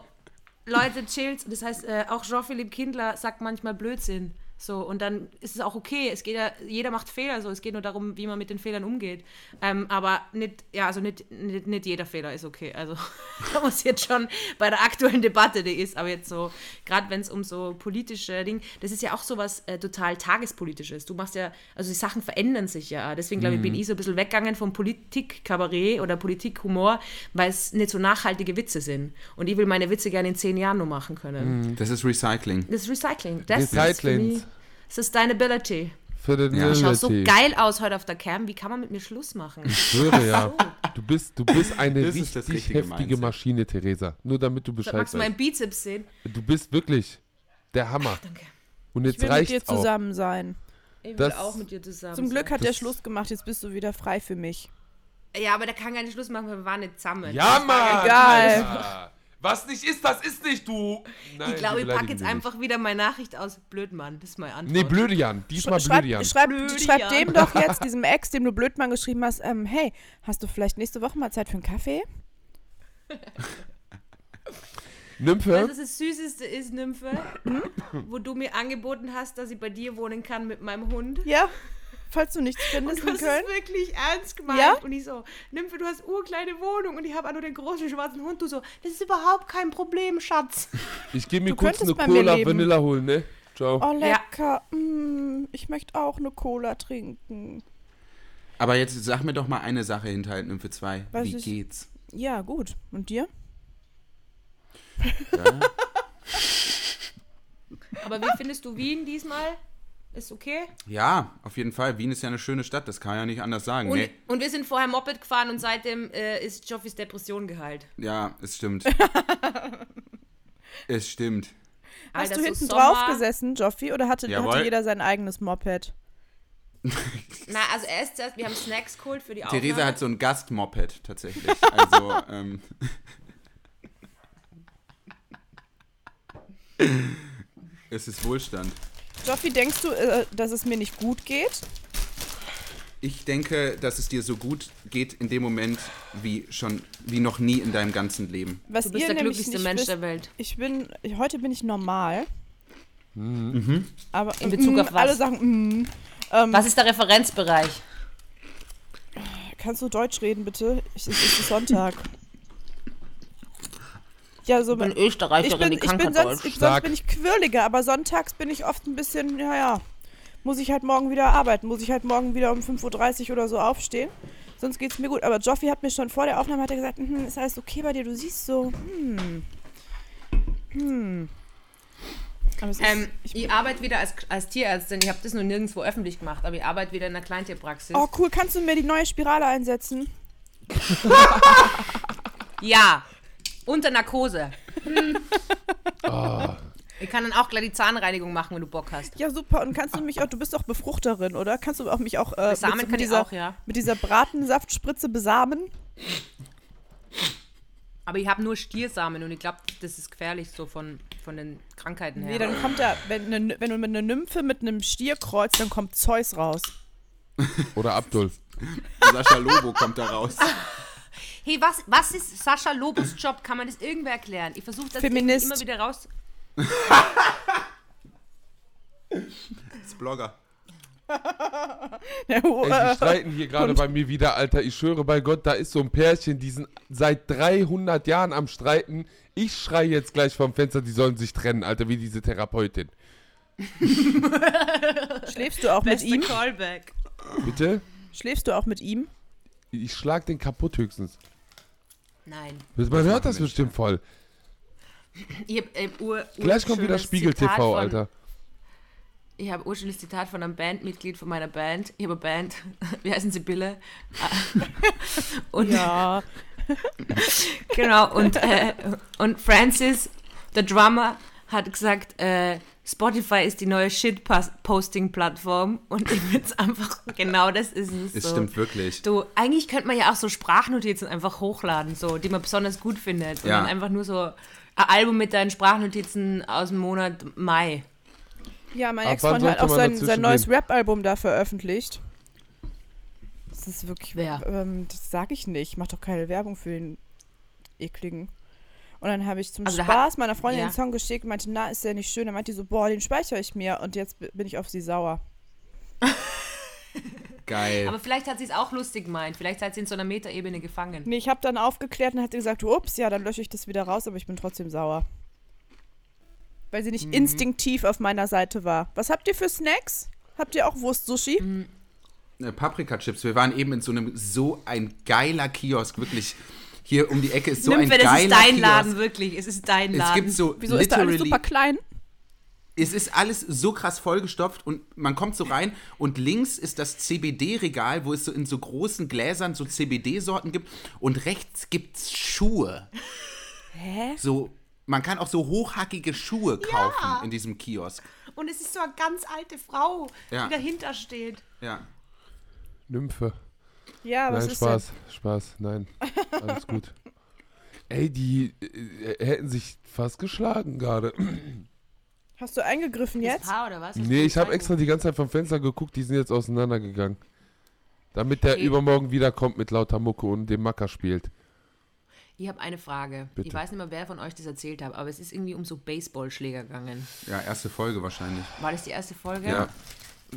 Leute, chillt. Das heißt, äh, auch Jean-Philippe Kindler sagt manchmal Blödsinn. So, und dann ist es auch okay. Es geht ja, jeder macht Fehler, so. Es geht nur darum, wie man mit den Fehlern umgeht. Ähm, aber nicht, ja, also nicht, nicht, nicht jeder Fehler ist okay. Also, da muss jetzt schon bei der aktuellen Debatte, die ist, aber jetzt so, gerade wenn es um so politische Dinge, das ist ja auch sowas äh, total tagespolitisches. Du machst ja, also die Sachen verändern sich ja. Deswegen, glaube ich, bin ich so ein bisschen weggegangen vom Politik-Kabarett oder Politik-Humor, weil es nicht so nachhaltige Witze sind. Und ich will meine Witze gerne in zehn Jahren nur machen können. Das ist Recycling. Das ist Recycling. Das ist Sustainability. Für den Ja. Ich schaue so geil aus heute auf der Cam. Wie kann man mit mir Schluss machen? Ich schwöre ja. Du bist, du bist eine Das ist das richtig richtige heftige Mindset. Maschine, Theresa. Nur damit du So, Bescheid magst du meinen weißt. Bizeps sehen? Du bist wirklich der Hammer. Danke. Und Ich jetzt will mit dir auch. zusammen sein. Ich will Das- auch mit dir zusammen. Zum Glück sein. hat der Das- Schluss gemacht, jetzt bist du wieder frei für mich. Ja, aber der kann keinen Schluss machen, weil wir waren nicht zusammen. Ja, Mann! Egal. Alter. Was nicht ist, das ist nicht, du! Nein, Ich glaube, ich packe jetzt einfach wieder meine Nachricht aus. Blöd, Mann. Das ist meine Antwort. Nee, blöde Jan. Diesmal Schreib, blöde Jan. schreib, Blöde schreib dem doch jetzt, diesem Ex, dem du Blödmann geschrieben hast, ähm, hey, hast du vielleicht nächste Woche mal Zeit für einen Kaffee? Nymphe? Was das Süßeste ist, Nymphe? Wo du mir angeboten hast, dass ich bei dir wohnen kann mit meinem Hund. Ja, falls du nichts findest Du in hast Köln. es wirklich ernst gemeint. Ja? Und ich so, Nymphe, du hast urkleine Wohnung und ich habe auch nur den großen schwarzen Hund. Du so, das ist überhaupt kein Problem, Schatz. Ich gehe mir Du kurz eine könntest bei mir Cola. Vanilla holen, ne? Ciao. Oh, lecker. Mm, ich möchte auch eine Cola trinken. Aber jetzt sag mir doch mal eine Sache hinterhalten zwei. Was Wie ist- geht's? Ja, gut. Und dir? Ja? Aber wie findest du Wien diesmal? Ist okay? ja, auf jeden Fall. Wien ist ja eine schöne Stadt, das kann man ja nicht anders sagen. Und, Nee, und wir sind vorher Moped gefahren und seitdem äh, ist Joffis Depression geheilt. ja, es stimmt. es stimmt. Hast Alter, du so hinten Sommer- drauf gesessen, Joffi, oder hatte, Jawohl. hatte jeder sein eigenes Moped? Na, also erst, zuerst, wir haben Snacks geholt für die Aufnahme. Theresa hat so ein Gastmoped tatsächlich. Also, ähm, es ist Wohlstand. Joffi, denkst du, äh, dass es mir nicht gut geht? Ich denke, dass es dir so gut geht in dem Moment wie schon wie noch nie in deinem ganzen Leben. Was Du bist ihr der glücklichste Mensch wisst, der Welt. Ich bin, heute bin ich normal. Aber In Bezug mm, auf was? Alle sagen, mm. ähm, Was ist der Referenzbereich? kannst du Deutsch reden, bitte? Ich, es ist Sonntag. Ja, so Ich bin ich Österreicherin, bin, die ich kann bin kein sonst, ich, sonst bin ich quirliger, aber sonntags bin ich oft ein bisschen, ja, ja, muss ich halt morgen wieder arbeiten, muss ich halt morgen wieder um 5.30 Uhr oder so aufstehen. Sonst geht's mir gut. Aber Joffi hat mir schon vor der Aufnahme hat er gesagt, hm, ist alles okay bei dir? Du siehst so, hm, hm. Es ist, Ähm, ich ich arbeite wieder als, als Tierärztin. Ich habe das nur nirgendwo öffentlich gemacht, aber ich arbeite wieder in einer Kleintierpraxis. oh cool, kannst du mir die neue Spirale einsetzen? Ja, unter Narkose. Ich kann dann auch gleich die Zahnreinigung machen, wenn du Bock hast. Ja, super. Und kannst du mich auch, du bist doch Befruchterin, oder? Kannst du auch mich auch äh, Besamen mit, kann mit, ich dieser, auch, ja. mit dieser Bratensaftspritze besamen? Aber ich habe nur Stiersamen und ich glaube, das ist gefährlich so von, von den Krankheiten her. Nee, dann kommt da, wenn, ne, wenn du mit einer Nymphe mit einem Stier kreuzt, dann kommt Zeus raus. Oder Abdul. Sascha Lobo kommt da raus. hey, was, was ist Sascha Lobos Job? Kann man das irgendwer erklären? Ich versuche das Feminist. immer wieder raus. Ist Blogger. Ja, oh, Ey, die streiten hier gerade bei mir wieder, Alter. Ich schwöre bei Gott, da ist so ein Pärchen, die sind seit 300 Jahren am Streiten. Ich schrei jetzt gleich vom Fenster, die sollen sich trennen, Alter, wie diese Therapeutin. schläfst du auch mit ihm? Callback. Bitte? Schläfst du auch mit ihm? Ich schlag den kaputt höchstens. Nein. Man hört das bestimmt voll. Ich hab, äh, ur, Gleich kommt wieder Spiegel Zitat TV, von, Alter. Ich habe urschönes Zitat von einem Bandmitglied von meiner Band. Ich habe eine Band, wie heißen sie, Bille? und, Ja. Genau, und, äh, und Francis, der Drummer, hat gesagt, äh, Spotify ist die neue Shit-Posting-Plattform und ich finde es einfach, genau das ist es. Es so. stimmt wirklich. Du, eigentlich könnte man ja auch so Sprachnotizen einfach hochladen, so, die man besonders gut findet. Und Ja. dann einfach nur so ein Album mit deinen Sprachnotizen aus dem Monat Mai. Ja, mein Ex-Freund hat auch sein, sein neues? Rap-Album da veröffentlicht. Das ist wirklich. Wer? Ähm, das sag ich nicht. Ich mach doch keine Werbung für den ekligen. Und dann habe ich zum Also Spaß meiner Freundin ja. den Song geschickt und meinte, na, ist der nicht schön? Dann meinte die so, boah, den speichere ich mir. Und jetzt bin ich auf sie sauer. Geil. Aber vielleicht hat sie es auch lustig gemeint. Vielleicht hat sie in so einer Metaebene gefangen. Nee, ich habe dann aufgeklärt und hat sie gesagt, ups, ja, dann lösche ich das wieder raus, aber ich bin trotzdem sauer. Weil sie nicht Mhm. instinktiv auf meiner Seite war. Was habt ihr für Snacks? Habt ihr auch Wurst-Sushi? Mhm. Äh, Paprika-Chips. Wir waren eben in so einem so ein geiler Kiosk, wirklich. Hier um die Ecke ist so Nymphe, ein das geiler ist dein Kiosk. Laden, wirklich. Es ist dein Es Laden. gibt so Wieso ist da alles super klein? es ist alles so krass vollgestopft und man kommt so rein und links ist das CBD-Regal, wo es so in so großen Gläsern so CBD-Sorten gibt und rechts gibt's Schuhe. Hä? So, man kann auch so hochhackige Schuhe kaufen in diesem Kiosk. Und es ist so eine ganz alte Frau, Ja. die dahinter steht. Ja. Nymphe. Ja, was Nein, ist Spaß. Spaß. Nein. Alles gut. Ey, die äh, hätten sich fast geschlagen gerade. denn? Hast du eingegriffen jetzt? Paar oder was? Nee, ich habe extra die ganze Zeit vom Fenster geguckt, die sind jetzt auseinandergegangen. Damit der Okay. übermorgen wiederkommt mit lauter Mucke und dem Macker spielt. Ich habe eine Frage. Bitte. Ich weiß nicht mehr, wer von euch das erzählt hat, aber es ist irgendwie um so Baseballschläger gegangen. Ja, erste Folge wahrscheinlich. War das die erste Folge? Ja.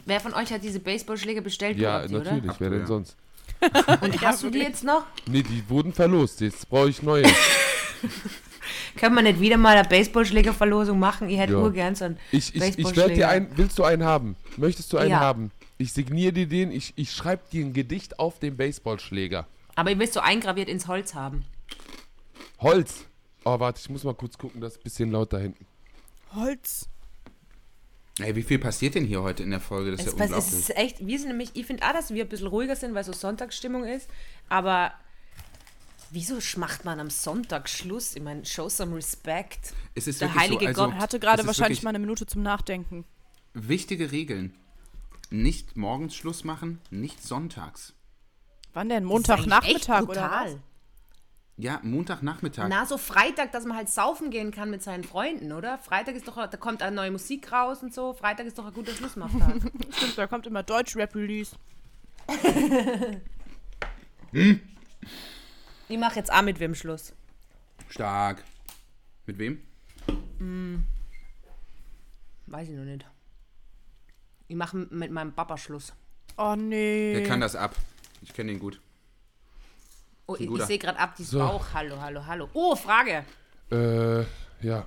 Wer von euch hat diese Baseballschläger bestellt? Ja, natürlich, Ach wer denn ja. sonst? Und hast du die jetzt noch? Nee, die wurden verlost, jetzt brauche ich neue. Können wir nicht wieder mal eine Baseballschlägerverlosung machen? Ich hätte Ja. urgern so einen Ich, ich, ich werde Baseballschläger. dir einen, willst du einen haben? Möchtest du einen Ja. haben? Ich signiere dir den, ich, ich schreibe dir ein Gedicht auf den Baseballschläger. Aber ich will es so eingraviert ins Holz haben. Holz. Oh, warte, ich muss mal kurz gucken, das ist ein bisschen laut da hinten. Holz. Ey, wie viel passiert denn hier heute in der Folge? Das ist Es, ja unglaublich. es ist echt, wir sind nämlich, ich finde auch, dass wir ein bisschen ruhiger sind, weil so Sonntagsstimmung ist. Aber wieso macht man am Sonntag Schluss? Ich meine, show some respect. es ist der heilige so, also, Gott hatte gerade wahrscheinlich mal eine Minute zum Nachdenken. Wichtige Regeln. Nicht morgens Schluss machen, nicht sonntags. Wann denn? Montagnachmittag oder was? Ja, Montagnachmittag. Na, so Freitag, dass man halt saufen gehen kann mit seinen Freunden, oder? Freitag ist doch, da kommt eine neue Musik raus und so. Freitag ist doch ein guter Schlussmachtag. Stimmt, da kommt immer Deutsch-Rap-Release. ich mache jetzt auch mit wem Schluss. Stark. Mit wem? Weiß ich noch nicht. Ich mache mit meinem Papa Schluss. Oh nee. Der kann das ab. Ich kenne ihn gut. Oh, ich, ich sehe gerade ab, die So. Bauch. Hallo, hallo, hallo. Oh, Frage. Äh, ja.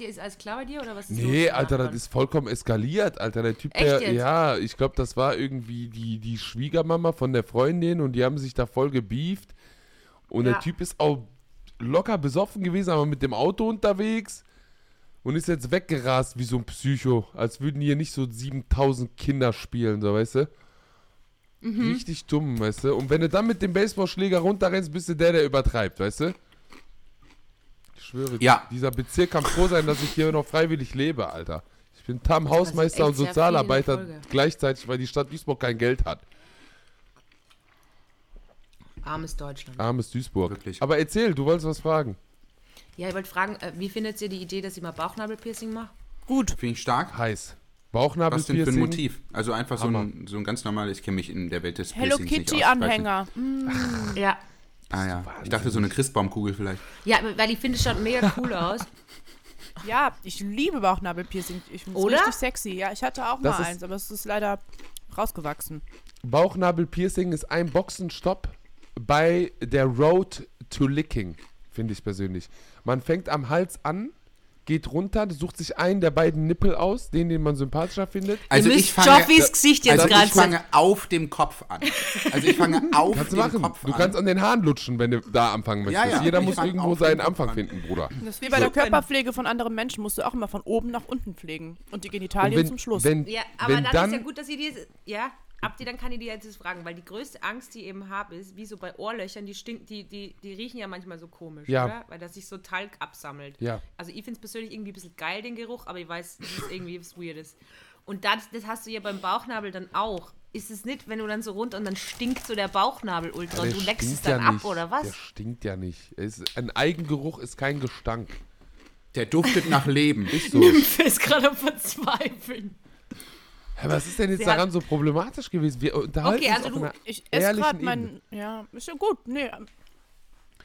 Ihr, ist alles klar bei dir oder was ist Nee, los? Alter, das ist vollkommen eskaliert, Alter. Der Typ, der, ja, ich glaube, das war irgendwie die, die Schwiegermama von der Freundin und die haben sich da voll gebieft. Und Ja. der Typ ist auch locker besoffen gewesen, aber mit dem Auto unterwegs und ist jetzt weggerast wie so ein Psycho, als würden hier nicht so 7000 Kinder spielen, so, weißt du? Mhm. Richtig dumm, weißt du? Und wenn du dann mit dem Baseballschläger runterrennst, bist du der, der übertreibt, weißt du? Ich schwöre, Ja. dieser Bezirk kann froh sein, dass ich hier noch freiwillig lebe, Alter. Ich bin Tam Hausmeister und Sozialarbeiter gleichzeitig, weil die Stadt Duisburg kein Geld hat. Armes Deutschland. Armes Duisburg. Wirklich. Aber erzähl, du wolltest was fragen. Ja, ich wollte fragen, äh, wie findet ihr die Idee, dass ich mal Bauchnabelpiercing mache? Gut. Finde ich stark. Heiß. Was denn für Bauchnabelpiercing. ein Motiv? Also einfach so ein, so ein ganz normales, ich kenne mich in der Welt des Hello Piercings nicht aus. Kitty Ich weiß nicht. Anhänger. Mm, Ja. Ah ja. Ich dachte so eine Christbaumkugel vielleicht. Ja, weil ich finde, es schaut mega cool aus. Ja, ich liebe Bauchnabelpiercing. Ich finde es Oder? richtig sexy. Ja, ich hatte auch Das mal ist- eins, aber es ist leider rausgewachsen. Bauchnabelpiercing ist ein Boxenstopp bei der Road to Licking, finde ich persönlich. Man fängt am Hals an, geht runter, sucht sich einen der beiden Nippel aus, den, den man sympathischer findet. Also Ihr ich fange, Joffis Gesicht jetzt also gerade ich fange auf dem Kopf an. Also ich fange auf Kannst du dem machen. Kopf Du an. kannst an den Haaren lutschen, wenn du da anfangen möchtest. Ja, ja, Jeder muss irgendwo seinen Anfang an. finden, Bruder. Das ist wie bei der Körperpflege von anderen Menschen. Musst du auch immer von oben nach unten pflegen. Und die Genitalien Und zum Schluss. Wenn, Ja, aber wenn dann, dann, ist ja gut, dass ihr die. Ja, habt ihr, dann kann ich die jetzt das fragen, weil die größte Angst, die ich eben habe, ist, wie so bei Ohrlöchern, die stinken, die, die, die riechen ja manchmal so komisch, Ja. oder? Weil da sich so Talg absammelt. Ja. Also ich finde es persönlich irgendwie ein bisschen geil, den Geruch, aber ich weiß, dass es irgendwie was Weirdes. Und das, das hast du ja beim Bauchnabel dann auch. Ist es nicht, wenn du dann so runter und dann stinkt so der Bauchnabel ultra und der du leckst es dann ja ab, nicht. oder Der was? stinkt ja nicht. Es ist, ein Eigengeruch ist kein Gestank. Der duftet nach Leben. Ist so. Ich ist gerade am Verzweifeln. Was ist denn jetzt Sie daran so problematisch gewesen? Wir unterhalten Okay, uns also auf du- ich esse gerade meinen. Ja, ist ja gut. Nee,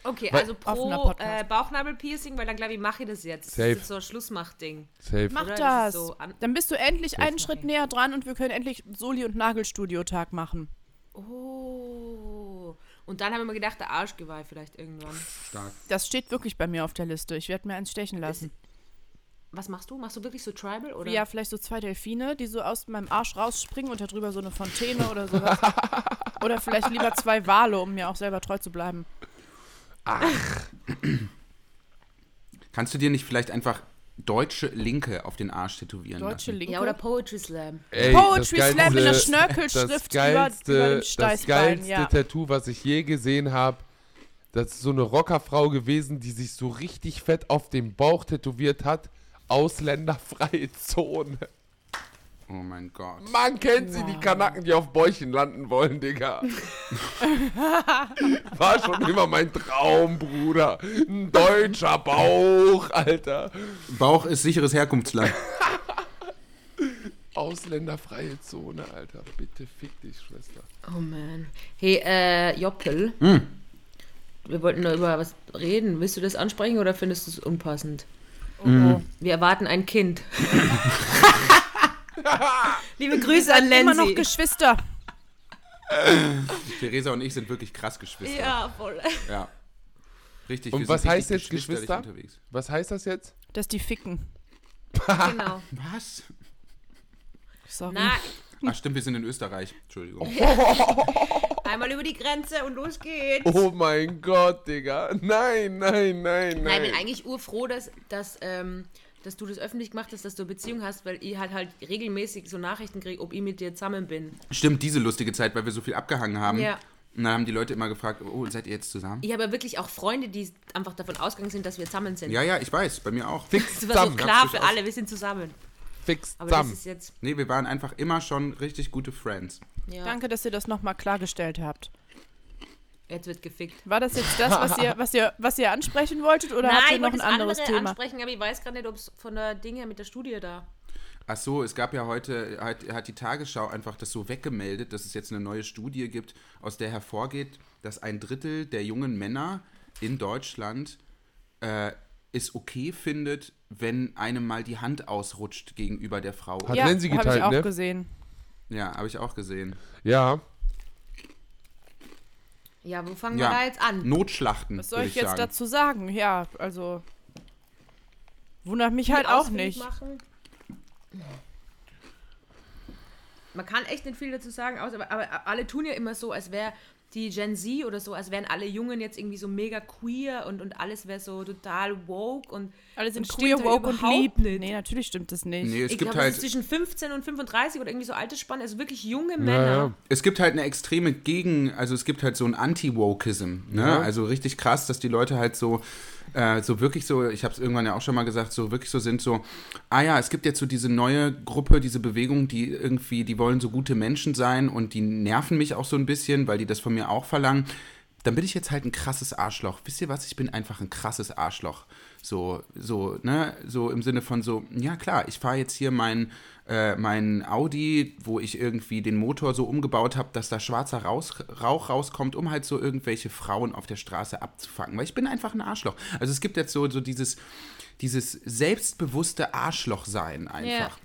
Okay, Weil- also pro äh, Bauchnabelpiercing, weil dann glaube ich, mache ich das jetzt. Das Safe. ist jetzt so ein Schlussmachding. Safe. mach Oder? das. Das ist so an- Dann bist du endlich einen. Schritt näher dran und wir können endlich Soli- und Nagelstudio-Tag machen. Oh. Und dann haben wir mir gedacht, der Arschgeweih vielleicht irgendwann. Stark. Das steht wirklich bei mir auf der Liste. Ich werde mir eins stechen lassen. Was machst du? Machst du wirklich so Tribal? Oder? Ja, vielleicht so zwei Delfine, die so aus meinem Arsch rausspringen und darüber so eine Fontäne oder sowas. oder vielleicht lieber zwei Wale, um mir auch selber treu zu bleiben. Kannst du dir nicht vielleicht einfach deutsche Linke auf den Arsch tätowieren Deutsche lassen? Linke. Ja, oder Poetry Slam. Ey, Poetry das Slam in der geilste- Schnörkelschrift das über- geilste, über dem Das geilste ja. Tattoo, was ich je gesehen habe, das ist so eine Rockerfrau gewesen, die sich so richtig fett auf dem Bauch tätowiert hat. Ausländerfreie Zone. Oh mein Gott. Man kennt sie, die Kanaken, die auf Bäuchen landen wollen, Digga. War schon immer mein Traum, Bruder. Ein deutscher Bauch, Alter. Bauch ist sicheres Herkunftsland. Ausländerfreie Zone, Alter. Bitte fick dich, Schwester. Oh man. Hey, äh, Joppel. Wir wollten nur über was reden. Willst du das ansprechen oder findest du es unpassend? Oh. Wir erwarten ein Kind. Liebe Grüße an Immer noch Lenzi. Geschwister. Theresa und ich sind wirklich krass Geschwister. Ja, voll. Ja. Richtig. Und wir was sind heißt jetzt Geschwister? Unterwegs. Was heißt das jetzt? Dass die ficken. Genau. Was? Sorry. Na, Ach stimmt, wir sind in Österreich. Entschuldigung. einmal über die Grenze und los geht's. Oh mein Gott, Digga. Nein, nein, nein, Nein, ich bin eigentlich urfroh, dass, dass, ähm, dass du das öffentlich gemacht hast, dass du eine Beziehung hast, weil ich halt halt regelmäßig so Nachrichten kriege, ob ich mit dir zusammen bin. Stimmt, diese lustige Zeit, weil wir so viel abgehangen haben. Ja. Und dann haben die Leute immer gefragt, oh, seid ihr jetzt zusammen? Ich habe ja wirklich auch Freunde, die einfach davon ausgegangen sind, dass wir zusammen sind. Ja, ja, ich weiß, bei mir auch. Fix Das war so zusammen. klar für alle, wir sind zusammen. Fix Aber das zusammen. ist jetzt. Nee, wir waren einfach immer schon richtig gute Friends. Ja, Danke, dass ihr das nochmal klargestellt habt. Jetzt wird gefickt. War das jetzt das, was ihr, was ihr, was ihr ansprechen wolltet oder habt ihr noch ein das anderes andere Thema? ansprechen, aber ich weiß gerade nicht, ob es von der Ding her mit der Studie da. Ach so, es gab ja heute, hat, hat die Tagesschau einfach das so weggemeldet, dass es jetzt eine neue Studie gibt, aus der hervorgeht, dass ein Drittel der jungen Männer in Deutschland äh, es okay findet, wenn einem mal die Hand ausrutscht gegenüber der Frau. Hat ja, Lenzi habe geteilt, ich auch ne? gesehen. Ja, habe ich auch gesehen. Ja. Ja, wo fangen Ja. wir da jetzt an? Notschlachten, Was soll ich ich jetzt sagen. dazu sagen? Ja, also wundert mich halt auch nicht. Machen. Man kann echt nicht viel dazu sagen, aber, aber alle tun ja immer so, als wäre die Gen Z oder so, als wären alle Jungen jetzt irgendwie so mega queer und, und alles wäre so total woke und Alle sind und queer, ja woke und lieb. nicht. Nee, natürlich stimmt das nicht. Nee, es ich gibt glaube, halt es ist zwischen 15 und 35 oder irgendwie so Altersspanne, also wirklich junge Männer. ja. Es gibt halt eine extreme Gegen, also es gibt halt so ein Anti-Wokeism, ne? Ja. Also richtig krass, dass die Leute halt so äh, so wirklich so, ich habe es irgendwann ja auch schon mal gesagt, so wirklich so sind so, ah ja, es gibt jetzt so diese neue Gruppe, diese Bewegung, die irgendwie, die wollen so gute Menschen sein und die nerven mich auch so ein bisschen, weil die das von mir auch verlangen. Dann bin ich jetzt halt ein krasses Arschloch. Wisst ihr was? Ich bin einfach ein krasses Arschloch. So, so, ne, so im Sinne von so, ja klar, ich fahre jetzt hier mein, äh, mein Audi, wo ich irgendwie den Motor so umgebaut habe, dass da schwarzer Raus, Rauch rauskommt, um halt so irgendwelche Frauen auf der Straße abzufangen. Weil ich bin einfach ein Arschloch. Also es gibt jetzt so, so dieses, dieses selbstbewusste Arschloch-Sein einfach.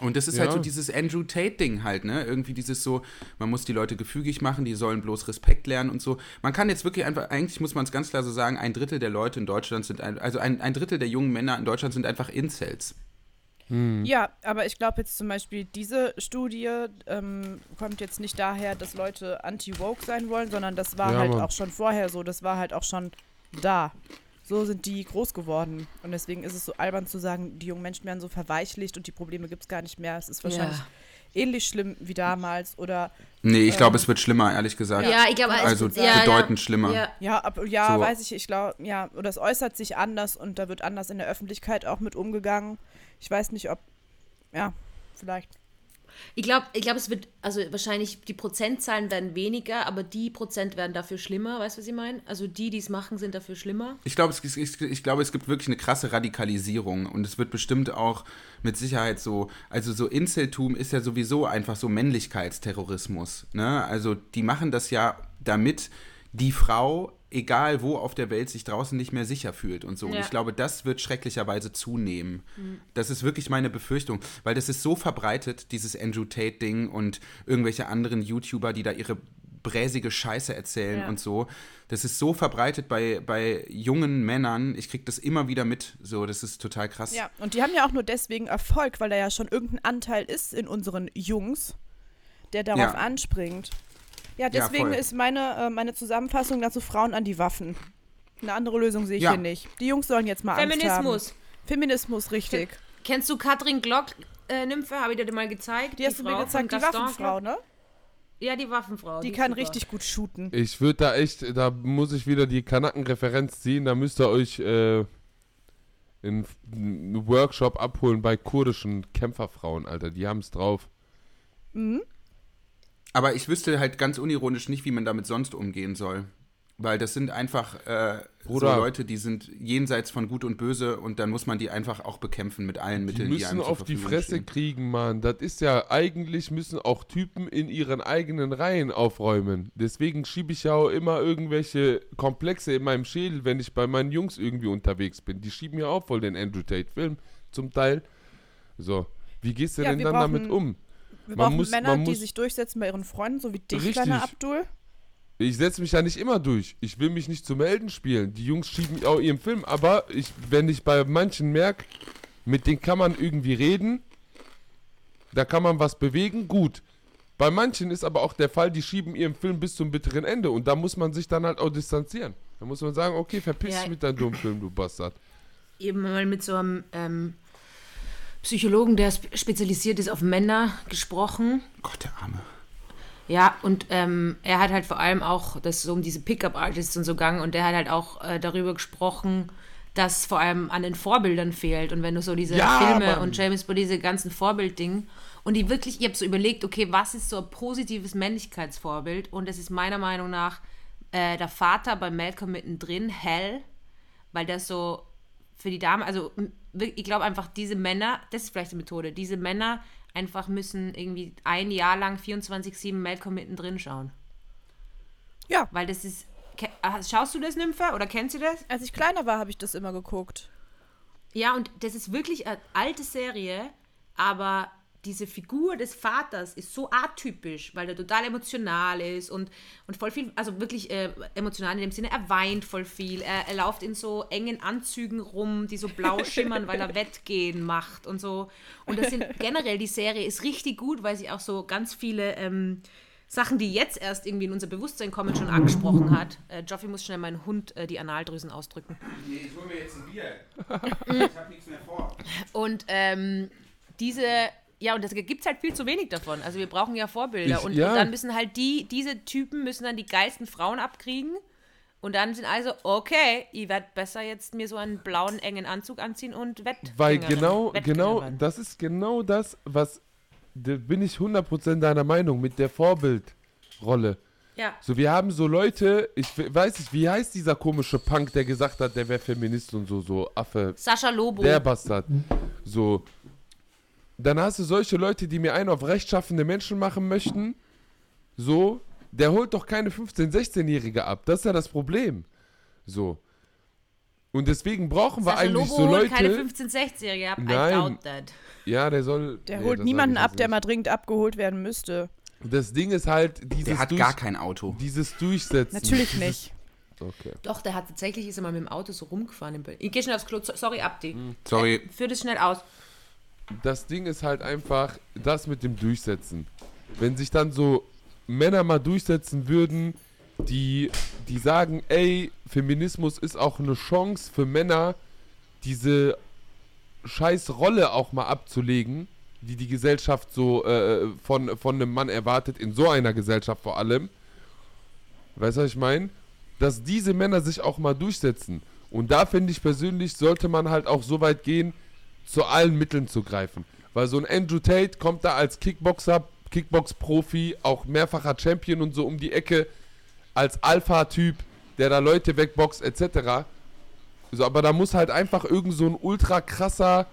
Und das ist Ja. halt so dieses Andrew Tate-Ding halt, ne? Irgendwie dieses so, man muss die Leute gefügig machen, die sollen bloß Respekt lernen und so. Man kann jetzt wirklich einfach, eigentlich muss man es ganz klar so sagen, ein Drittel der Leute in Deutschland sind, ein, also ein, ein Drittel der jungen Männer in Deutschland sind einfach Incels. Ja, aber ich glaube jetzt zum Beispiel, diese Studie ähm, kommt jetzt nicht daher, dass Leute anti-woke sein wollen, sondern das war Ja, halt Mann. auch schon vorher so, das war halt auch schon da. So sind die groß geworden. Und deswegen ist es so albern zu sagen, die jungen Menschen werden so verweichlicht und die Probleme gibt es gar nicht mehr. Es ist wahrscheinlich Ja. ähnlich schlimm wie damals. Oder Nee, ich glaube, Ähm, es wird schlimmer, ehrlich gesagt. Ja, ich glaube, Also ja, bedeutend ja, schlimmer. Ja. ja, ab, ja, So. weiß ich, ich glaube, ja, oder es äußert sich anders und da wird anders in der Öffentlichkeit auch mit umgegangen. Ich weiß nicht, ob, ja, vielleicht. Ich glaube, ich glaub, es wird, also wahrscheinlich die Prozentzahlen werden weniger, aber die Prozent werden dafür schlimmer, weißt du, was ich meine? Also die, die es machen, sind dafür schlimmer. Ich glaube, es, ich, ich glaube, es gibt wirklich eine krasse Radikalisierung und es wird bestimmt auch mit Sicherheit so, also so Inseltum ist ja sowieso einfach so Männlichkeitsterrorismus. Ne? Also die machen das ja, damit die Frau, egal wo auf der Welt, sich draußen nicht mehr sicher fühlt und so. Und Ja. ich glaube, das wird schrecklicherweise zunehmen. Das ist wirklich meine Befürchtung, weil das ist so verbreitet, dieses Andrew Tate-Ding und irgendwelche anderen YouTuber, die da ihre bräsige Scheiße erzählen Ja. und so. Das ist so verbreitet bei, bei jungen Männern. Ich krieg das immer wieder mit. So, das ist total krass. Ja, und die haben ja auch nur deswegen Erfolg, weil da ja schon irgendein Anteil ist in unseren Jungs, der darauf Ja. anspringt. Ja, deswegen voll. ist meine, äh, meine Zusammenfassung dazu Frauen an die Waffen. Eine andere Lösung sehe ich Ja. hier nicht. Die Jungs sollen jetzt mal Angst haben. Feminismus. Feminismus, richtig. Kennst du Katrin Glock, äh, Nymphe? Habe ich dir mal gezeigt? Die hast du mir Frau gezeigt, die Waffenfrau, ne? Ja, die Waffenfrau. Die ist kann super. richtig gut shooten. Ich würde da echt, da muss ich wieder die Kanaken-Referenz ziehen. Da müsst ihr euch äh, in einen Workshop abholen bei kurdischen Kämpferfrauen, Alter. Die haben es drauf. Aber ich wüsste halt ganz unironisch nicht, wie man damit sonst umgehen soll. Weil das sind einfach äh, so. Leute, die sind jenseits von Gut und Böse und dann muss man die einfach auch bekämpfen mit allen Die Mitteln, die, müssen einem auf die Fresse stehen. kriegen, Mann. Das ist ja, eigentlich müssen auch Typen in ihren eigenen Reihen aufräumen. Deswegen schiebe ich ja auch immer irgendwelche Komplexe in meinem Schädel, wenn ich bei meinen Jungs irgendwie unterwegs bin. Die schieben ja auch voll den Andrew Tate-Film zum Teil. So, wie gehst du Ja, denn dann damit um? Wir Man brauchen muss- Männer, man die muss- sich durchsetzen bei ihren Freunden, so wie dich, Richtig. kleiner Abdul. Ich setze mich ja nicht immer durch. Ich will mich nicht zum Helden spielen. Die Jungs schieben auch ihren Film, aber ich, wenn ich bei manchen merke, mit denen kann man irgendwie reden, da kann man was bewegen, gut. Bei manchen ist aber auch der Fall, die schieben ihren Film bis zum bitteren Ende und da muss man sich dann halt auch distanzieren. Da muss man sagen, okay, verpiss Ja. dich mit deinem dummen Film, du Bastard. eben mal mit so einem ähm, Psychologen, der spe spezialisiert ist auf Männer, gesprochen. Gott, der Arme. Ja, und ähm, er hat halt vor allem auch, das so um diese Pickup-Artists und so gegangen, und der hat halt auch äh, darüber gesprochen, dass vor allem an den Vorbildern fehlt. Und wenn du so diese Ja, Filme Mann. und James Bond, diese ganzen Vorbilddingen, und die wirklich, ich habe so überlegt, okay, was ist so ein positives Männlichkeitsvorbild? Und das ist meiner Meinung nach äh, der Vater bei Malcolm mittendrin, Hell, weil das so für die Damen, also ich glaube einfach, diese Männer, das ist vielleicht die Methode, diese Männer einfach müssen irgendwie ein Jahr lang 24-7 Malcolm mittendrin schauen. Ja. Weil das ist. ah, Schaust du das, Nymphe? Oder kennst du das? Als ich kleiner war, habe ich das immer geguckt. Ja, und das ist wirklich eine alte Serie, aber diese Figur des Vaters ist so atypisch, weil er total emotional ist und, und voll viel, also wirklich äh, emotional in dem Sinne, er weint voll viel, er, er läuft in so engen Anzügen rum, die so blau schimmern, weil er Wettgehen macht und so. Und das sind generell, die Serie ist richtig gut, weil sie auch so ganz viele ähm, Sachen, die jetzt erst irgendwie in unser Bewusstsein kommen, schon angesprochen hat. Äh, Joffi muss schnell meinen Hund äh, die Analdrüsen ausdrücken. Nee, ich hol mir jetzt ein Bier. ich hab nichts mehr vor. Und ähm, diese, ja, und das gibt es halt viel zu wenig davon. Also wir brauchen ja Vorbilder. Ich- und, ja. und dann müssen halt die, diese Typen müssen dann die geilsten Frauen abkriegen. Und dann sind also, okay, ich werde besser jetzt mir so einen blauen, engen Anzug anziehen und Wett. Weil genau, genau, das ist genau das, was, da bin ich 100% deiner Meinung mit der Vorbildrolle. Ja. So, wir haben so Leute, ich we- weiß nicht, wie heißt dieser komische Punk, der gesagt hat, der wäre Feminist und so, so Affe, Sascha Lobo. der Bastard. So. Dann hast du solche Leute, die mir einen auf rechtschaffende Menschen machen möchten. So. Der holt doch keine 15-, 16-Jährige ab. Das ist ja das Problem. So. Und deswegen brauchen wir Sascha eigentlich Lobo so holt Leute. keine 15-16-Jährige ab. I Nein. doubt that. Ja, der soll. Der nee, holt niemanden ab, der mal dringend abgeholt werden müsste. Das Ding ist halt, dieses, Der hat Durch- gar kein Auto. dieses Durchsetzen. Natürlich nicht. Okay. Doch, der hat tatsächlich, ist er mal mit dem Auto so rumgefahren. Im Bild. Ich gehe schnell aufs Klo. So- Sorry, Abdi. Sorry. Führ das schnell aus. Das Ding ist halt einfach das mit dem Durchsetzen. Wenn sich dann so Männer mal durchsetzen würden, die, die sagen, ey, Feminismus ist auch eine Chance für Männer, diese scheiß Rolle auch mal abzulegen, die die Gesellschaft so äh, von, von einem Mann erwartet, in so einer Gesellschaft vor allem. Weißt du, was ich meine? Dass diese Männer sich auch mal durchsetzen. Und da finde ich persönlich, sollte man halt auch so weit gehen, zu allen Mitteln zu greifen. Weil so ein Andrew Tate kommt da als Kickboxer, Kickbox-Profi, auch mehrfacher Champion und so um die Ecke, als Alpha-Typ, der da Leute wegboxt, etc. So, aber da muss halt einfach irgend so ein ultra krasser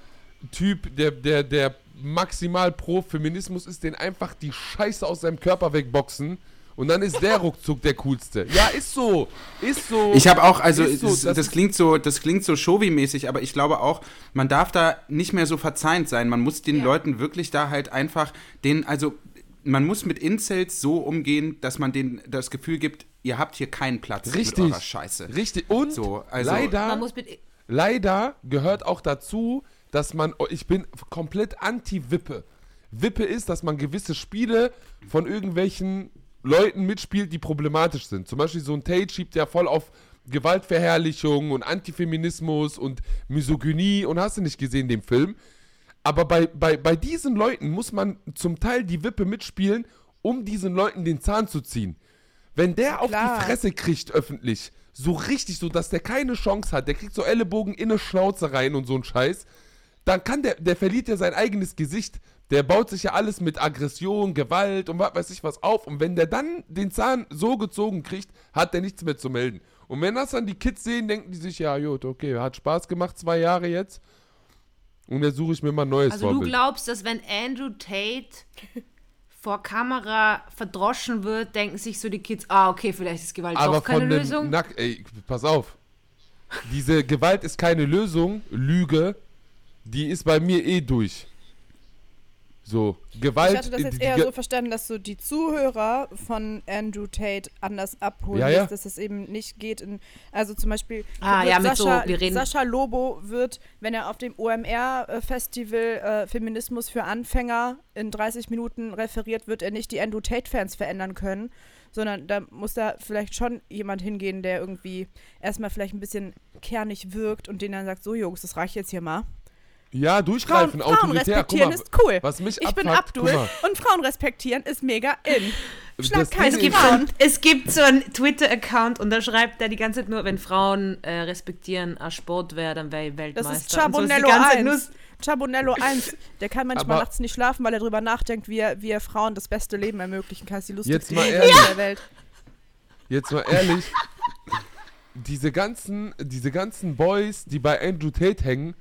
Typ, der, der, der maximal pro Feminismus ist, den einfach die Scheiße aus seinem Körper wegboxen. Und dann ist der ruckzuck der coolste. Ja, ist so. Ist so. Ich habe auch, also so, das, das das, klingt so, das klingt so Showy-mäßig, aber ich glaube auch, man darf da nicht mehr so verzeihend sein. Man muss den Ja. Leuten wirklich da halt einfach den, also man muss mit Incels so umgehen, dass man denen das Gefühl gibt, ihr habt hier keinen Platz Richtig. mit eurer Scheiße. Richtig. Und So, also- leider. Man muss mit. Leider gehört auch dazu, dass man, oh, ich bin komplett anti-Wippe. Wippe ist, dass man gewisse Spiele von irgendwelchen Leuten mitspielt, die problematisch sind. Zum Beispiel so ein Tate schiebt ja voll auf Gewaltverherrlichung und Antifeminismus und Misogynie und hast du nicht gesehen, den Film. Aber bei, bei, bei diesen Leuten muss man zum Teil die Wippe mitspielen, um diesen Leuten den Zahn zu ziehen. Wenn der auf Klar. die Fresse kriegt öffentlich, so richtig so, dass der keine Chance hat, der kriegt so Ellenbogen in eine Schnauze rein und so ein Scheiß, dann kann der, der verliert ja sein eigenes Gesicht. Der baut sich ja alles mit Aggression, Gewalt und was weiß ich was auf. Und wenn der dann den Zahn so gezogen kriegt, hat der nichts mehr zu melden. Und wenn das dann die Kids sehen, denken die sich, ja gut, okay, hat Spaß gemacht, zwei Jahre jetzt. Und jetzt suche ich mir mal ein neues Also du Vorbild. glaubst, dass wenn Andrew Tate vor Kamera verdroschen wird, denken sich so die Kids, ah, okay, vielleicht ist Gewalt Aber doch keine Lösung. Nack, ey, pass auf. Diese Gewalt ist keine Lösung, Lüge, die ist bei mir eh durch. So, Gewalt. Ich hatte das jetzt die- eher so verstanden, dass du die Zuhörer von Andrew Tate anders abholen Ja, ja. dass es eben nicht geht in, also zum Beispiel Ah, ja, mit so, Sascha, wir reden- Sascha Lobo wird, wenn er auf dem OMR-Festival äh, Feminismus für Anfänger in 30 Minuten referiert, wird er nicht die Andrew Tate-Fans verändern können, sondern da muss da vielleicht schon jemand hingehen, der irgendwie erstmal vielleicht ein bisschen kernig wirkt und denen dann sagt, so Jungs, das reicht jetzt hier mal. Ja, Frauen, durchgreifen, Frauen autoritär. Guck respektieren mal, ist cool. was mich ich bin abfuckt, Abdul guck mal. und Frauen respektieren ist mega in. Schlag Das keine gibt so Frauen. ein, es gibt so einen Twitter-Account und da schreibt er die ganze Zeit nur, wenn Frauen äh, respektieren, ein Sport wäre, dann wäre ich Das Weltmeister. so ist Chabonello Zeit 1. Chabonello 1. Der kann manchmal Aber- nachts nicht schlafen, weil er drüber nachdenkt, wie er, wie er Frauen das beste Leben ermöglichen kann. Das ist die lustigste Jetzt mal ehrlich. der Welt. Jetzt mal ehrlich, diese ganzen, diese ganzen Boys, die bei Andrew Tate hängen,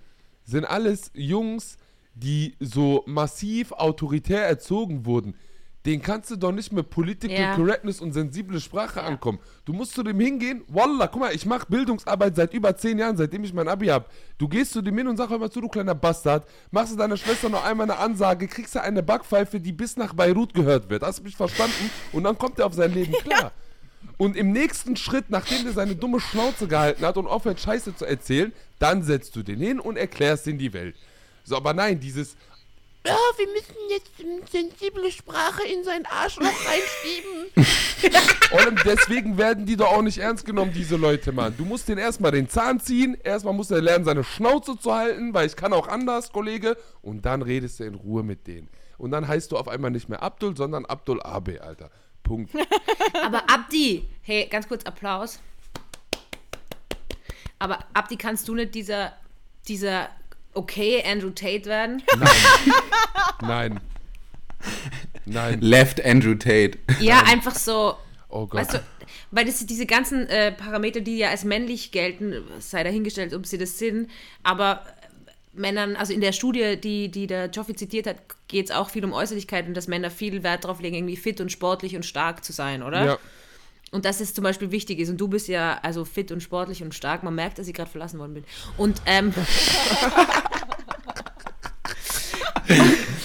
sind alles Jungs, die so massiv autoritär erzogen wurden. Den kannst du doch nicht mit Political Ja. Correctness und sensible Sprache ankommen. Du musst zu dem hingehen, Wallah, guck mal, ich mache Bildungsarbeit seit über zehn Jahren, seitdem ich mein Abi habe. Du gehst zu dem hin und sag hör mal zu, du kleiner Bastard, machst du deiner Schwester noch einmal eine Ansage, kriegst du eine Backpfeife, die bis nach Beirut gehört wird. Hast du mich verstanden? Und dann kommt er auf sein Leben klar. Und im nächsten Schritt, nachdem der seine dumme Schnauze gehalten hat und aufhört, Scheiße zu erzählen, dann setzt du den hin und erklärst ihm die Welt. So, aber nein, dieses, ja, wir müssen jetzt sensible Sprache in sein Arschloch reinschieben. und deswegen werden die doch auch nicht ernst genommen, diese Leute, Mann. Du musst den erstmal den Zahn ziehen, erstmal muss er lernen, seine Schnauze zu halten, weil ich kann auch anders, Kollege. Und dann redest du in Ruhe mit denen. Und dann heißt du auf einmal nicht mehr Abdul, sondern Abdul Abe, Alter. Punkt. Aber Abdi, hey, ganz kurz Applaus. Aber Abdi, kannst du nicht dieser, dieser okay Andrew Tate werden? Nein. Nein. Left Andrew Tate. Ja, einfach so. Oh Gott. Weißt du, weil das diese ganzen äh, Parameter, die ja als männlich gelten, sei dahingestellt, ob sie das sind, aber Männern, also in der Studie, die, die der Joffi zitiert hat, geht es auch viel um Äußerlichkeiten, dass Männer viel Wert darauf legen, irgendwie fit und sportlich und stark zu sein, oder? ja. Und dass es zum Beispiel wichtig ist. Und du bist ja also fit und sportlich und stark. Man merkt, dass ich gerade verlassen worden bin. Und ähm,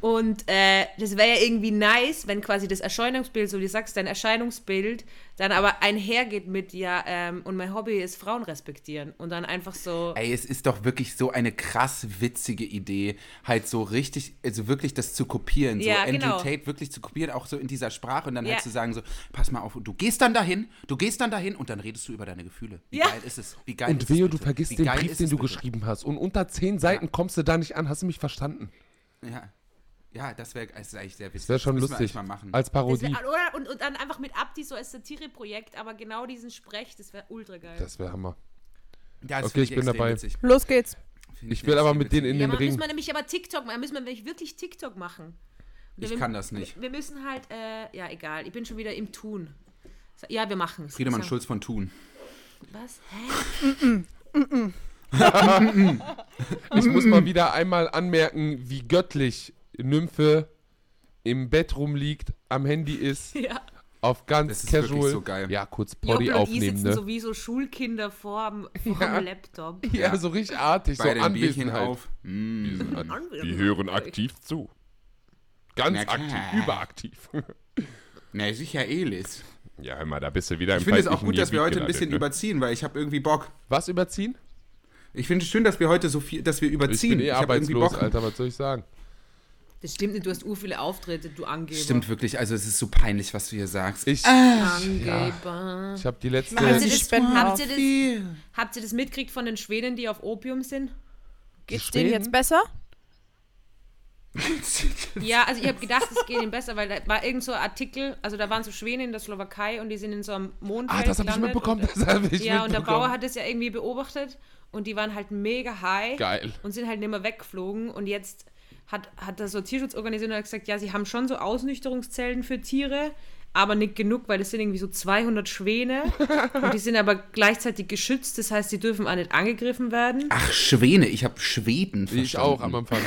Und äh, das wäre ja irgendwie nice, wenn quasi das Erscheinungsbild, so wie du sagst, dein Erscheinungsbild dann aber einhergeht mit, ja, ähm, und mein Hobby ist Frauen respektieren. Und dann einfach so. Ey, es ist doch wirklich so eine krass witzige Idee, halt so richtig, also wirklich das zu kopieren, so Ja, Andrew genau. Tate wirklich zu kopieren, auch so in dieser Sprache und dann Ja. halt zu sagen so, pass mal auf, du gehst dann dahin, du gehst dann dahin und dann redest du über deine Gefühle. Wie Ja. geil ist es? Wie geil Und ist es wehe, du bitte? vergisst Wie den Brief, den du bitte? geschrieben hast. Und unter zehn Seiten kommst du da nicht an. Hast du mich verstanden? Ja. Ja, das wäre das eigentlich sehr witzig. Das wäre schon wir lustig. mal machen. Als Das Parodie. wär, oder, und, und dann einfach mit Abdi so als Satireprojekt, aber genau diesen Sprech, das wäre ultra geil. Das wäre Hammer. ja, das Okay, finde ich bin dabei. Witzig. Los geht's. Finde Ich will aber mit denen in ja, den man müssen Ring. wir nämlich aber TikTok machen, müssen wir nämlich wirklich TikTok machen. Ich Wir- kann das nicht. Wir müssen halt, äh, ja, egal, ich bin schon wieder im Tun. Ja, wir machen es. Friedemann So. Schulz von Thun. Was? Hä? Ich muss mal wieder einmal anmerken, wie göttlich Nymphe im Bett rumliegt, am Handy ist, Ja. auf ganz Das casual. so geil. Ja, kurz Poddy Jochen und aufnehmen, sitzen ne? so wie so Schulkinder vorm, vorm Ja. Laptop. Ja, Ja. so richtig artig, so Bei Bierchen Anwesenheit. auf. Mm. Wir hören aktiv zu. Ganz aktiv, überaktiv. Na, sicher, Elis. Ja, hör mal, da bist du wieder im Ich finde es auch gut, dass wir heute ein bisschen ne? überziehen, weil ich habe irgendwie Bock. Was überziehen? Ich finde es schön, dass wir heute so viel, dass wir Ich überziehen. bin eh irgendwie arbeitslos, Bock. Alter, was soll ich sagen? Das stimmt nicht, du hast ur viele Auftritte, du Angeber. Stimmt wirklich, also es ist so peinlich, was du hier sagst. Ich, Angeber. ich habe die letzte... Habt ihr, das, habt, ihr das, habt ihr das mitgekriegt von den Schweden, die auf Opium sind? Geht's denen jetzt besser? Ja, also ich habe gedacht, es geht ihnen besser, weil da war irgend so ein Artikel, also da waren so Schweden in der Slowakei und die sind in so einem Mondfeld Ah, das habe ich mitbekommen, und, das habe ich Ja, und der. Bauer hat es ja irgendwie beobachtet und die waren halt mega high Geil. und sind halt nicht mehr weggeflogen und jetzt hat, hat da so Tierschutzorganisation gesagt, ja, sie haben schon so Ausnüchterungszellen für Tiere, aber nicht genug, weil das sind irgendwie so 200 Schwäne und die sind aber gleichzeitig geschützt, das heißt, sie dürfen auch nicht angegriffen werden. Ach, Schwäne, ich habe Schweden verstanden. Ich auch am Anfang.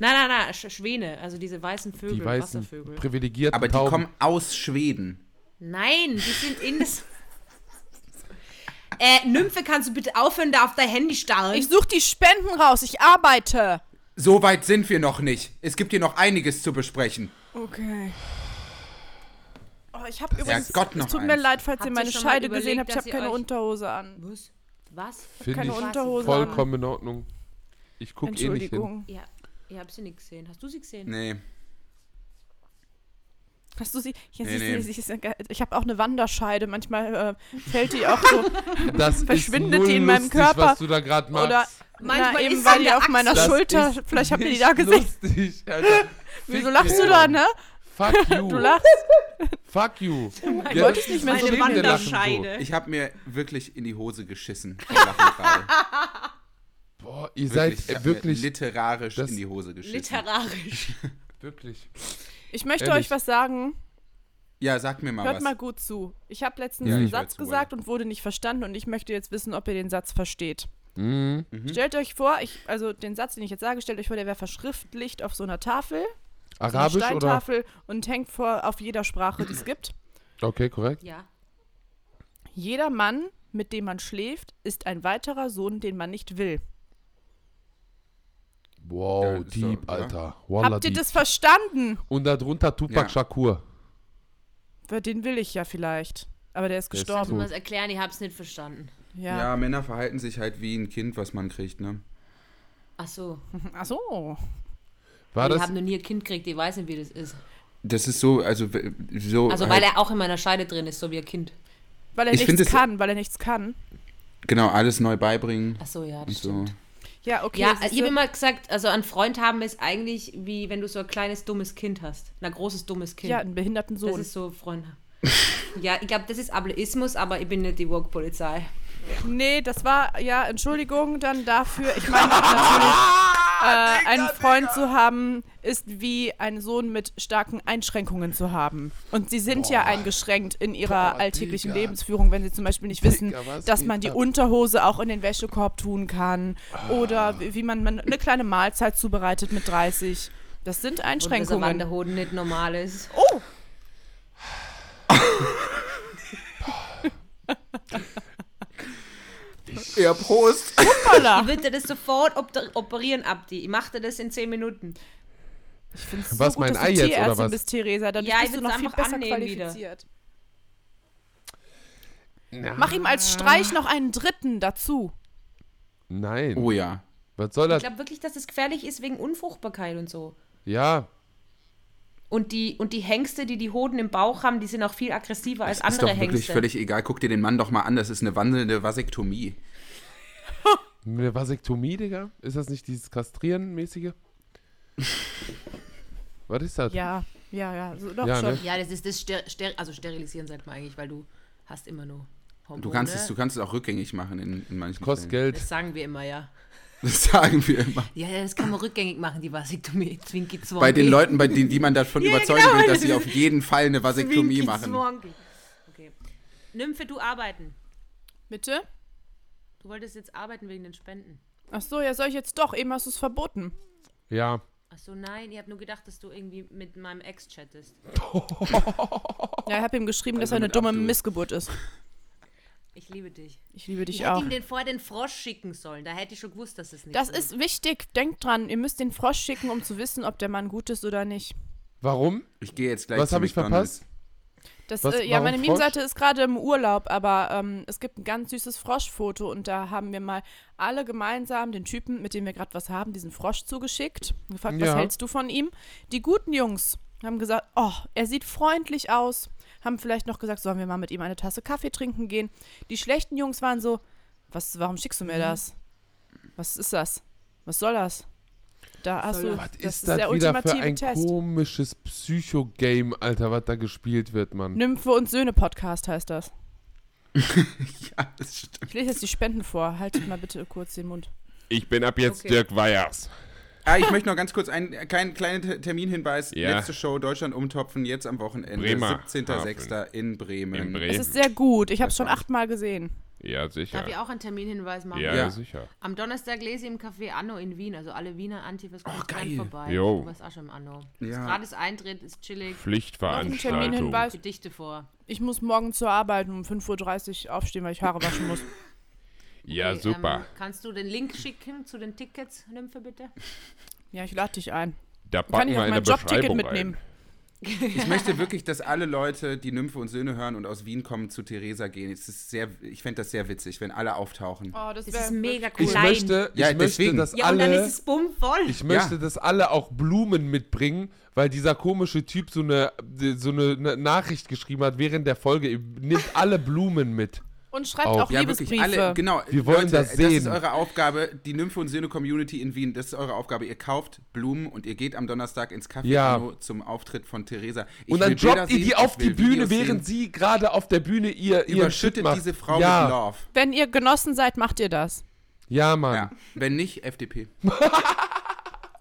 Nein, nein, nein, Sch Schwäne, also diese weißen Vögel, Die weißen, Wasservögel. privilegierten Aber die Tauben. kommen aus Schweden. Nein, die sind in das. Äh, Nymphe, kannst du bitte aufhören, da auf dein Handy starren? Ich suche die Spenden raus. Ich arbeite. So weit sind wir noch nicht. Es gibt hier noch einiges zu besprechen. Okay. Oh, ich habe übrigens. Gott, noch es tut mir eins. leid, falls Habt ihr meine Scheide überlegt, gesehen habt. Ich habe keine Unterhose an. Was? Was? Finde keine ich Unterhose an. vollkommen in Ordnung. Ich gucke eh nicht hin. Entschuldigung. Ja, ihr habt sie nicht gesehen. Hast du sie gesehen? Nee. Hast du sie? Ja, Nee, sie, nee. Sie, sie ja ich habe auch eine Wanderscheide. Manchmal äh, fällt die auch so. Das Verschwindet ist null die in meinem lustig, Körper. was du da gerade machst. Oder Manchmal na, eben sie die auf meiner Das Schulter. ist Vielleicht habt ihr die da gesehen. Lustig, Alter. Wieso lachst du da, ne? Fuck you. Du lachst. Fuck you. Du wolltest nicht mehr so Wanderscheide. Ich habe mir wirklich in die Hose geschissen. Boah, ihr Wirklich, ich seid äh, wirklich, Mir literarisch in die Hose geschissen. Literarisch. wirklich. Ich möchte Ehrlich. euch was sagen. ja, sag mir mal Hört was. mal gut zu. Ich habe letztens Ja, einen Satz zu, gesagt und wurde nicht verstanden und ich möchte jetzt wissen, ob ihr den Satz versteht. Mhm. Stellt euch vor, ich, also den Satz, den ich jetzt sage, stellt euch vor, der wäre verschriftlicht auf so einer Tafel, so einer Arabisch oder? Steintafel und hängt vor auf jeder Sprache, die es gibt. Okay, korrekt. Ja. Jeder Mann, mit dem man schläft, ist ein weiterer Sohn, den man nicht will. Wow, Ja, deep, so, ja. Alter. Wallah, Habt ihr deep. das verstanden? Und darunter Tupac Ja. Shakur. Für Den will ich ja vielleicht. Aber der ist Der gestorben. Gut. das erklären? Ich hab's nicht verstanden. Ja. Ja, Männer verhalten sich halt wie ein Kind, was man kriegt, ne? Ach so. Ach so. War ich das? habe noch nie ein Kind gekriegt, ich weiß nicht, wie das ist. Das ist so, also so. Also, halt, weil er auch in meiner Scheide drin ist, so wie ein Kind. Weil er Ich nichts es- kann, weil er nichts kann. Genau, alles neu beibringen Ach so, ja, das so. Ja, okay. Ja, ich habe immer gesagt, also ein Freund haben ist eigentlich wie wenn du so ein kleines dummes Kind hast. Ein großes dummes Kind. ja, einen behinderten das Sohn. ist so Freund. ja, ich glaube, das ist Ableismus, aber ich bin nicht die Woke-Polizei. Nee, das war, ja, Entschuldigung dann dafür. Ich meine natürlich, äh, einen Freund zu haben, ist wie einen Sohn mit starken Einschränkungen zu haben. Und sie sind ja eingeschränkt in ihrer Boah, alltäglichen Digga. Lebensführung, wenn sie zum Beispiel nicht wissen, Digga, dass man die ab? Unterhose auch in den Wäschekorb tun kann. Oder wie man eine kleine Mahlzeit zubereitet mit 30. Das sind Und dass der Einschränkungen. Wanderhoden nicht normal ist. Oh, Ja, Prost. hoppala. Ich würde das sofort op- operieren, Abdi. Ich machte das in 10 Minuten. Ich finde es so Was, gut, mein dass Ei du jetzt, oder was? bist, Theresa. Dann Ja, ich bist du noch viel einfach besser qualifiziert. Na, Mach ihm als Streich noch einen dritten dazu. Nein. Oh ja. Was soll Ich das? glaube wirklich, dass es gefährlich ist wegen Unfruchtbarkeit und so. Ja. Und die, und die Hengste, die die Hoden im Bauch haben, die sind auch viel aggressiver als ist andere doch wirklich Hengste. völlig egal. Guck dir den Mann doch mal an. Das ist eine wandelnde Vasektomie. Eine Vasektomie, Digga? Ist das nicht dieses Kastrieren-mäßige? Was ist das? Ja, ja, ja. So, doch Ja, schon. ne? ja, das ist das Ster Ster also sterilisieren sagt man eigentlich, weil du hast immer nur Hormone. Du kannst es, du kannst es auch rückgängig machen in, in manchen Kostet Fällen. Geld. Das sagen wir immer, ja. Das sagen wir immer. Ja, ja, das kann man rückgängig machen, die Vasektomie. Zwinki zwonki. Bei den Leuten, bei denen, die man davon Ja, überzeugen genau. will, dass sie auf jeden Fall eine Vasektomie Zwinki machen. zwonki. Okay. Nymphe, du arbeiten. Bitte? Du wolltest jetzt arbeiten wegen den Spenden. Ach so, ja, soll ich jetzt doch? Eben hast du es verboten. Ja. Ach so, nein, ich habe nur gedacht, dass du irgendwie mit meinem Ex chattest. Ja, ich habe ihm geschrieben, dass Also er eine mit dumme. Missgeburt ist. Ich liebe dich. Ich liebe dich Ich hätte auch. ihm den vorher den Frosch schicken sollen. Da hätte ich schon gewusst, dass es nicht Das so ist wichtig. Denkt dran, ihr müsst den Frosch schicken, um zu wissen, ob der Mann gut ist oder nicht. Warum? Ich gehe jetzt gleich Was zu habe ich verpasst? Das, Was- äh, ja, meine? Meme-Seite ist gerade im Urlaub, aber ähm, es gibt ein ganz süßes Froschfoto und da haben wir mal alle gemeinsam den Typen, mit dem wir gerade was haben, diesen Frosch zugeschickt. Gefragt, was Ja. hältst du von ihm? Die guten Jungs haben gesagt, oh, er sieht freundlich aus. Haben vielleicht noch gesagt, sollen wir mal mit ihm eine Tasse Kaffee trinken gehen. Die schlechten Jungs waren so, was, warum schickst du Mhm. mir das? Was ist das? Was soll das? Da hast du, Was das ist das der wieder für ein Test. komisches Psycho-Game, Alter, was da gespielt wird, Mann? Nymphe und Söhne Podcast heißt das. Ja, das stimmt. Ich lese jetzt die Spenden vor. Haltet mal bitte kurz den Mund. Ich bin ab jetzt Okay. Dirk Weyers. Ah, ich möchte noch ganz kurz einen keinen kleinen Te- Terminhinweis. Ja. Letzte Show Deutschland umtopfen, jetzt am Wochenende. Bremer 17.06. in Bremen. In Bremen. Es ist sehr gut. Ich habe es schon achtmal gesehen. Ja, sicher. Darf ich auch einen Terminhinweis machen? Ja, Ja. sicher. Am Donnerstag lese ich im Café Anno in Wien. Also alle Wiener Antifas kommen geil. vorbei. Jo. Du warst auch schon im Anno. Ja. Ist Gratis Eintritt, ist chillig. Pflichtveranstaltung. Terminhinweis. Gedichte vor. Ich muss morgen zur Arbeit um 5.30 Uhr aufstehen, weil ich Haare waschen muss. Ja, Okay, super. Ähm, kannst du den Link schicken zu den Tickets, Nymphe, bitte? Ja, ich lade dich ein. Da Kann packen ich wir auch in mein Jobticket mitnehmen? rein. Ich möchte wirklich, dass alle Leute, die Nymphe und Söhne hören und aus Wien kommen, zu Theresa gehen. Es ist sehr, ich fände das sehr witzig, wenn alle auftauchen. Oh, das wär ist mega wirklich Ich möchte, ich Ja, möchte, deswegen. dass Ja, und dann alle, ist es bummvoll. ich möchte, Ja. dass alle auch Blumen mitbringen, weil dieser komische Typ so eine, so eine Nachricht geschrieben hat während der Folge. Nimmt alle Blumen mit. Und schreibt Auch. auch Ja, Liebesbriefe. alle, genau. Wir wollen Leute, das Das sehen. ist eure Aufgabe, die Nymphe und Söhne Community in Wien, das ist eure Aufgabe. Ihr kauft Blumen und ihr geht am Donnerstag ins Café Ja. Zum Auftritt von Theresa. Ich Und dann droppt ihr die auf die Bühne, Videos während sehen. sie gerade auf der Bühne ihr, überschüttet macht. diese Frau ja. mit Love. Wenn ihr Genossen seid, macht ihr das. Ja, Mann. Ja. Wenn nicht, FDP. Die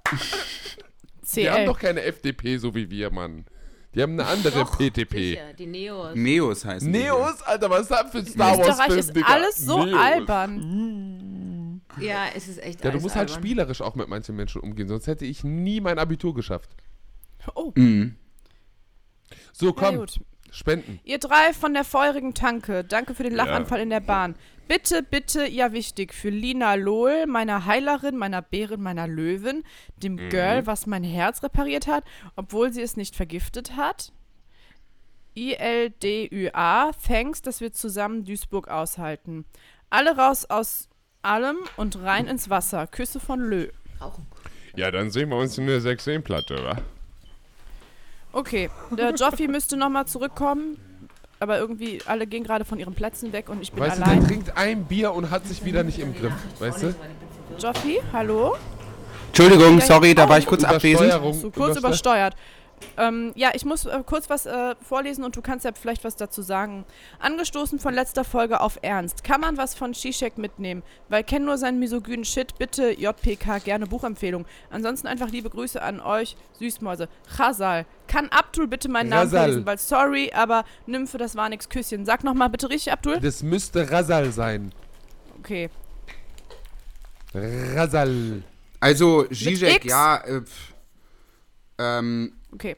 haben CL. doch keine FDP, so wie wir, Mann. Die haben eine andere PTP. Sicher, die Neos. Neos heißen die. Neos? Alter, was ist das für ein Star Wars Österreich Film, ist Digga? alles so Neos. albern. Ja, es ist echt Ja, du musst halt albern. spielerisch auch mit manchen Menschen umgehen, sonst hätte ich nie mein Abitur geschafft. Oh, Mhm. So, ja, komm, gut. spenden. Ihr drei von der feurigen Tanke, danke für den Ja. Lachanfall in der Bahn. Bitte, bitte, ja wichtig, für Lina Lohl, meiner Heilerin, meiner Bärin, meiner Löwin, dem Mhm. Girl, was mein Herz repariert hat, obwohl sie es nicht vergiftet hat. ILDÜA, thanks, dass wir zusammen Duisburg aushalten. Alle raus aus allem und rein ins Wasser. Küsse von Lö. Ja, dann sehen wir uns in der 6-platte, wa? Okay, der Joffi müsste nochmal zurückkommen, aber irgendwie alle gehen gerade von ihren Plätzen weg und ich bin Weißt du, allein. der trinkt ein Bier und hat sich wieder nicht im Griff. Weißt du? Joffi, hallo? Entschuldigung, sorry, da war ich kurz abwesend. So kurz Übersteuer- übersteuert. Ähm, ja, ich muss äh, kurz was äh, vorlesen und du kannst ja vielleicht was dazu sagen. Angestoßen von letzter Folge auf Ernst. Kann man was von Shishak mitnehmen? Weil kenn nur seinen misogynen Shit. Bitte JPK, gerne Buchempfehlung. Ansonsten einfach liebe Grüße an euch, Süßmäuse. Chasal. Kann Abdul bitte meinen Namen Rasal. lesen? Weil sorry, aber Nymphe, das war nix Küsschen. Sag nochmal bitte richtig, Abdul. Das müsste Rasal sein. Okay. Rasal. Also, Zizek, ja, äh, ähm, Okay.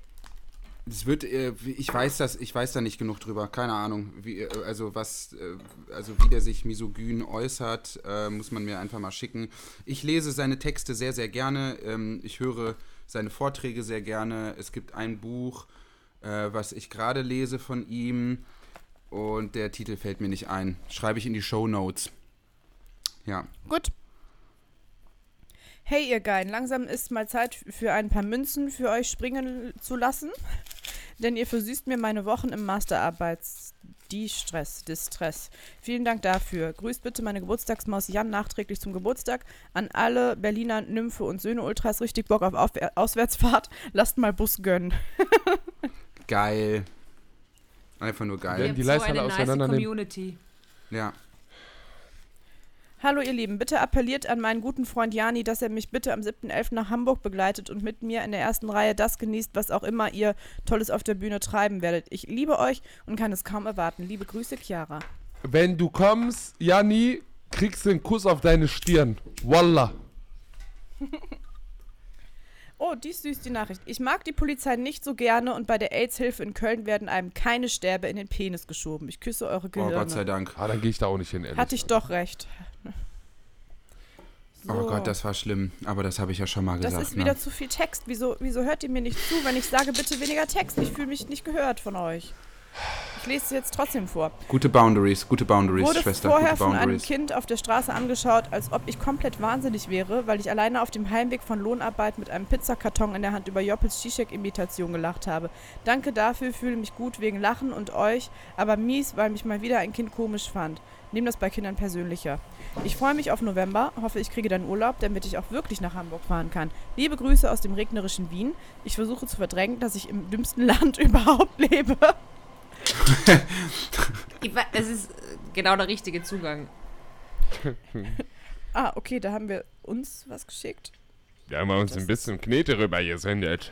es wird, äh, ich weiß das, ich weiß da nicht genug drüber, keine Ahnung, wie, äh, also was, äh, also wie der sich misogyn äußert, muss man mir einfach mal schicken. Ich lese seine Texte sehr, sehr gerne, ähm, ich höre seine Vorträge sehr gerne. Es gibt ein Buch, was ich gerade lese von ihm und der Titel fällt mir nicht ein. Schreibe ich in die Show Notes. Ja. Gut. Hey ihr Geilen, langsam ist mal Zeit für ein paar Münzen für euch springen zu lassen. Denn ihr versüßt mir meine Wochen im Masterarbeits... Stress, Distress. Vielen Dank dafür. Grüßt bitte meine Geburtstagsmaus Jan nachträglich zum Geburtstag. An alle Berliner Nymphe und Söhne Ultras richtig Bock auf Auswärtsfahrt. Lasst mal Bus gönnen. Geil. Einfach nur geil. Werden die so Leisthalle eine nice auseinandernehmen? Community. Ja. Hallo ihr Lieben, bitte appelliert an meinen guten Freund Jani, dass er mich bitte am 7.11. nach Hamburg begleitet und mit mir in der ersten Reihe das genießt, was auch immer ihr Tolles auf der Bühne treiben werdet. Ich liebe euch und kann es kaum erwarten. Liebe Grüße, Chiara. Wenn du kommst, Janni, kriegst du einen Kuss auf deine Stirn. Wallah. Oh, dies süß die Nachricht. Ich mag die Polizei nicht so gerne und bei der AIDS-Hilfe in Köln werden einem keine Stäbe in den Penis geschoben. Ich küsse eure Oh, Gehirne. Gott sei Dank. Ah, dann gehe ich da auch nicht hin, ehrlich. Hatte ich doch recht. Oh So. Gott, das war schlimm. Aber das habe ich ja schon mal Das gesagt. ist wieder ne? zu viel Text. Wieso, wieso hört ihr mir nicht zu, wenn ich sage, bitte weniger Text? Ich fühle mich nicht gehört von euch. Ich lese es jetzt trotzdem vor. Gute Boundaries, gute Boundaries, wurde Schwester. vorher von einem. Kind auf der Straße angeschaut, als ob ich komplett wahnsinnig wäre, weil ich alleine auf dem Heimweg von Lohnarbeit mit einem Pizzakarton in der Hand über Joppels Zizek-Imitation gelacht habe. Danke dafür, fühle mich gut wegen Lachen und euch, aber mies, weil mich mal wieder ein Kind komisch fand. Nehmt das bei Kindern persönlicher. Ich freue mich auf November, hoffe ich kriege dann Urlaub, damit ich auch wirklich nach Hamburg fahren kann. Liebe Grüße aus dem regnerischen Wien. Ich versuche zu verdrängen, dass ich im dümmsten Land überhaupt lebe. Es ist äh, genau der richtige Zugang. Ah, okay, da haben wir uns was geschickt. Da haben wir uns ein bisschen Knete rüber gesendet.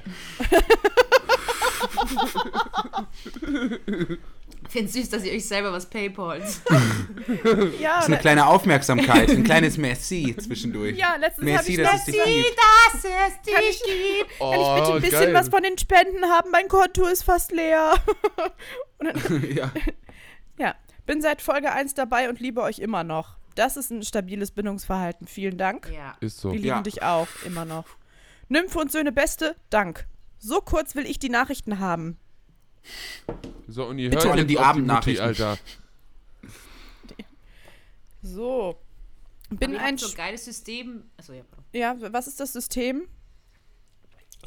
Ich finde es süß, dass ihr euch selber was paypalt. Ja, Das ist eine kleine Aufmerksamkeit, ein kleines Merci zwischendurch. ja letztens habe Merci, ich dass es dich gibt. dass es Kann ich, Oh, kann ich bitte ein bisschen geil. was von den Spenden haben? Mein Konto ist fast leer. ja. Ja, bin seit Folge 1 dabei und liebe euch immer noch. Das ist ein stabiles Bindungsverhalten. Vielen Dank. Ja. Ist so. Wir lieben Ja. dich auch, immer noch. Nymphe und Söhne Beste, Dank. So kurz will ich die Nachrichten haben. So, und ihr Bitte. hört jetzt die Abendnachrichten. Alter. So. Bin ein. so ein geiles System. Achso, ja, pardon. Ja, was ist das System?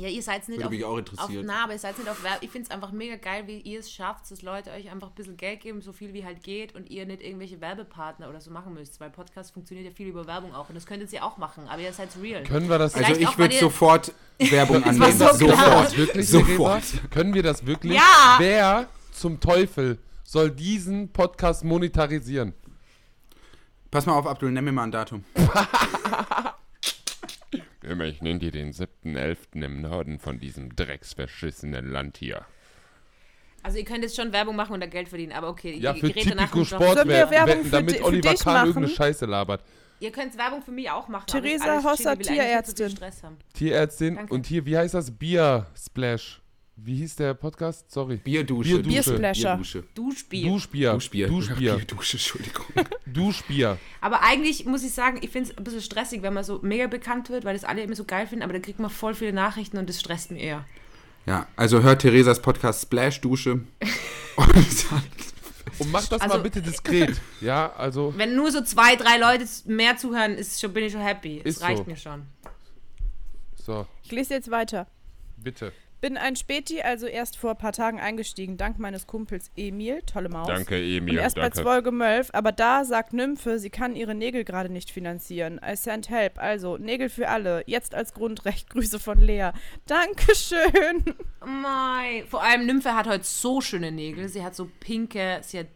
Ja, ihr seid nicht Würde auf, mich auch auf interessieren. na, aber ihr seid nicht auf Werbung. Ich finde es einfach mega geil, wie ihr es schafft, dass Leute euch einfach ein bisschen Geld geben, so viel wie halt geht und ihr nicht irgendwelche Werbepartner oder so machen müsst. Weil Podcast funktioniert ja viel über Werbung auch und das könntet ihr auch machen, aber ihr seid real. Können wir das Also Vielleicht ich würde sofort Werbung annehmen. so das wirklich, Sofort. Können wir das wirklich? Ja! Wer zum Teufel soll diesen Podcast monetarisieren? Pass mal auf, Abdul, nenn mir mal ein Datum. Immer, ich nenne dir den 7.11. im Norden von diesem drecksverschissenen Land hier. Also ihr könnt jetzt schon Werbung machen und da Geld verdienen, aber okay, Ja, ihr für gerät danach Typico und sagt- Sport Sollen wir Werbung wetten, für damit di- für Oliver dich Kahn machen? irgendeine Scheiße labert. Ihr könnt Werbung für mich auch machen. Theresa Hosser, viel Tierärztin. Stress haben. Tierärztin Danke. und hier, wie heißt das? Bier Splash. Wie hieß der Podcast? Sorry. Bierdusche. Bierdusche. Biersplasher. Bierdusche. Duschbier. Duschbier. Duschbier. Duschbier. Bierdusche, Entschuldigung. Duschbier. Aber eigentlich muss ich sagen, ich finde es ein bisschen stressig, wenn man so mega bekannt wird, weil das alle immer so geil finden, aber dann kriegt man voll viele Nachrichten und das stresst mich eher. Ja, also hört Theresas Podcast Splash Dusche. Und dann- Und mach das Also- mal bitte diskret. Ja, also Wenn nur so zwei, drei Leute mehr zuhören, ist schon, bin ich schon happy. Es reicht so. mir schon. so, Ich lese jetzt weiter. bitte. Bin ein Späti, also erst vor ein paar Tagen eingestiegen, dank meines Kumpels Emil, tolle Maus. Danke, Und Emil. erst bei danke. Folge 12, aber da sagt Nymphe, sie kann ihre Nägel gerade nicht finanzieren. I send help. Also, Nägel für alle. Jetzt als Grundrecht. Grüße von Lea. Dankeschön. Mei. Vor allem Nymphe hat heute so schöne Nägel. Sie hat so pinke, sie hat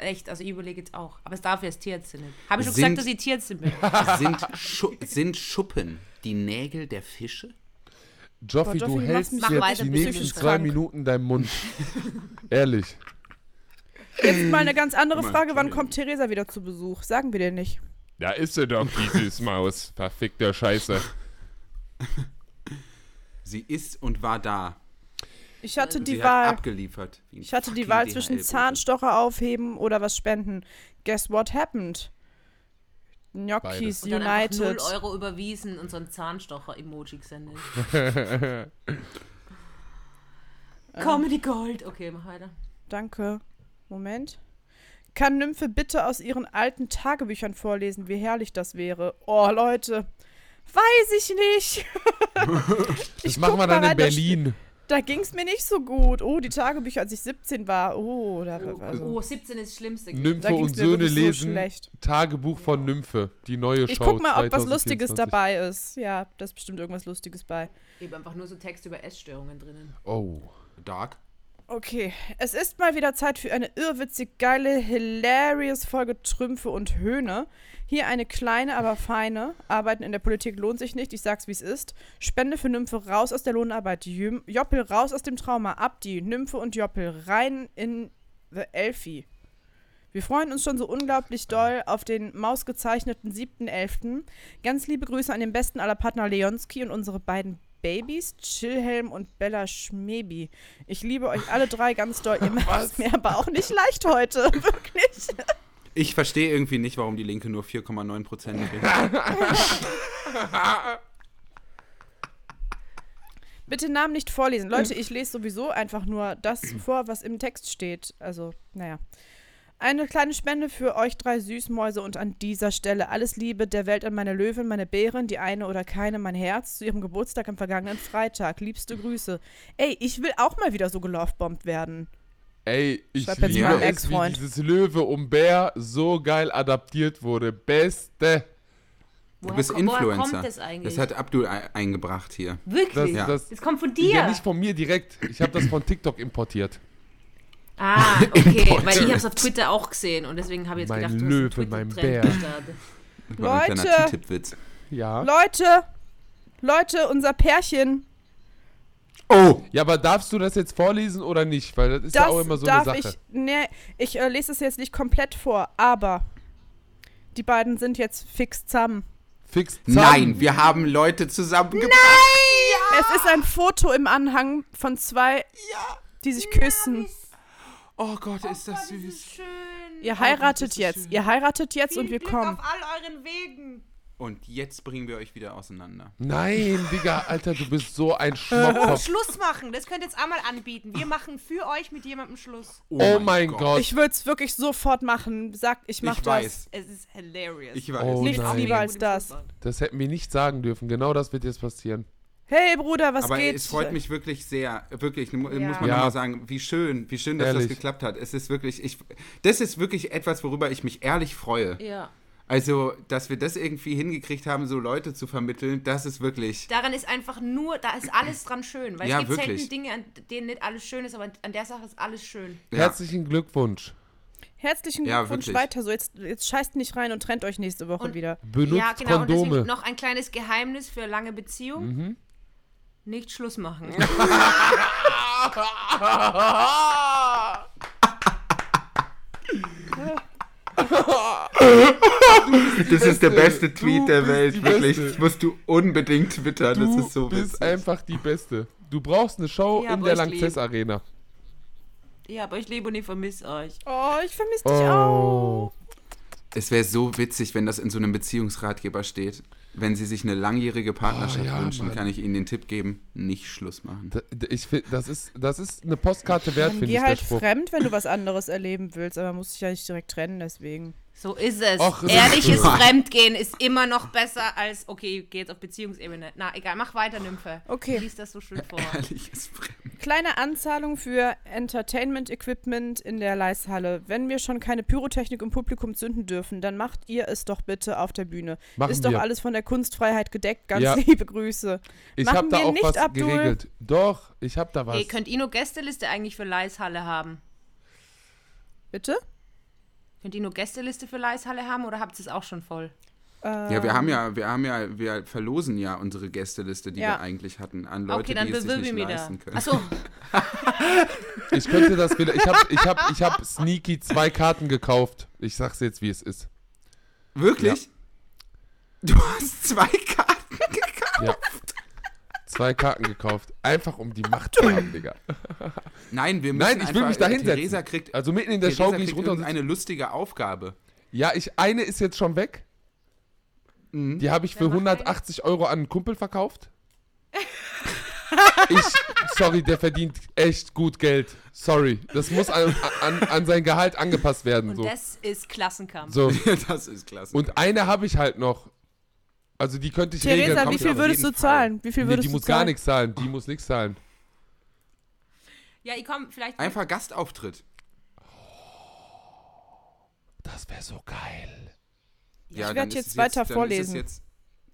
echt, also ich überlege jetzt auch. Aber es dafür ist Tierärztin. Habe ich schon Sind- gesagt, dass ich Tierärztin bin? Sind, Schu sind Schuppen die Nägel der Fische? Joffi, Boah, du Joffi, hältst mach jetzt weiter, die du nächsten zwei krank. Minuten deinen Mund. Ehrlich. Jetzt mal eine ganz andere Frage. Wann kommt Theresa wieder zu Besuch? Sagen wir dir nicht. Da ist sie doch, die Süßmaus. Verfickter Scheiße. Sie ist und war da. Ich hatte die sie Wahl. hat abgeliefert. Ich hatte die Wahl zwischen. Zahnstocher aufheben oder was spenden. Guess what happened? Gnocchis Und dann einfach 0 United. Euro überwiesen und so ein Zahnstocher-Emoji gesendet. Comedy Gold. Okay, mach weiter. Danke. Moment. Kann Nymphe bitte aus ihren alten Tagebüchern vorlesen, wie herrlich das wäre? Oh, Leute. Weiß ich nicht. Das guck machen wir mal dann in Berlin. Da ging es mir nicht so gut. Oh, die Tagebücher, als ich 17 war. Oh, da, also, Oh, 17 ist das Schlimmste. Nymphe da und Söhne so lesen schlecht. Tagebuch von Nymphe. Die neue Ich Show guck mal, ob was 2024. Lustiges dabei ist. Ja, da ist bestimmt irgendwas Lustiges bei. Eben einfach nur so Text über Essstörungen drinnen. Oh. Dark. Okay, es ist mal wieder Zeit für eine irrwitzig geile, hilarious Folge Trümpfe und Höhne. Hier eine kleine, aber feine. Arbeiten in der Politik lohnt sich nicht, ich sag's wie es ist. Spende für Nymphe raus aus der Lohnarbeit. Joppel raus aus dem Trauma. Abdi, Nymphe und Joppel rein in The Elfie. Wir freuen uns schon so unglaublich doll auf den mausgezeichneten 7.11. Ganz liebe Grüße an den besten aller Partner Leonski und unsere beiden Babys, Chillhelm und Bella Schmebi. Ich liebe euch alle drei ganz doll. Ihr macht es mir aber auch nicht leicht heute. Wirklich. Ich verstehe irgendwie nicht, warum die Linke nur 4,9 Prozent kriegt. Bitte Namen nicht vorlesen. Leute, ich lese sowieso einfach nur das vor, was im Text steht. Also, naja. Eine kleine Spende für euch drei Süßmäuse und an dieser Stelle alles Liebe der Welt an meine Löwin, meine Bären, die eine oder keine, mein Herz zu ihrem Geburtstag am vergangenen Freitag. Liebste Grüße. Ey, ich will auch mal wieder so gelovebombt werden. Ey, ich Schreib jetzt liebe es, wie Ex-Freund. dieses Löwe und Bär so geil adaptiert wurde. Beste. Du Woher bist kommt- woher Influencer. kommt das eigentlich? Das hat Abdul ei- eingebracht hier. Wirklich? Das, Ja. das, Das kommt von dir. ja, nicht von mir direkt. Ich habe das von TikTok importiert. Ah, okay, weil ich habe es auf Twitter auch gesehen und deswegen habe ich jetzt Mein gedacht, du Löwe, hast einen mein Bär. war ein kleiner. Ja. Leute, Leute, unser Pärchen, Oh! Ja, aber darfst du das jetzt vorlesen oder nicht? Weil das ist ja das auch immer so darf eine Sache. ich. Nee, ich äh, lese es jetzt nicht komplett vor, aber die beiden sind jetzt fix zusammen. Fix zusammen. Nein, wir haben Leute zusammengebracht. Es ist ein Foto im Anhang von zwei, die sich küssen. Oh Gott, ist das süß. Schön. Ihr heiratet ist das jetzt. schön. Ihr heiratet jetzt und wir kommen. all euren Wegen. Und jetzt bringen wir euch wieder auseinander. Nein, Digga, Alter, du bist so ein Schmockkopf. Schluss machen, das könnt ihr jetzt einmal anbieten. Wir machen für euch mit jemandem Schluss. Oh mein Gott. Ich würde es wirklich sofort machen. Sag, ich mach Ich das. weiß. Es ist hilarious. Ich weiß. Oh Nichts nein. lieber als das. Das hätten wir nicht sagen dürfen. Genau das wird jetzt passieren. Hey Bruder, was Aber geht? es freut mich wirklich sehr, wirklich, Ja. muss man Ja. nochmal sagen, wie schön, wie schön, dass Ehrlich. das geklappt hat. Es ist wirklich, ich, das ist wirklich etwas, worüber ich mich ehrlich freue. Ja. Also, dass wir das irgendwie hingekriegt haben, so Leute zu vermitteln, das ist wirklich, Daran ist einfach nur, da ist alles dran schön. Weil Ja, es gibt wirklich. selten Dinge, an denen nicht alles schön ist, aber an der Sache ist alles schön. ja, Herzlichen Glückwunsch. Herzlichen Ja, Glückwunsch wirklich. weiter so. Jetzt, jetzt scheißt nicht rein und trennt euch nächste Woche Und- wieder. Benutzt ja, genau. Und Kondome. deswegen noch ein kleines Geheimnis für lange Beziehung. Mhm. Nicht Schluss machen. das ist der beste Du Tweet der bist Welt, wirklich. Beste. Das musst du unbedingt twittern, Du das ist so bist witzig. einfach die Beste. Du brauchst eine Show Ja, in der Lanxess Arena. ja, aber ich liebe und ich vermisse euch. Oh, ich vermisse dich Oh. auch. Es wäre so witzig, wenn das in so einem Beziehungsratgeber steht. Wenn Sie sich eine langjährige Partnerschaft Oh, ja, wünschen, Mann. kann ich Ihnen den Tipp geben, nicht Schluss machen. Da- Ich find, das ist, das ist eine Postkarte wert, finde geh ich, halt der Spruch. fremd, wenn du was anderes erleben willst, aber musst dich ja nicht direkt trennen, deswegen. So ist es. Och, Ehrliches ist- Fremdgehen ist immer noch besser als, okay, geh jetzt auf Beziehungsebene. Na, egal, mach weiter, Nymphe. Okay. Lies das so schön vor. Ehrliches Fremd. Kleine Anzahlung für Entertainment-Equipment in der Leishalle. Wenn wir schon keine Pyrotechnik im Publikum zünden dürfen, dann macht ihr es doch bitte auf der Bühne. Machen Ist doch wir. alles von der Kunstfreiheit gedeckt. Ganz Ja. liebe Grüße. Ich Machen habe da wir auch nicht, was Abdul. geregelt. Doch, ich habe da was. Ey, könnt ihr nur Gästeliste eigentlich für Leishalle haben? Bitte? Könnt ihr nur Gästeliste für Leishalle haben oder habt ihr es auch schon voll? Ja, wir haben ja, wir haben ja, wir verlosen ja unsere Gästeliste, die Ja. wir eigentlich hatten, an Leute, okay, dann die es sich nicht ich mich da. leisten können. Achso, Ich könnte das wieder. Ich habe ich hab, ich hab sneaky zwei Karten gekauft. Ich sag's jetzt, wie es ist. Wirklich? Du hast zwei Karten gekauft? Ja. Zwei Karten gekauft. Einfach um die Macht zu haben, Digga. Nein, wir müssen Nein, ich will einfach, mich da äh, hinsetzen. Theresa kriegt, Also mitten in der Theresa Show gehe ich runter und eine lustige Aufgabe. Ja, ich, eine ist jetzt schon weg. Mhm. Die habe ich für Wer macht 180 Euro an einen Kumpel verkauft. Ich, sorry, der verdient echt gut Geld. Sorry. Das muss an, an, an sein Gehalt angepasst werden. und So. das ist Klassenkampf. so. das ist klasse. Und eine habe ich halt noch. Also die könnte ich regeln. Theresa, wie viel würdest du zahlen? Wie viel Nee, würdest die du muss zahlen? gar nichts zahlen. Die muss nichts zahlen. Ja, ich komm, vielleicht. Einfach Gastauftritt. Das wäre so geil. Ja, Ich dann werd ist jetzt weiter ist es vorlesen. Jetzt,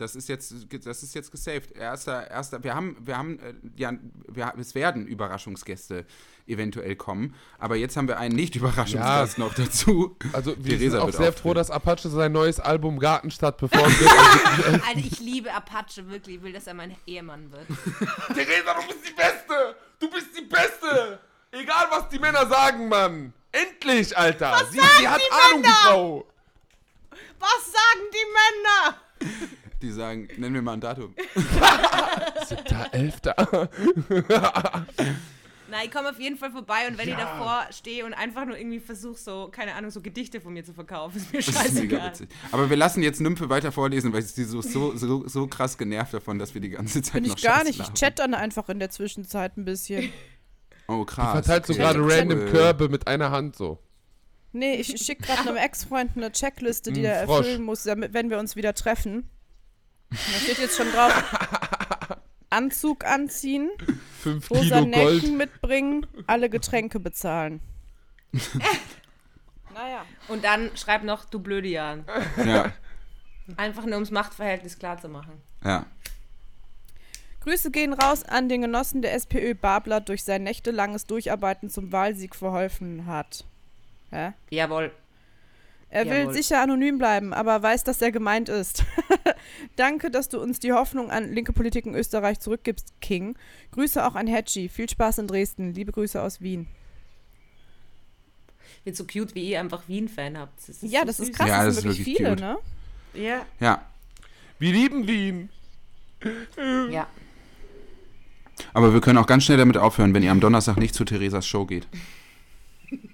das ist jetzt, das ist jetzt gesaved. Erster, erster, wir haben, wir haben, äh, ja, wir, es werden Überraschungsgäste eventuell kommen, aber jetzt haben wir einen Nicht-Überraschungsgast noch dazu. Also wir Theresa sind auch sehr auftreten. froh, dass Apache sein neues Album Gartenstadt performt wird. Also, Alter, ich liebe Apache, wirklich. Ich will, dass er mein Ehemann wird. Theresa, du bist die Beste! Du bist die Beste! Egal, was die Männer sagen, Mann! Endlich, Alter! sie, sie hat Ahnung, die Frau! Was sagen die Männer? Die sagen, nennen wir mal ein Datum. Da, Elfter. Na, ich komme auf jeden Fall vorbei und wenn ich davor stehe und einfach nur irgendwie versuche, so, keine Ahnung, so Gedichte von mir zu verkaufen, ist mir Das ist mega scheißegal. witzig. Aber wir lassen jetzt Nymphe weiter vorlesen, weil sie so, so, so, so krass genervt davon, dass wir die ganze Zeit Bin noch ich gar Scheiße nicht. Ich labern. chat dann einfach in der Zwischenzeit ein bisschen. Oh, krass. Verteilt so okay. gerade Check. random Körbe mit einer Hand so. Nee, ich schicke gerade einem Ex-Freund eine Checkliste, die Ein er erfüllen muss, damit, wenn wir uns wieder treffen. Da steht jetzt schon drauf: Anzug anziehen, Fünf rosa Kilo Gold. Mitbringen, alle Getränke bezahlen. naja. Und dann schreib noch, du blöde Jan. Ja, Einfach nur ums Machtverhältnis klar zu machen. ja. Grüße gehen raus an den Genossen der SPÖ Babler durch sein nächtelanges Durcharbeiten zum Wahlsieg verholfen hat. Hä? Jawohl. Er will Jawohl. sicher anonym bleiben, aber weiß, dass er gemeint ist. Danke, dass du uns die Hoffnung an linke Politik in Österreich zurückgibst, King. Grüße auch an Hedgie. Viel Spaß in Dresden. Liebe Grüße aus Wien. Bin so cute, wie ihr einfach Wien-Fan habt. Das ist Ja, so das ist krass. Ja, das das sind wirklich wirklich viele, cute. ne? Ja. Ja, Wir lieben Wien. Ja. aber wir können auch ganz schnell damit aufhören, wenn ihr am Donnerstag nicht zu Theresas Show geht.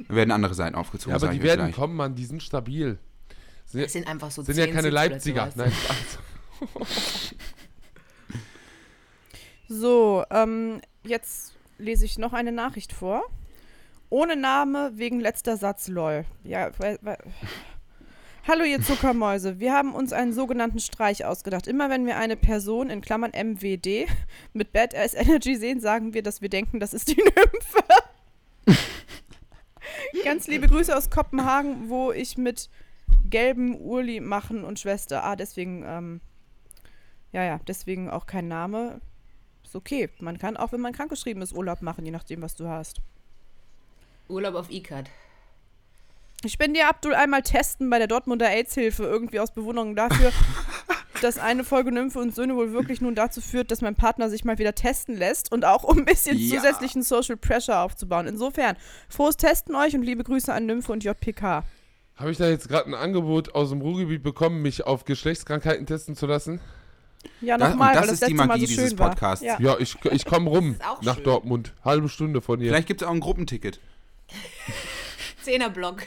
Dann werden andere Seiten aufgezogen. Ja, aber die werden gleich. kommen, Mann. Die sind stabil. Sind, Das sind einfach so sind ja keine Leipziger. Nein, Spaß. So, ähm, jetzt lese ich noch eine Nachricht vor. Ohne Name wegen letzter Satz, lol. Ja, weil, weil. Hallo ihr Zuckermäuse, wir haben uns einen sogenannten Streich ausgedacht. Immer wenn wir eine Person in Klammern MWD mit Badass Energy sehen, sagen wir, dass wir denken, das ist die Nymphe. Ganz liebe Grüße aus Kopenhagen, wo ich mit gelbem Urli machen und Schwester. Ah, deswegen, ähm, ja, ja, deswegen auch kein Name. Ist okay. Man kann auch, wenn man krankgeschrieben ist, Urlaub machen, je nachdem, was du hast. Urlaub auf ICAT. Ich bin dir Abdul einmal testen bei der Dortmunder AIDS-Hilfe, irgendwie aus Bewunderung dafür, dass eine Folge Nymphe und Söhne wohl wirklich nun dazu führt, dass mein Partner sich mal wieder testen lässt und auch um ein bisschen Ja. zusätzlichen Social Pressure aufzubauen. Insofern, frohes Testen euch und liebe Grüße an Nymphe und JPK. Habe ich da jetzt gerade ein Angebot aus dem Ruhrgebiet bekommen, mich auf Geschlechtskrankheiten testen zu lassen? Ja, Das- nochmal, das weil das ist die letzte Mal Magie so dieses. Podcasts. Ja. Ja, ich, ich komme rum Das nach schön. Dortmund. Halbe Stunde von hier. Vielleicht gibt es auch ein Gruppenticket. Zehnerblock.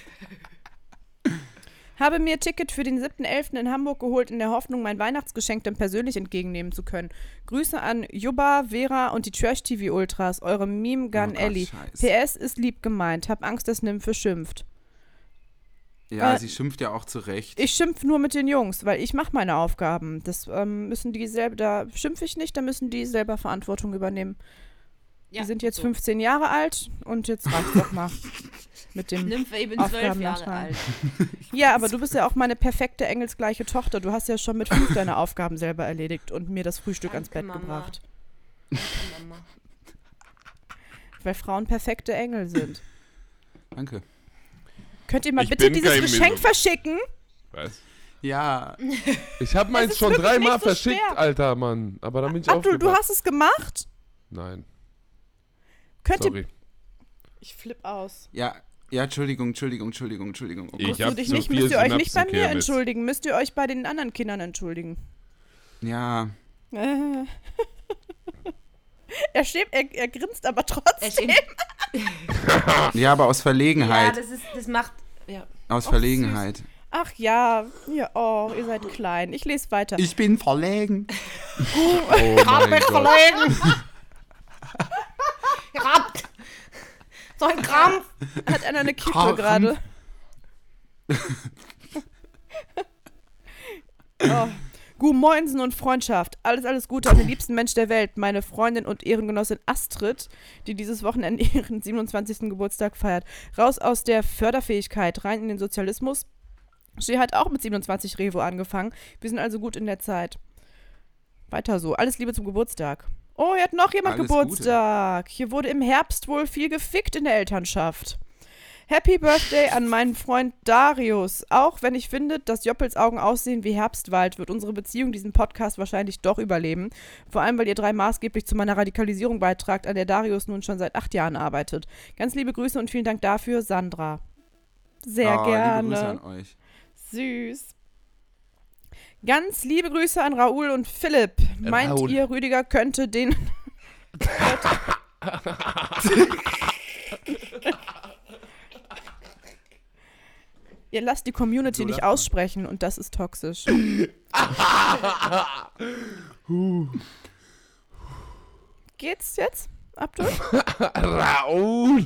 Habe mir Ticket für den 7.11. in Hamburg geholt, in der Hoffnung, mein Weihnachtsgeschenk dann persönlich entgegennehmen zu können. Grüße an Jubba, Vera und die Trash-TV-Ultras, eure Meme Gun Oh Ellie. PS ist lieb gemeint, hab Angst, dass Nymphe schimpft. Ja, Äh, sie schimpft ja auch zurecht. Ich schimpf nur mit den Jungs, weil ich mache meine Aufgaben. Das ähm, müssen die selber, da schimpfe ich nicht, da müssen die selber Verantwortung übernehmen. Ja, die sind jetzt so. 15 Jahre alt und jetzt reicht's doch mal mit dem. Nymphe eben Aufgaben zwölf Jahre alt. Ja, aber du bist ja auch meine perfekte engelsgleiche Tochter. Du hast ja schon mit fünf deine Aufgaben selber erledigt und mir das Frühstück ans Danke, Bett Mama. gebracht. Mama. Weil Frauen perfekte Engel sind. Danke. Könnt ihr mal Ich bitte dieses Geschenk Milo. verschicken? Was? Ja, Ich habe meins schon dreimal so verschickt, schwer. Alter Mann. Aber dann bin ich Abdul, du hast es gemacht? Nein, Könnt ihr. sorry. Ich flipp aus. ja, ja, Entschuldigung, Entschuldigung, Entschuldigung, Entschuldigung. Oh Ich hab dich nicht, müsst ihr euch nicht bei mir entschuldigen, müsst ihr euch bei den anderen Kindern entschuldigen. Ja, Äh. er, steht, er, er grinst aber trotzdem. ja, aber aus Ja, Verlegenheit. das ist, das macht, ja. aus Verlegenheit. Ach ja, ja, oh, ihr seid klein. Ich lese weiter. Ich bin verlegen. Oh mein Gott. Krampf! So ein Krampf! Hat einer eine Kippe gerade? oh. Moinsen und Freundschaft. Alles, alles Gute an den liebsten Mensch der Welt. Meine Freundin und Ehrengenossin Astrid, die dieses Wochenende ihren 27. Geburtstag feiert. Raus aus der Förderfähigkeit, rein in den Sozialismus. Sie hat auch mit 27 Revo angefangen. Wir sind also gut in der Zeit. Weiter so. Alles Liebe zum Geburtstag. Oh, hier hat noch jemand Alles Geburtstag. Hier wurde im Herbst wohl viel gefickt in der Elternschaft. Happy Birthday an meinen Freund Darius. Auch wenn ich finde, dass Joppels Augen aussehen wie Herbstwald, wird unsere Beziehung diesen Podcast wahrscheinlich doch überleben. Vor allem, weil ihr drei maßgeblich zu meiner Radikalisierung beitragt, an der Darius nun schon seit acht Jahren arbeitet. Ganz liebe Grüße und vielen Dank dafür, Sandra. Sehr Oh, gerne. Liebe Grüße an euch. Süß. Ganz liebe Grüße an Raoul und Philipp. Meint Raoul. ihr, Rüdiger könnte den. ihr lasst die Community So nicht aussprechen und das ist toxisch. Geht's jetzt, Abdul? Raoul.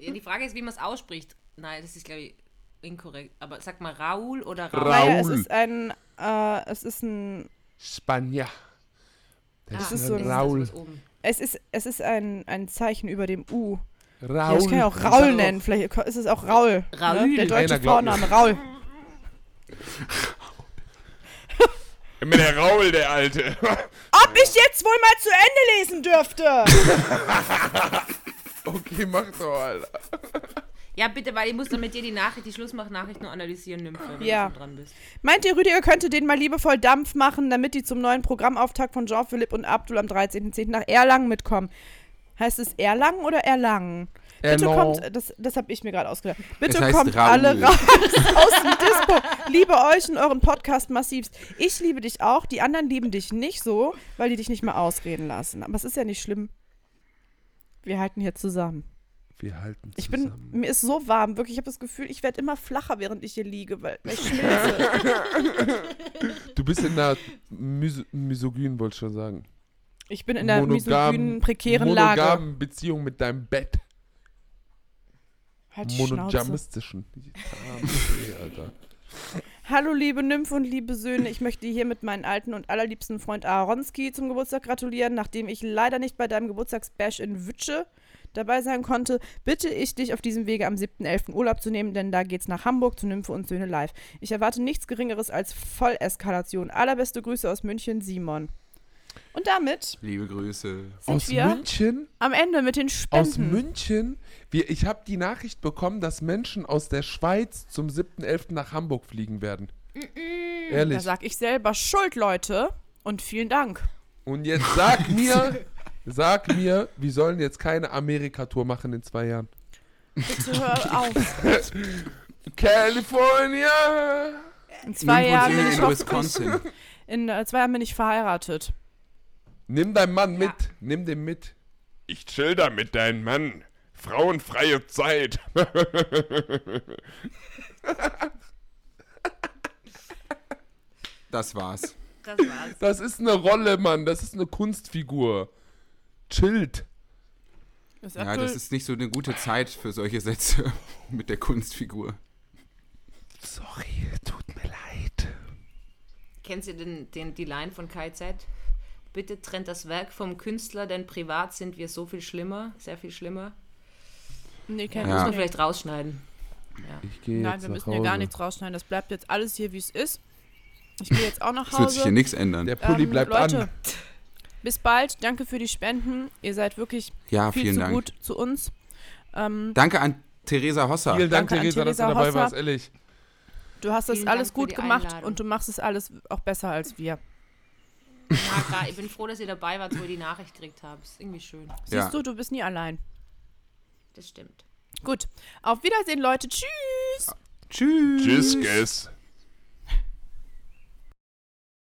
Ja, die Frage ist, wie man es ausspricht. Nein, das ist, glaube ich, inkorrekt. Aber sag mal Raoul oder Raoul? Ra- Naja, es Raoul. ist ein. Äh, es ist ein. Spanier. Das Ah, ist so ein oben. Es ist, es ist ein, ein Zeichen über dem U. Raul. Ja, ich kann ja auch Raul nennen. Vielleicht ist es auch Raul. Raoul. Ne? Der deutsche Einer Vorname, Raul. Immer der Raul, der Alte. Ob ich jetzt wohl mal zu Ende lesen dürfte? Okay, mach doch, Alter. Ja, bitte, weil ich muss dann mit dir die Nachricht, die Schlussmach-Nachricht nur analysieren, Nymphe, wenn Ja. du dran bist. Meint ihr, Rüdiger könnte den mal liebevoll Dampf machen, damit die zum neuen Programmauftakt von Jean-Philippe und Abdul am 13.10. nach Erlangen mitkommen? Heißt es Erlangen oder Erlangen? Bitte Erlangen. kommt, das, das habe ich mir gerade ausgedacht. Bitte kommt Raoul. alle raus aus dem Dispo. Liebe euch und euren Podcast massivst. Ich liebe dich auch, die anderen lieben dich nicht so, weil die dich nicht mehr ausreden lassen. Aber es ist ja nicht schlimm. Wir halten hier zusammen. Wir halten Ich bin, zusammen. mir ist so warm, wirklich. Ich habe das Gefühl, ich werde immer flacher, während ich hier liege, weil, weil ich schmilze. Du bist in einer Mis misogyn, wollte ich schon sagen. Ich bin in einer Monogam- misogynen, prekären Lage. monogamen Beziehung mit deinem Bett. Halt. Monogamistischen. Okay, Alter. Hallo, liebe Nymphe und liebe Söhne. Ich möchte hier mit meinen alten und allerliebsten Freund Aaronski zum Geburtstag gratulieren. Nachdem ich leider nicht bei deinem Geburtstagsbash in Wütsche dabei sein konnte, bitte ich dich auf diesem Wege am 7.11. Urlaub zu nehmen, denn da geht's nach Hamburg zu Nymphe und Söhne live. Ich erwarte nichts Geringeres als Volleskalation. Allerbeste Grüße aus München, Simon. Und damit Liebe Grüße. sind Aus wir München? am Ende mit den Aus Spenden. München? Wir, ich habe die Nachricht bekommen, dass Menschen aus der Schweiz zum 7.11. nach Hamburg fliegen werden. Da Ehrlich. sag ich selber Schuld, Leute. Und vielen Dank. Und jetzt sag mir, sag mir, wir sollen jetzt keine Amerika-Tour machen in zwei Jahren. Bitte hör auf. California! In zwei Jahren bin ich in Wisconsin. in äh, zwei Jahren bin ich verheiratet. Nimm deinen Mann mit. Nimm den mit. Ich chill da mit deinem Mann. Frauenfreie Zeit. Das war's. Das war's. Das ist eine Rolle, Mann. Das ist eine Kunstfigur. Chillt. Ist Ja, das ist nicht so eine gute Zeit für solche Sätze mit der Kunstfigur. Sorry, tut mir leid. Kennst du den, den, die Line von KZ? Bitte trennt das Werk vom Künstler, denn privat sind wir so viel schlimmer, sehr viel schlimmer. Nee, kenn Ja. Muss ich man vielleicht rausschneiden. Ich gehe Nein, jetzt wir müssen Hause. ja gar nichts rausschneiden. Das bleibt jetzt alles hier, wie es ist. Ich gehe jetzt auch nach Es wird sich hier Hause. nichts ändern. Der Pulli Ähm, bleibt Leute, an. bis bald. Danke für die Spenden. Ihr seid wirklich Ja, viel zu Dank. gut zu uns. Ähm, Danke an Theresa Hosser. Vielen Dank, Danke an Theresa, dass du Theresa dabei Hosser. warst, ehrlich. du hast das Vielen alles gut gemacht Einladung. und du machst es alles auch besser als wir. Ja, klar, ich bin froh, dass ihr dabei wart, wo ihr die Nachricht gekriegt habt. Ist irgendwie schön. Siehst Ja. du, du bist nie allein. Das stimmt. Gut. Auf Wiedersehen, Leute. Tschüss. Tschüss. Tschüss, Guess.